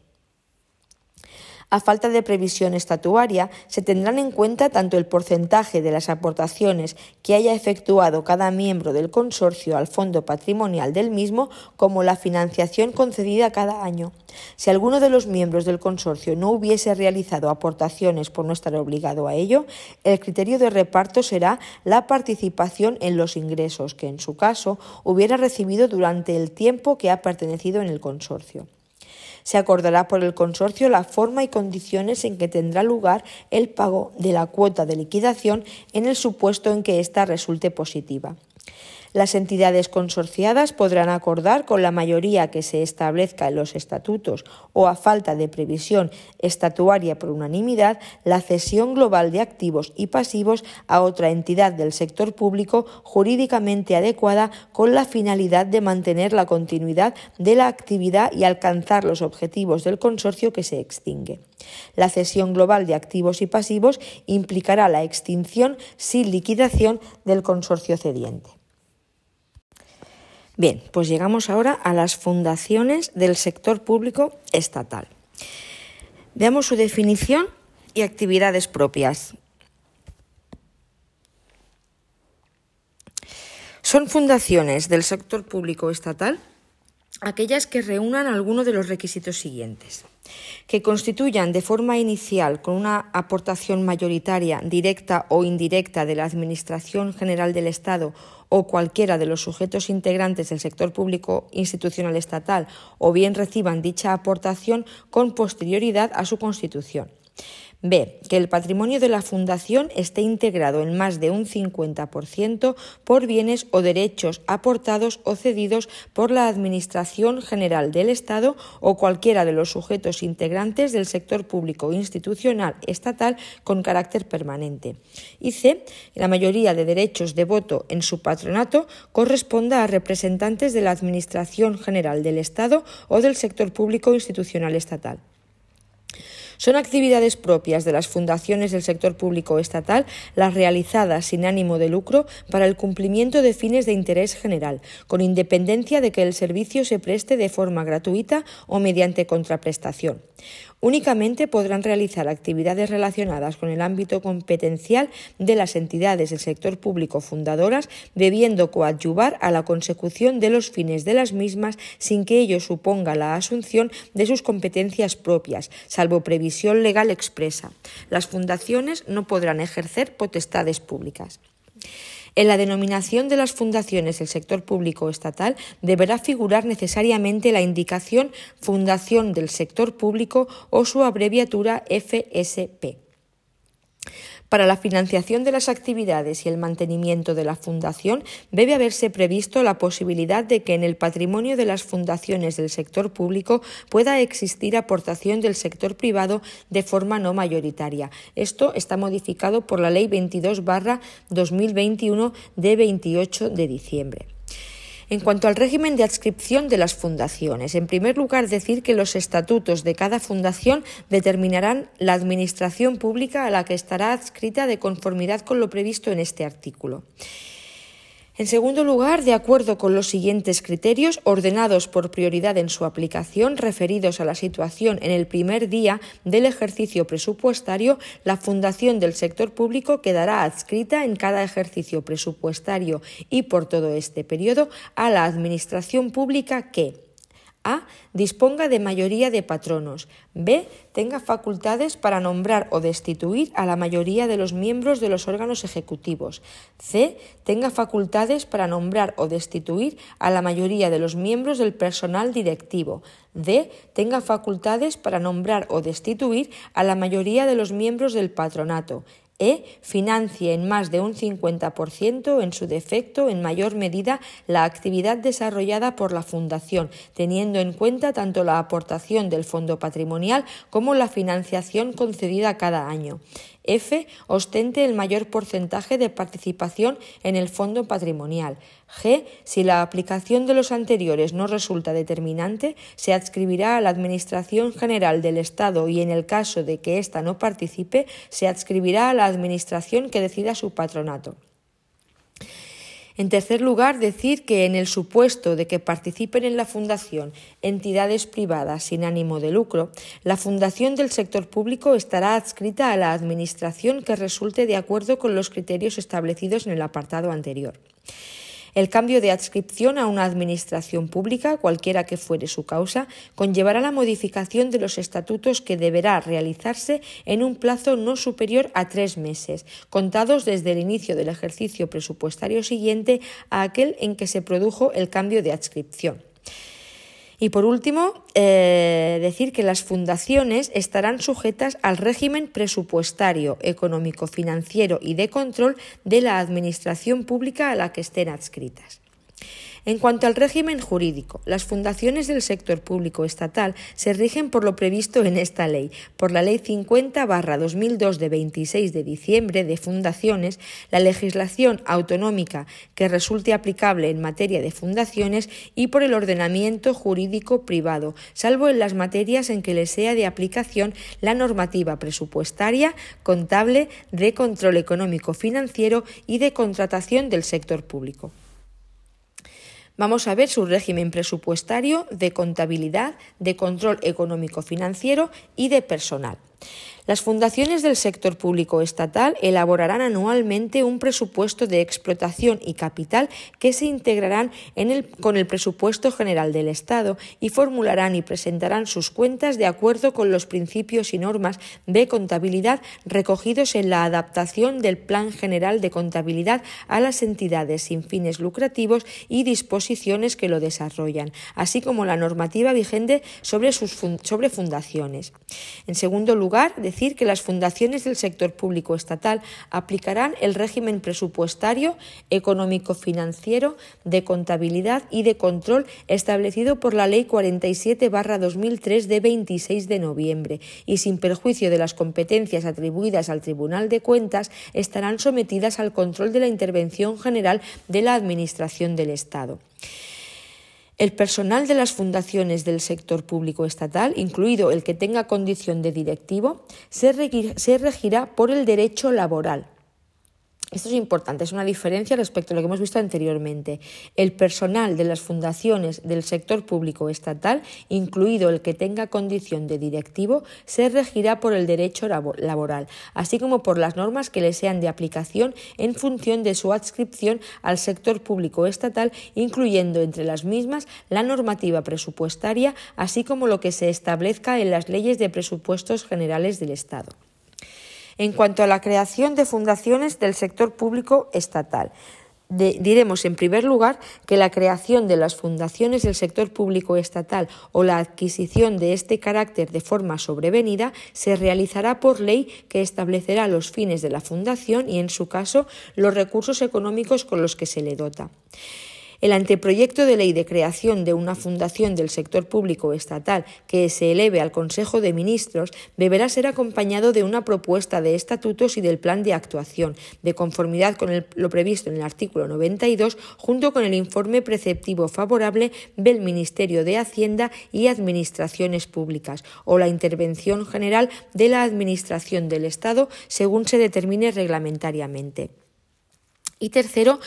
A falta de previsión estatuaria, se tendrán en cuenta tanto el porcentaje de las aportaciones que haya efectuado cada miembro del consorcio al fondo patrimonial del mismo como la financiación concedida cada año. Si alguno de los miembros del consorcio no hubiese realizado aportaciones por no estar obligado a ello, el criterio de reparto será la participación en los ingresos que, en su caso, hubiera recibido durante el tiempo que ha pertenecido en el consorcio. Se acordará por el consorcio la forma y condiciones en que tendrá lugar el pago de la cuota de liquidación en el supuesto en que ésta resulte positiva. Las entidades consorciadas podrán acordar con la mayoría que se establezca en los estatutos o a falta de previsión estatuaria por unanimidad la cesión global de activos y pasivos a otra entidad del sector público jurídicamente adecuada con la finalidad de mantener la continuidad de la actividad y alcanzar los objetivos del consorcio que se extingue. La cesión global de activos y pasivos implicará la extinción sin liquidación del consorcio cediente. Bien, pues llegamos ahora a las fundaciones del sector público estatal. Veamos su definición y actividades propias. Son fundaciones del sector público estatal aquellas que reúnan alguno de los requisitos siguientes que constituyan de forma inicial con una aportación mayoritaria directa o indirecta de la Administración General del Estado o cualquiera de los sujetos integrantes del sector público institucional estatal o bien reciban dicha aportación con posterioridad a su constitución. B. Que el patrimonio de la Fundación esté integrado en más de un 50% por bienes o derechos aportados o cedidos por la Administración General del Estado o cualquiera de los sujetos integrantes del sector público institucional estatal con carácter permanente. Y C. La mayoría de derechos de voto en su patronato corresponda a representantes de la Administración General del Estado o del sector público institucional estatal. Son actividades propias de las fundaciones del sector público estatal las realizadas sin ánimo de lucro para el cumplimiento de fines de interés general, con independencia de que el servicio se preste de forma gratuita o mediante contraprestación. Únicamente podrán realizar actividades relacionadas con el ámbito competencial de las entidades del sector público fundadoras, debiendo coadyuvar a la consecución de los fines de las mismas sin que ello suponga la asunción de sus competencias propias, salvo previsión legal expresa. Las fundaciones no podrán ejercer potestades públicas. En la denominación de las fundaciones del sector público estatal deberá figurar necesariamente la indicación Fundación del Sector Público o su abreviatura FSP. Para la financiación de las actividades y el mantenimiento de la Fundación debe haberse previsto la posibilidad de que en el patrimonio de las fundaciones del sector público pueda existir aportación del sector privado de forma no mayoritaria. Esto está modificado por la Ley 22 2021 de 28 de diciembre. En cuanto al régimen de adscripción de las fundaciones, en primer lugar decir que los estatutos de cada fundación determinarán la administración pública a la que estará adscrita de conformidad con lo previsto en este artículo. En segundo lugar, de acuerdo con los siguientes criterios ordenados por prioridad en su aplicación, referidos a la situación en el primer día del ejercicio presupuestario, la Fundación del Sector Público quedará adscrita en cada ejercicio presupuestario y por todo este periodo a la Administración Pública que a. Disponga de mayoría de patronos. B. Tenga facultades para nombrar o destituir a la mayoría de los miembros de los órganos ejecutivos. C. Tenga facultades para nombrar o destituir a la mayoría de los miembros del personal directivo. D. Tenga facultades para nombrar o destituir a la mayoría de los miembros del patronato e financie en más de un 50% en su defecto en mayor medida la actividad desarrollada por la Fundación, teniendo en cuenta tanto la aportación del fondo patrimonial como la financiación concedida cada año. F. Ostente el mayor porcentaje de participación en el fondo patrimonial. G. Si la aplicación de los anteriores no resulta determinante, se adscribirá a la Administración General del Estado y en el caso de que ésta no participe, se adscribirá a la Administración que decida su patronato. En tercer lugar, decir que en el supuesto de que participen en la Fundación entidades privadas sin ánimo de lucro, la Fundación del sector público estará adscrita a la Administración que resulte de acuerdo con los criterios establecidos en el apartado anterior. El cambio de adscripción a una administración pública, cualquiera que fuere su causa, conllevará la modificación de los estatutos que deberá realizarse en un plazo no superior a tres meses, contados desde el inicio del ejercicio presupuestario siguiente a aquel en que se produjo el cambio de adscripción. Y por último, eh, decir que las fundaciones estarán sujetas al régimen presupuestario, económico, financiero y de control de la Administración pública a la que estén adscritas. En cuanto al régimen jurídico, las fundaciones del sector público estatal se rigen por lo previsto en esta ley, por la Ley 50-2002 de 26 de diciembre de fundaciones, la legislación autonómica que resulte aplicable en materia de fundaciones y por el ordenamiento jurídico privado, salvo en las materias en que le sea de aplicación la normativa presupuestaria, contable, de control económico financiero y de contratación del sector público. Vamos a ver su régimen presupuestario, de contabilidad, de control económico financiero y de personal. Las fundaciones del sector público estatal elaborarán anualmente un presupuesto de explotación y capital que se integrarán con el presupuesto general del Estado y formularán y presentarán sus cuentas de acuerdo con los principios y normas de contabilidad recogidos en la adaptación del Plan General de Contabilidad a las entidades sin fines lucrativos y disposiciones que lo desarrollan, así como la normativa vigente sobre, sus sobre fundaciones. En segundo lugar, decir que las fundaciones del sector público estatal aplicarán el régimen presupuestario, económico-financiero, de contabilidad y de control establecido por la Ley 47-2003 de 26 de noviembre y sin perjuicio de las competencias atribuidas al Tribunal de Cuentas estarán sometidas al control de la intervención general de la Administración del Estado. El personal de las fundaciones del sector público estatal, incluido el que tenga condición de directivo, se, regirá por el derecho laboral, esto es importante, es una diferencia respecto a lo que hemos visto anteriormente. El personal de las fundaciones del sector público estatal, incluido el que tenga condición de directivo, se regirá por el derecho laboral, así como por las normas que le sean de aplicación en función de su adscripción al sector público estatal, incluyendo entre las mismas la normativa presupuestaria, así como lo que se establezca en las leyes de presupuestos generales del Estado en cuanto a la creación de fundaciones del sector público estatal. diremos en primer lugar que la creación de las fundaciones del sector público estatal o la adquisición de este carácter de forma sobrevenida se realizará por ley que establecerá los fines de la fundación y, en su caso, los recursos económicos con los que se le dota. El anteproyecto de ley de creación de una fundación del sector público estatal que se eleve al Consejo de Ministros deberá ser acompañado de una propuesta de estatutos y del plan de actuación, de conformidad con lo previsto en el artículo 92, junto con el informe preceptivo favorable del Ministerio de Hacienda y Administraciones Públicas o la intervención general de la Administración del Estado según se determine reglamentariamente. Y tercero,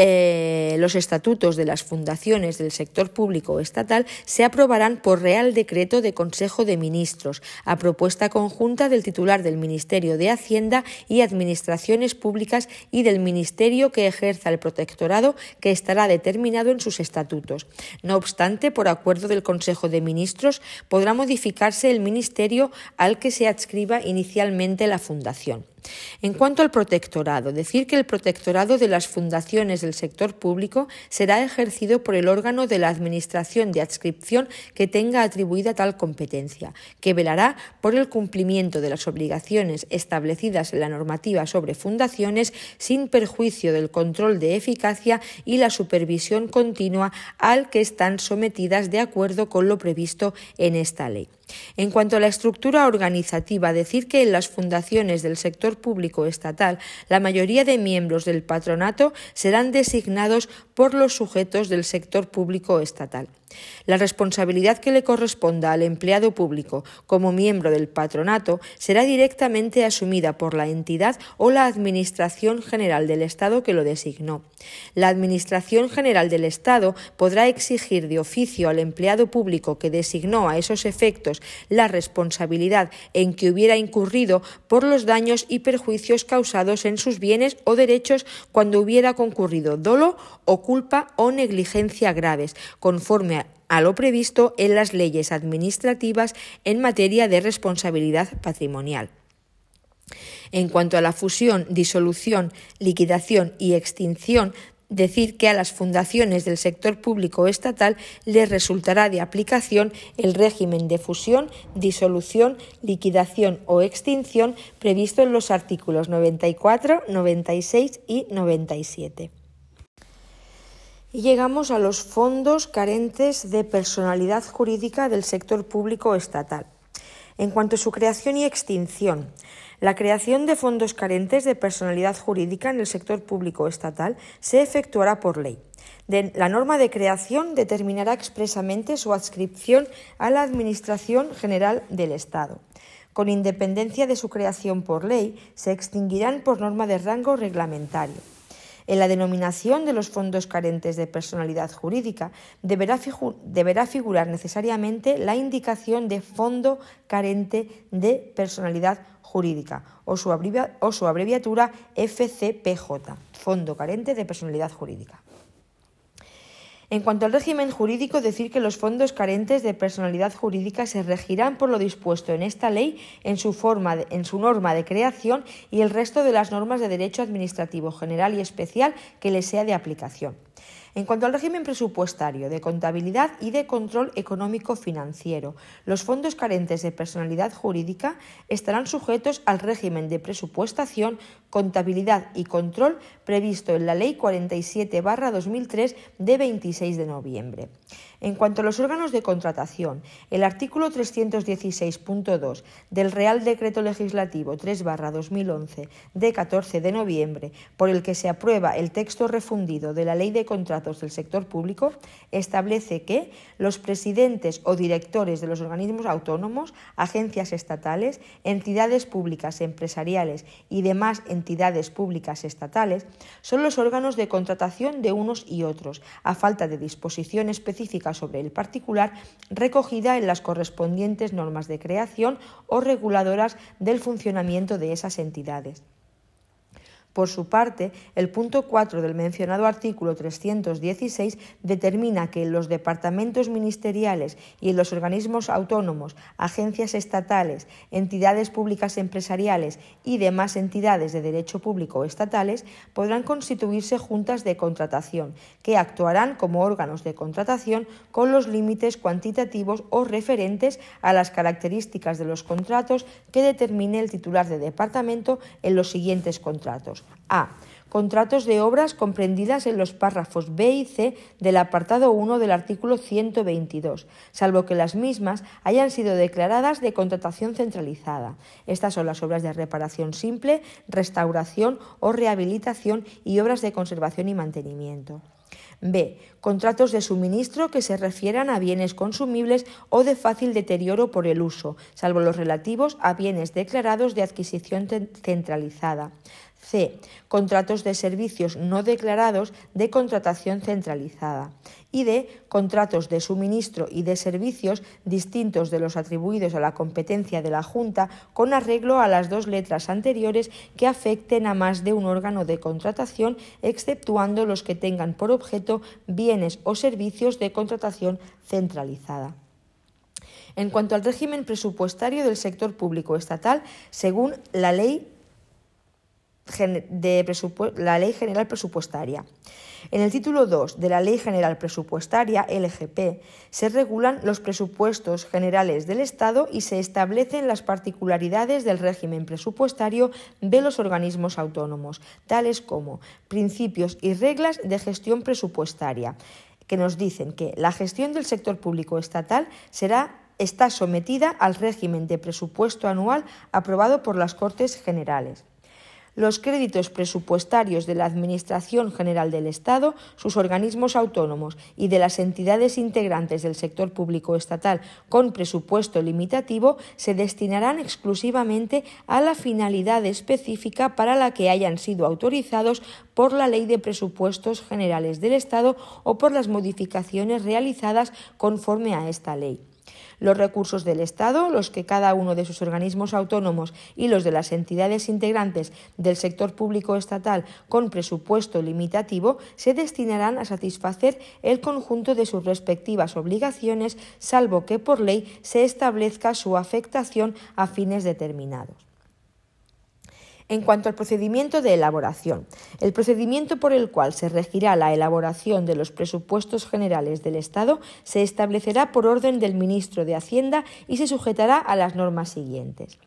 eh, los estatutos de las fundaciones del sector público estatal se aprobarán por Real Decreto de Consejo de Ministros, a propuesta conjunta del titular del Ministerio de Hacienda y Administraciones Públicas y del Ministerio que ejerza el protectorado, que estará determinado en sus estatutos. No obstante, por acuerdo del Consejo de Ministros, podrá modificarse el ministerio al que se adscriba inicialmente la fundación. En cuanto al protectorado, decir que el protectorado de las fundaciones del sector público será ejercido por el órgano de la Administración de adscripción que tenga atribuida tal competencia, que velará por el cumplimiento de las obligaciones establecidas en la normativa sobre fundaciones sin perjuicio del control de eficacia y la supervisión continua al que están sometidas de acuerdo con lo previsto en esta ley. En cuanto a la estructura organizativa, decir que en las fundaciones del sector público estatal la mayoría de miembros del patronato serán designados por los sujetos del sector público estatal. La responsabilidad que le corresponda al empleado público como miembro del patronato será directamente asumida por la entidad o la Administración General del Estado que lo designó. La Administración General del Estado podrá exigir de oficio al empleado público que designó a esos efectos la responsabilidad en que hubiera incurrido por los daños y perjuicios causados en sus bienes o derechos cuando hubiera concurrido dolo o culpa o negligencia graves, conforme a lo previsto en las leyes administrativas en materia de responsabilidad patrimonial. En cuanto a la fusión, disolución, liquidación y extinción decir que a las fundaciones del sector público estatal les resultará de aplicación el régimen de fusión, disolución, liquidación o extinción previsto en los artículos 94, 96 y 97. Y llegamos a los fondos carentes de personalidad jurídica del sector público estatal. En cuanto a su creación y extinción, la creación de fondos carentes de personalidad jurídica en el sector público estatal se efectuará por ley. la norma de creación determinará expresamente su adscripción a la Administración General del Estado. Con independencia de su creación por ley, se extinguirán por norma de rango reglamentario. En la denominación de los fondos carentes de personalidad jurídica deberá, figurar necesariamente la indicación de fondo carente de personalidad jurídica o su abreviatura FCPJ, Fondo Carente de Personalidad Jurídica. En cuanto al régimen jurídico, decir que los fondos carentes de personalidad jurídica se regirán por lo dispuesto en esta ley en su, forma en su norma de creación y el resto de las normas de derecho administrativo general y especial que les sea de aplicación. En cuanto al régimen presupuestario, de contabilidad y de control económico financiero, los fondos carentes de personalidad jurídica estarán sujetos al régimen de presupuestación, contabilidad y control previsto en la Ley 47-2003 de 26 de noviembre. En cuanto a los órganos de contratación, el artículo 316.2 del Real Decreto Legislativo 3-2011 de 14 de noviembre, por el que se aprueba el texto refundido de la Ley de Contratos del Sector Público, establece que los presidentes o directores de los organismos autónomos, agencias estatales, entidades públicas empresariales y demás entidades públicas estatales son los órganos de contratación de unos y otros, a falta de disposición específica sobre el particular recogida en las correspondientes normas de creación o reguladoras del funcionamiento de esas entidades. Por su parte, el punto 4 del mencionado artículo 316 determina que en los departamentos ministeriales y en los organismos autónomos, agencias estatales, entidades públicas empresariales y demás entidades de derecho público estatales podrán constituirse juntas de contratación, que actuarán como órganos de contratación con los límites cuantitativos o referentes a las características de los contratos que determine el titular de departamento en los siguientes contratos. A. Contratos de obras comprendidas en los párrafos B y C del apartado 1 del artículo 122, salvo que las mismas hayan sido declaradas de contratación centralizada. Estas son las obras de reparación simple, restauración o rehabilitación y obras de conservación y mantenimiento. B. Contratos de suministro que se refieran a bienes consumibles o de fácil deterioro por el uso, salvo los relativos a bienes declarados de adquisición centralizada. C. Contratos de servicios no declarados de contratación centralizada. Y D. Contratos de suministro y de servicios distintos de los atribuidos a la competencia de la Junta con arreglo a las dos letras anteriores que afecten a más de un órgano de contratación, exceptuando los que tengan por objeto bienes o servicios de contratación centralizada. En cuanto al régimen presupuestario del sector público estatal, según la Ley de la Ley General Presupuestaria. En el título 2 de la Ley General Presupuestaria, LGP, se regulan los presupuestos generales del Estado y se establecen las particularidades del régimen presupuestario de los organismos autónomos, tales como principios y reglas de gestión presupuestaria, que nos dicen que la gestión del sector público estatal está sometida al régimen de presupuesto anual aprobado por las Cortes Generales los créditos presupuestarios de la Administración General del Estado, sus organismos autónomos y de las entidades integrantes del sector público estatal con presupuesto limitativo se destinarán exclusivamente a la finalidad específica para la que hayan sido autorizados por la Ley de Presupuestos Generales del Estado o por las modificaciones realizadas conforme a esta ley. Los recursos del Estado, los que cada uno de sus organismos autónomos y los de las entidades integrantes del sector público estatal con presupuesto limitativo, se destinarán a satisfacer el conjunto de sus respectivas obligaciones, salvo que por ley se establezca su afectación a fines determinados. En cuanto al procedimiento de elaboración, el procedimiento por el cual se regirá la elaboración de los presupuestos generales del Estado se establecerá por orden del ministro de Hacienda y se sujetará a las normas siguientes.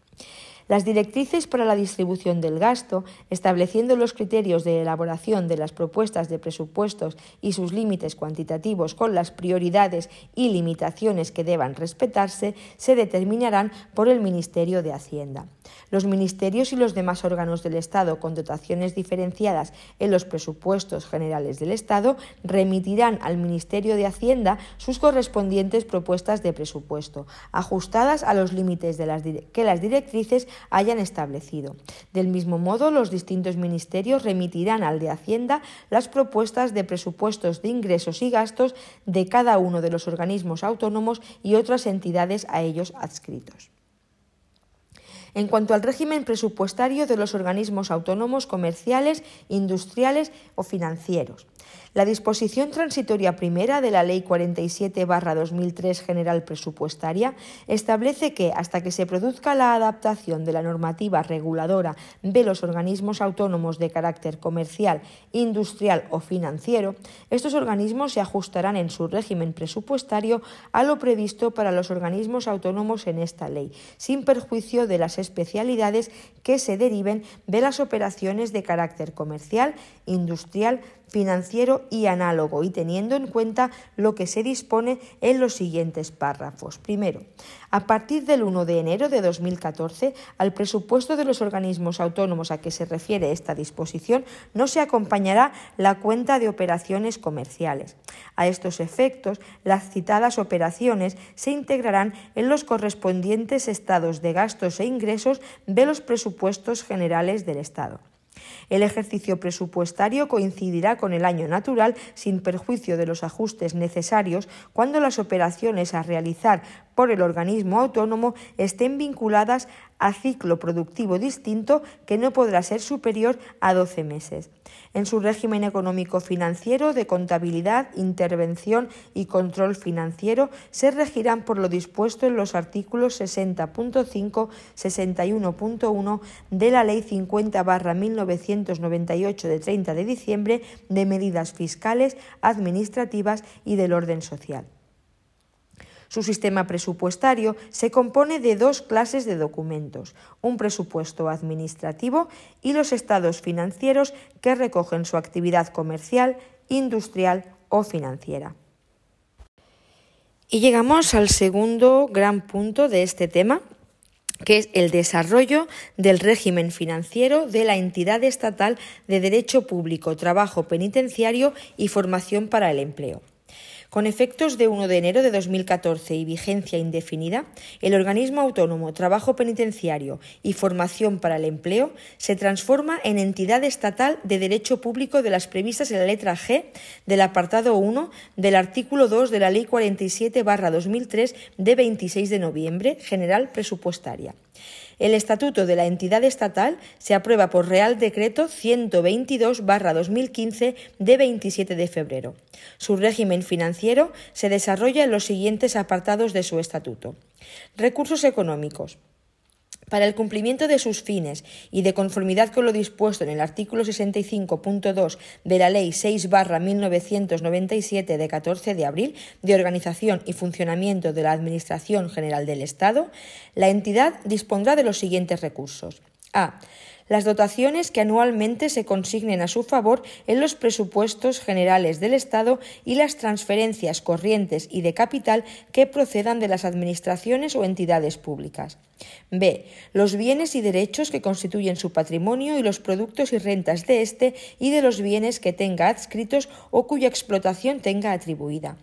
Las directrices para la distribución del gasto, estableciendo los criterios de elaboración de las propuestas de presupuestos y sus límites cuantitativos con las prioridades y limitaciones que deban respetarse, se determinarán por el Ministerio de Hacienda. Los ministerios y los demás órganos del Estado con dotaciones diferenciadas en los presupuestos generales del Estado remitirán al Ministerio de Hacienda sus correspondientes propuestas de presupuesto, ajustadas a los límites de las que las directrices hayan establecido. Del mismo modo, los distintos ministerios remitirán al de Hacienda las propuestas de presupuestos de ingresos y gastos de cada uno de los organismos autónomos y otras entidades a ellos adscritos. En cuanto al régimen presupuestario de los organismos autónomos comerciales, industriales o financieros, la disposición transitoria primera de la Ley 47-2003 General Presupuestaria establece que, hasta que se produzca la adaptación de la normativa reguladora de los organismos autónomos de carácter comercial, industrial o financiero, estos organismos se ajustarán en su régimen presupuestario a lo previsto para los organismos autónomos en esta ley, sin perjuicio de las especialidades que se deriven de las operaciones de carácter comercial, industrial, financiero y análogo y teniendo en cuenta lo que se dispone en los siguientes párrafos. Primero, a partir del 1 de enero de 2014, al presupuesto de los organismos autónomos a que se refiere esta disposición no se acompañará la cuenta de operaciones comerciales. A estos efectos, las citadas operaciones se integrarán en los correspondientes estados de gastos e ingresos de los presupuestos generales del Estado. El ejercicio presupuestario coincidirá con el año natural sin perjuicio de los ajustes necesarios cuando las operaciones a realizar por el organismo autónomo estén vinculadas a ciclo productivo distinto que no podrá ser superior a 12 meses. En su régimen económico financiero de contabilidad, intervención y control financiero se regirán por lo dispuesto en los artículos 60.5, 61.1 de la Ley 50-1998 de 30 de diciembre de medidas fiscales, administrativas y del orden social. Su sistema presupuestario se compone de dos clases de documentos, un presupuesto administrativo y los estados financieros que recogen su actividad comercial, industrial o financiera. Y llegamos al segundo gran punto de este tema, que es el desarrollo del régimen financiero de la entidad estatal de derecho público, trabajo penitenciario y formación para el empleo. Con efectos de 1 de enero de 2014 y vigencia indefinida, el organismo autónomo Trabajo Penitenciario y Formación para el Empleo se transforma en entidad estatal de derecho público de las previstas en la letra G del apartado 1 del artículo 2 de la Ley 47-2003 de 26 de noviembre, general presupuestaria. El estatuto de la entidad estatal se aprueba por Real Decreto 122-2015 de 27 de febrero. Su régimen financiero se desarrolla en los siguientes apartados de su estatuto. Recursos económicos para el cumplimiento de sus fines y de conformidad con lo dispuesto en el artículo 65.2 de la Ley 6-1997 de 14 de abril de organización y funcionamiento de la Administración General del Estado, la entidad dispondrá de los siguientes recursos. A las dotaciones que anualmente se consignen a su favor en los presupuestos generales del Estado y las transferencias corrientes y de capital que procedan de las administraciones o entidades públicas. B. Los bienes y derechos que constituyen su patrimonio y los productos y rentas de éste y de los bienes que tenga adscritos o cuya explotación tenga atribuida.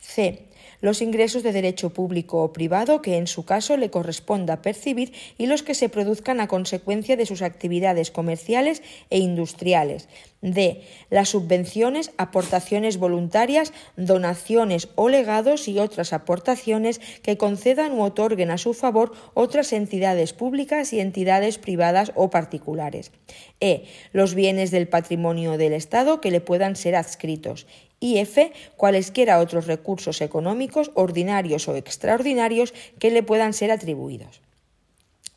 C los ingresos de derecho público o privado que en su caso le corresponda percibir y los que se produzcan a consecuencia de sus actividades comerciales e industriales. D. Las subvenciones, aportaciones voluntarias, donaciones o legados y otras aportaciones que concedan u otorguen a su favor otras entidades públicas y entidades privadas o particulares. E. Los bienes del patrimonio del Estado que le puedan ser adscritos y F, cualesquiera otros recursos económicos ordinarios o extraordinarios que le puedan ser atribuidos.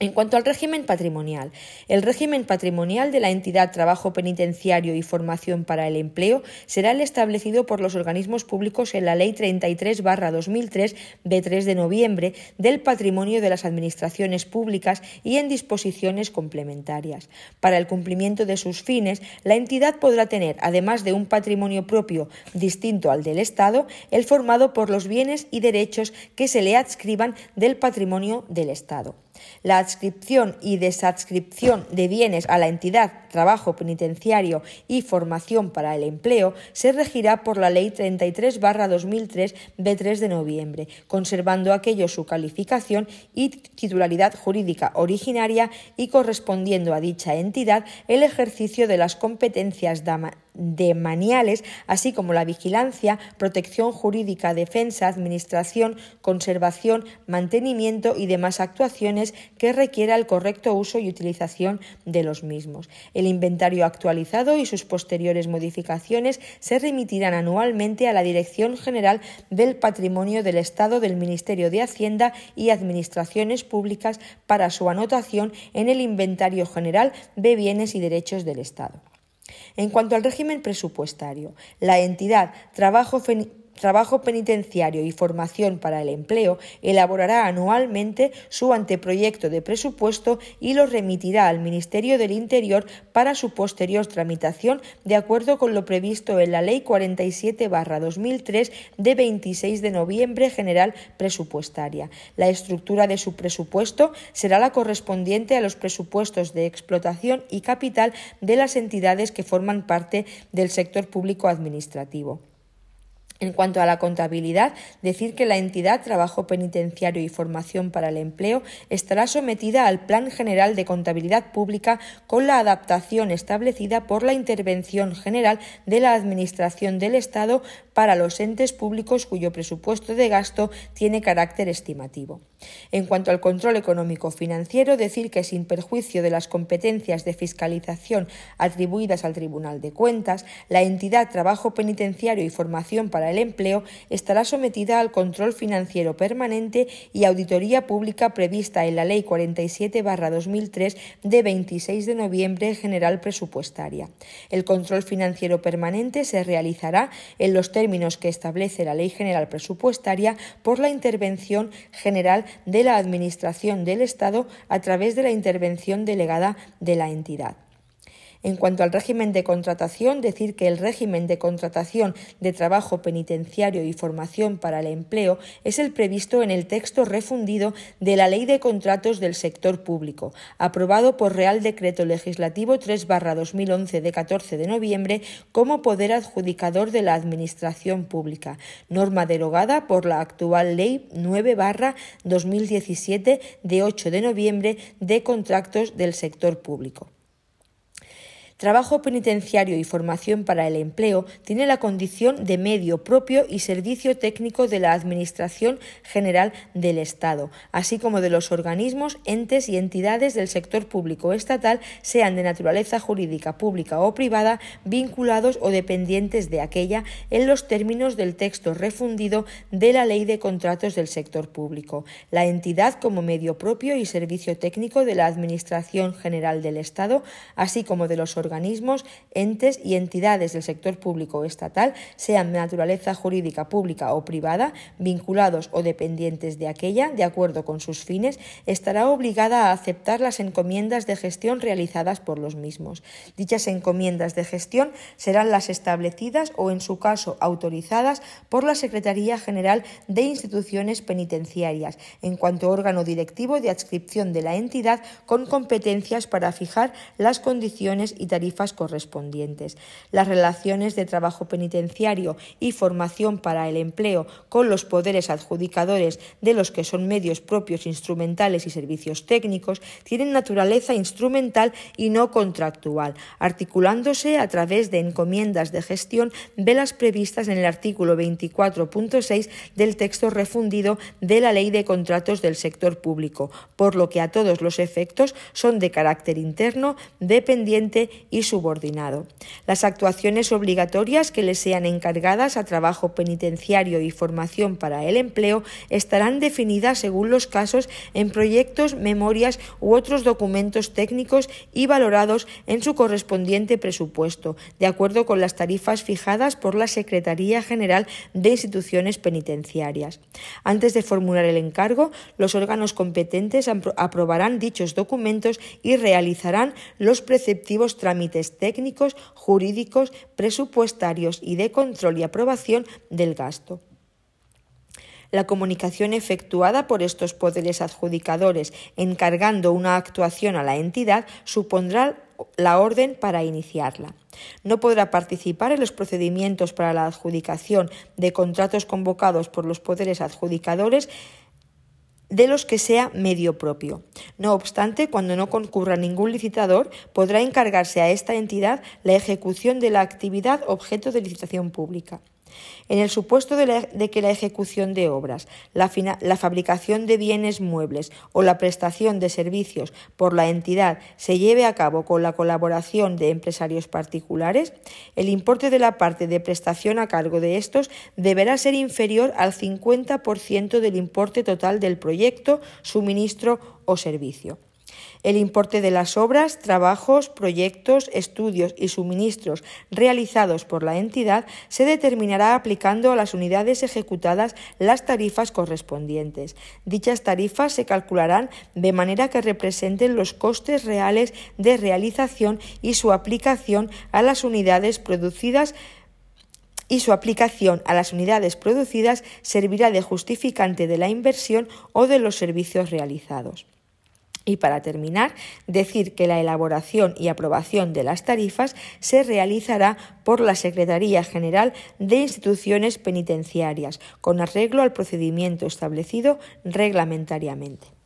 En cuanto al régimen patrimonial, el régimen patrimonial de la entidad Trabajo Penitenciario y Formación para el Empleo será el establecido por los organismos públicos en la Ley 33-2003 de 3 de noviembre del patrimonio de las administraciones públicas y en disposiciones complementarias. Para el cumplimiento de sus fines, la entidad podrá tener, además de un patrimonio propio distinto al del Estado, el formado por los bienes y derechos que se le adscriban del patrimonio del Estado. La adscripción y desadscripción de bienes a la entidad Trabajo Penitenciario y Formación para el Empleo se regirá por la Ley 33-2003 de 3 de noviembre, conservando aquello su calificación y titularidad jurídica originaria y correspondiendo a dicha entidad el ejercicio de las competencias de maniales, así como la vigilancia, protección jurídica, defensa, administración, conservación, mantenimiento y demás actuaciones que requiera el correcto uso y utilización de los mismos. El inventario actualizado y sus posteriores modificaciones se remitirán anualmente a la Dirección General del Patrimonio del Estado del Ministerio de Hacienda y Administraciones Públicas para su anotación en el Inventario General de Bienes y Derechos del Estado. En cuanto al régimen presupuestario, la entidad Trabajo Trabajo Penitenciario y Formación para el Empleo elaborará anualmente su anteproyecto de presupuesto y lo remitirá al Ministerio del Interior para su posterior tramitación de acuerdo con lo previsto en la Ley 47-2003 de 26 de noviembre general presupuestaria. La estructura de su presupuesto será la correspondiente a los presupuestos de explotación y capital de las entidades que forman parte del sector público administrativo. En cuanto a la contabilidad, decir que la entidad Trabajo Penitenciario y Formación para el Empleo estará sometida al Plan General de Contabilidad Pública con la adaptación establecida por la Intervención General de la Administración del Estado para los entes públicos cuyo presupuesto de gasto tiene carácter estimativo. En cuanto al control económico financiero, decir que sin perjuicio de las competencias de fiscalización atribuidas al Tribunal de Cuentas, la entidad Trabajo Penitenciario y Formación para el Empleo estará sometida al control financiero permanente y auditoría pública prevista en la Ley 47-2003 de 26 de noviembre general presupuestaria. El control financiero permanente se realizará en los términos que establece la Ley General Presupuestaria por la intervención general de la Administración del Estado a través de la intervención delegada de la entidad. En cuanto al régimen de contratación, decir que el régimen de contratación de trabajo penitenciario y formación para el empleo es el previsto en el texto refundido de la Ley de Contratos del Sector Público, aprobado por Real Decreto Legislativo 3-2011 de 14 de noviembre como poder adjudicador de la Administración Pública, norma derogada por la actual Ley 9-2017 de 8 de noviembre de Contratos del Sector Público. Trabajo penitenciario y formación para el empleo tiene la condición de medio propio y servicio técnico de la Administración General del Estado, así como de los organismos, entes y entidades del sector público estatal, sean de naturaleza jurídica pública o privada, vinculados o dependientes de aquella en los términos del texto refundido de la Ley de Contratos del Sector Público. La entidad como medio propio y servicio técnico de la Administración General del Estado, así como de los organismos organismos, entes y entidades del sector público o estatal, sean de naturaleza jurídica pública o privada, vinculados o dependientes de aquella, de acuerdo con sus fines, estará obligada a aceptar las encomiendas de gestión realizadas por los mismos. Dichas encomiendas de gestión serán las establecidas o, en su caso, autorizadas por la Secretaría General de Instituciones Penitenciarias, en cuanto órgano directivo de adscripción de la entidad con competencias para fijar las condiciones y tarifas correspondientes. Las relaciones de trabajo penitenciario y formación para el empleo con los poderes adjudicadores de los que son medios propios instrumentales y servicios técnicos tienen naturaleza instrumental y no contractual, articulándose a través de encomiendas de gestión de las previstas en el artículo 24.6 del texto refundido de la Ley de Contratos del Sector Público, por lo que a todos los efectos son de carácter interno, dependiente y subordinado. Las actuaciones obligatorias que le sean encargadas a trabajo penitenciario y formación para el empleo estarán definidas según los casos en proyectos, memorias u otros documentos técnicos y valorados en su correspondiente presupuesto, de acuerdo con las tarifas fijadas por la Secretaría General de Instituciones Penitenciarias. Antes de formular el encargo, los órganos competentes aprobarán dichos documentos y realizarán los preceptivos trámites técnicos, jurídicos, presupuestarios y de control y aprobación del gasto. La comunicación efectuada por estos poderes adjudicadores encargando una actuación a la entidad supondrá la orden para iniciarla. No podrá participar en los procedimientos para la adjudicación de contratos convocados por los poderes adjudicadores de los que sea medio propio. No obstante, cuando no concurra ningún licitador, podrá encargarse a esta entidad la ejecución de la actividad objeto de licitación pública. En el supuesto de, que la ejecución de obras, la, la, fabricación de bienes muebles o la prestación de servicios por la entidad se lleve a cabo con la colaboración de empresarios particulares, el importe de la parte de prestación a cargo de estos deberá ser inferior al 50% del importe total del proyecto, suministro o servicio. El importe de las obras, trabajos, proyectos, estudios y suministros realizados por la entidad se determinará aplicando a las unidades ejecutadas las tarifas correspondientes. Dichas tarifas se calcularán de manera que representen los costes reales de realización y su aplicación a las unidades producidas y su aplicación a las unidades producidas servirá de justificante de la inversión o de los servicios realizados. Y para terminar, decir que la elaboración y aprobación de las tarifas se realizará por la Secretaría General de Instituciones Penitenciarias, con arreglo al procedimiento establecido reglamentariamente.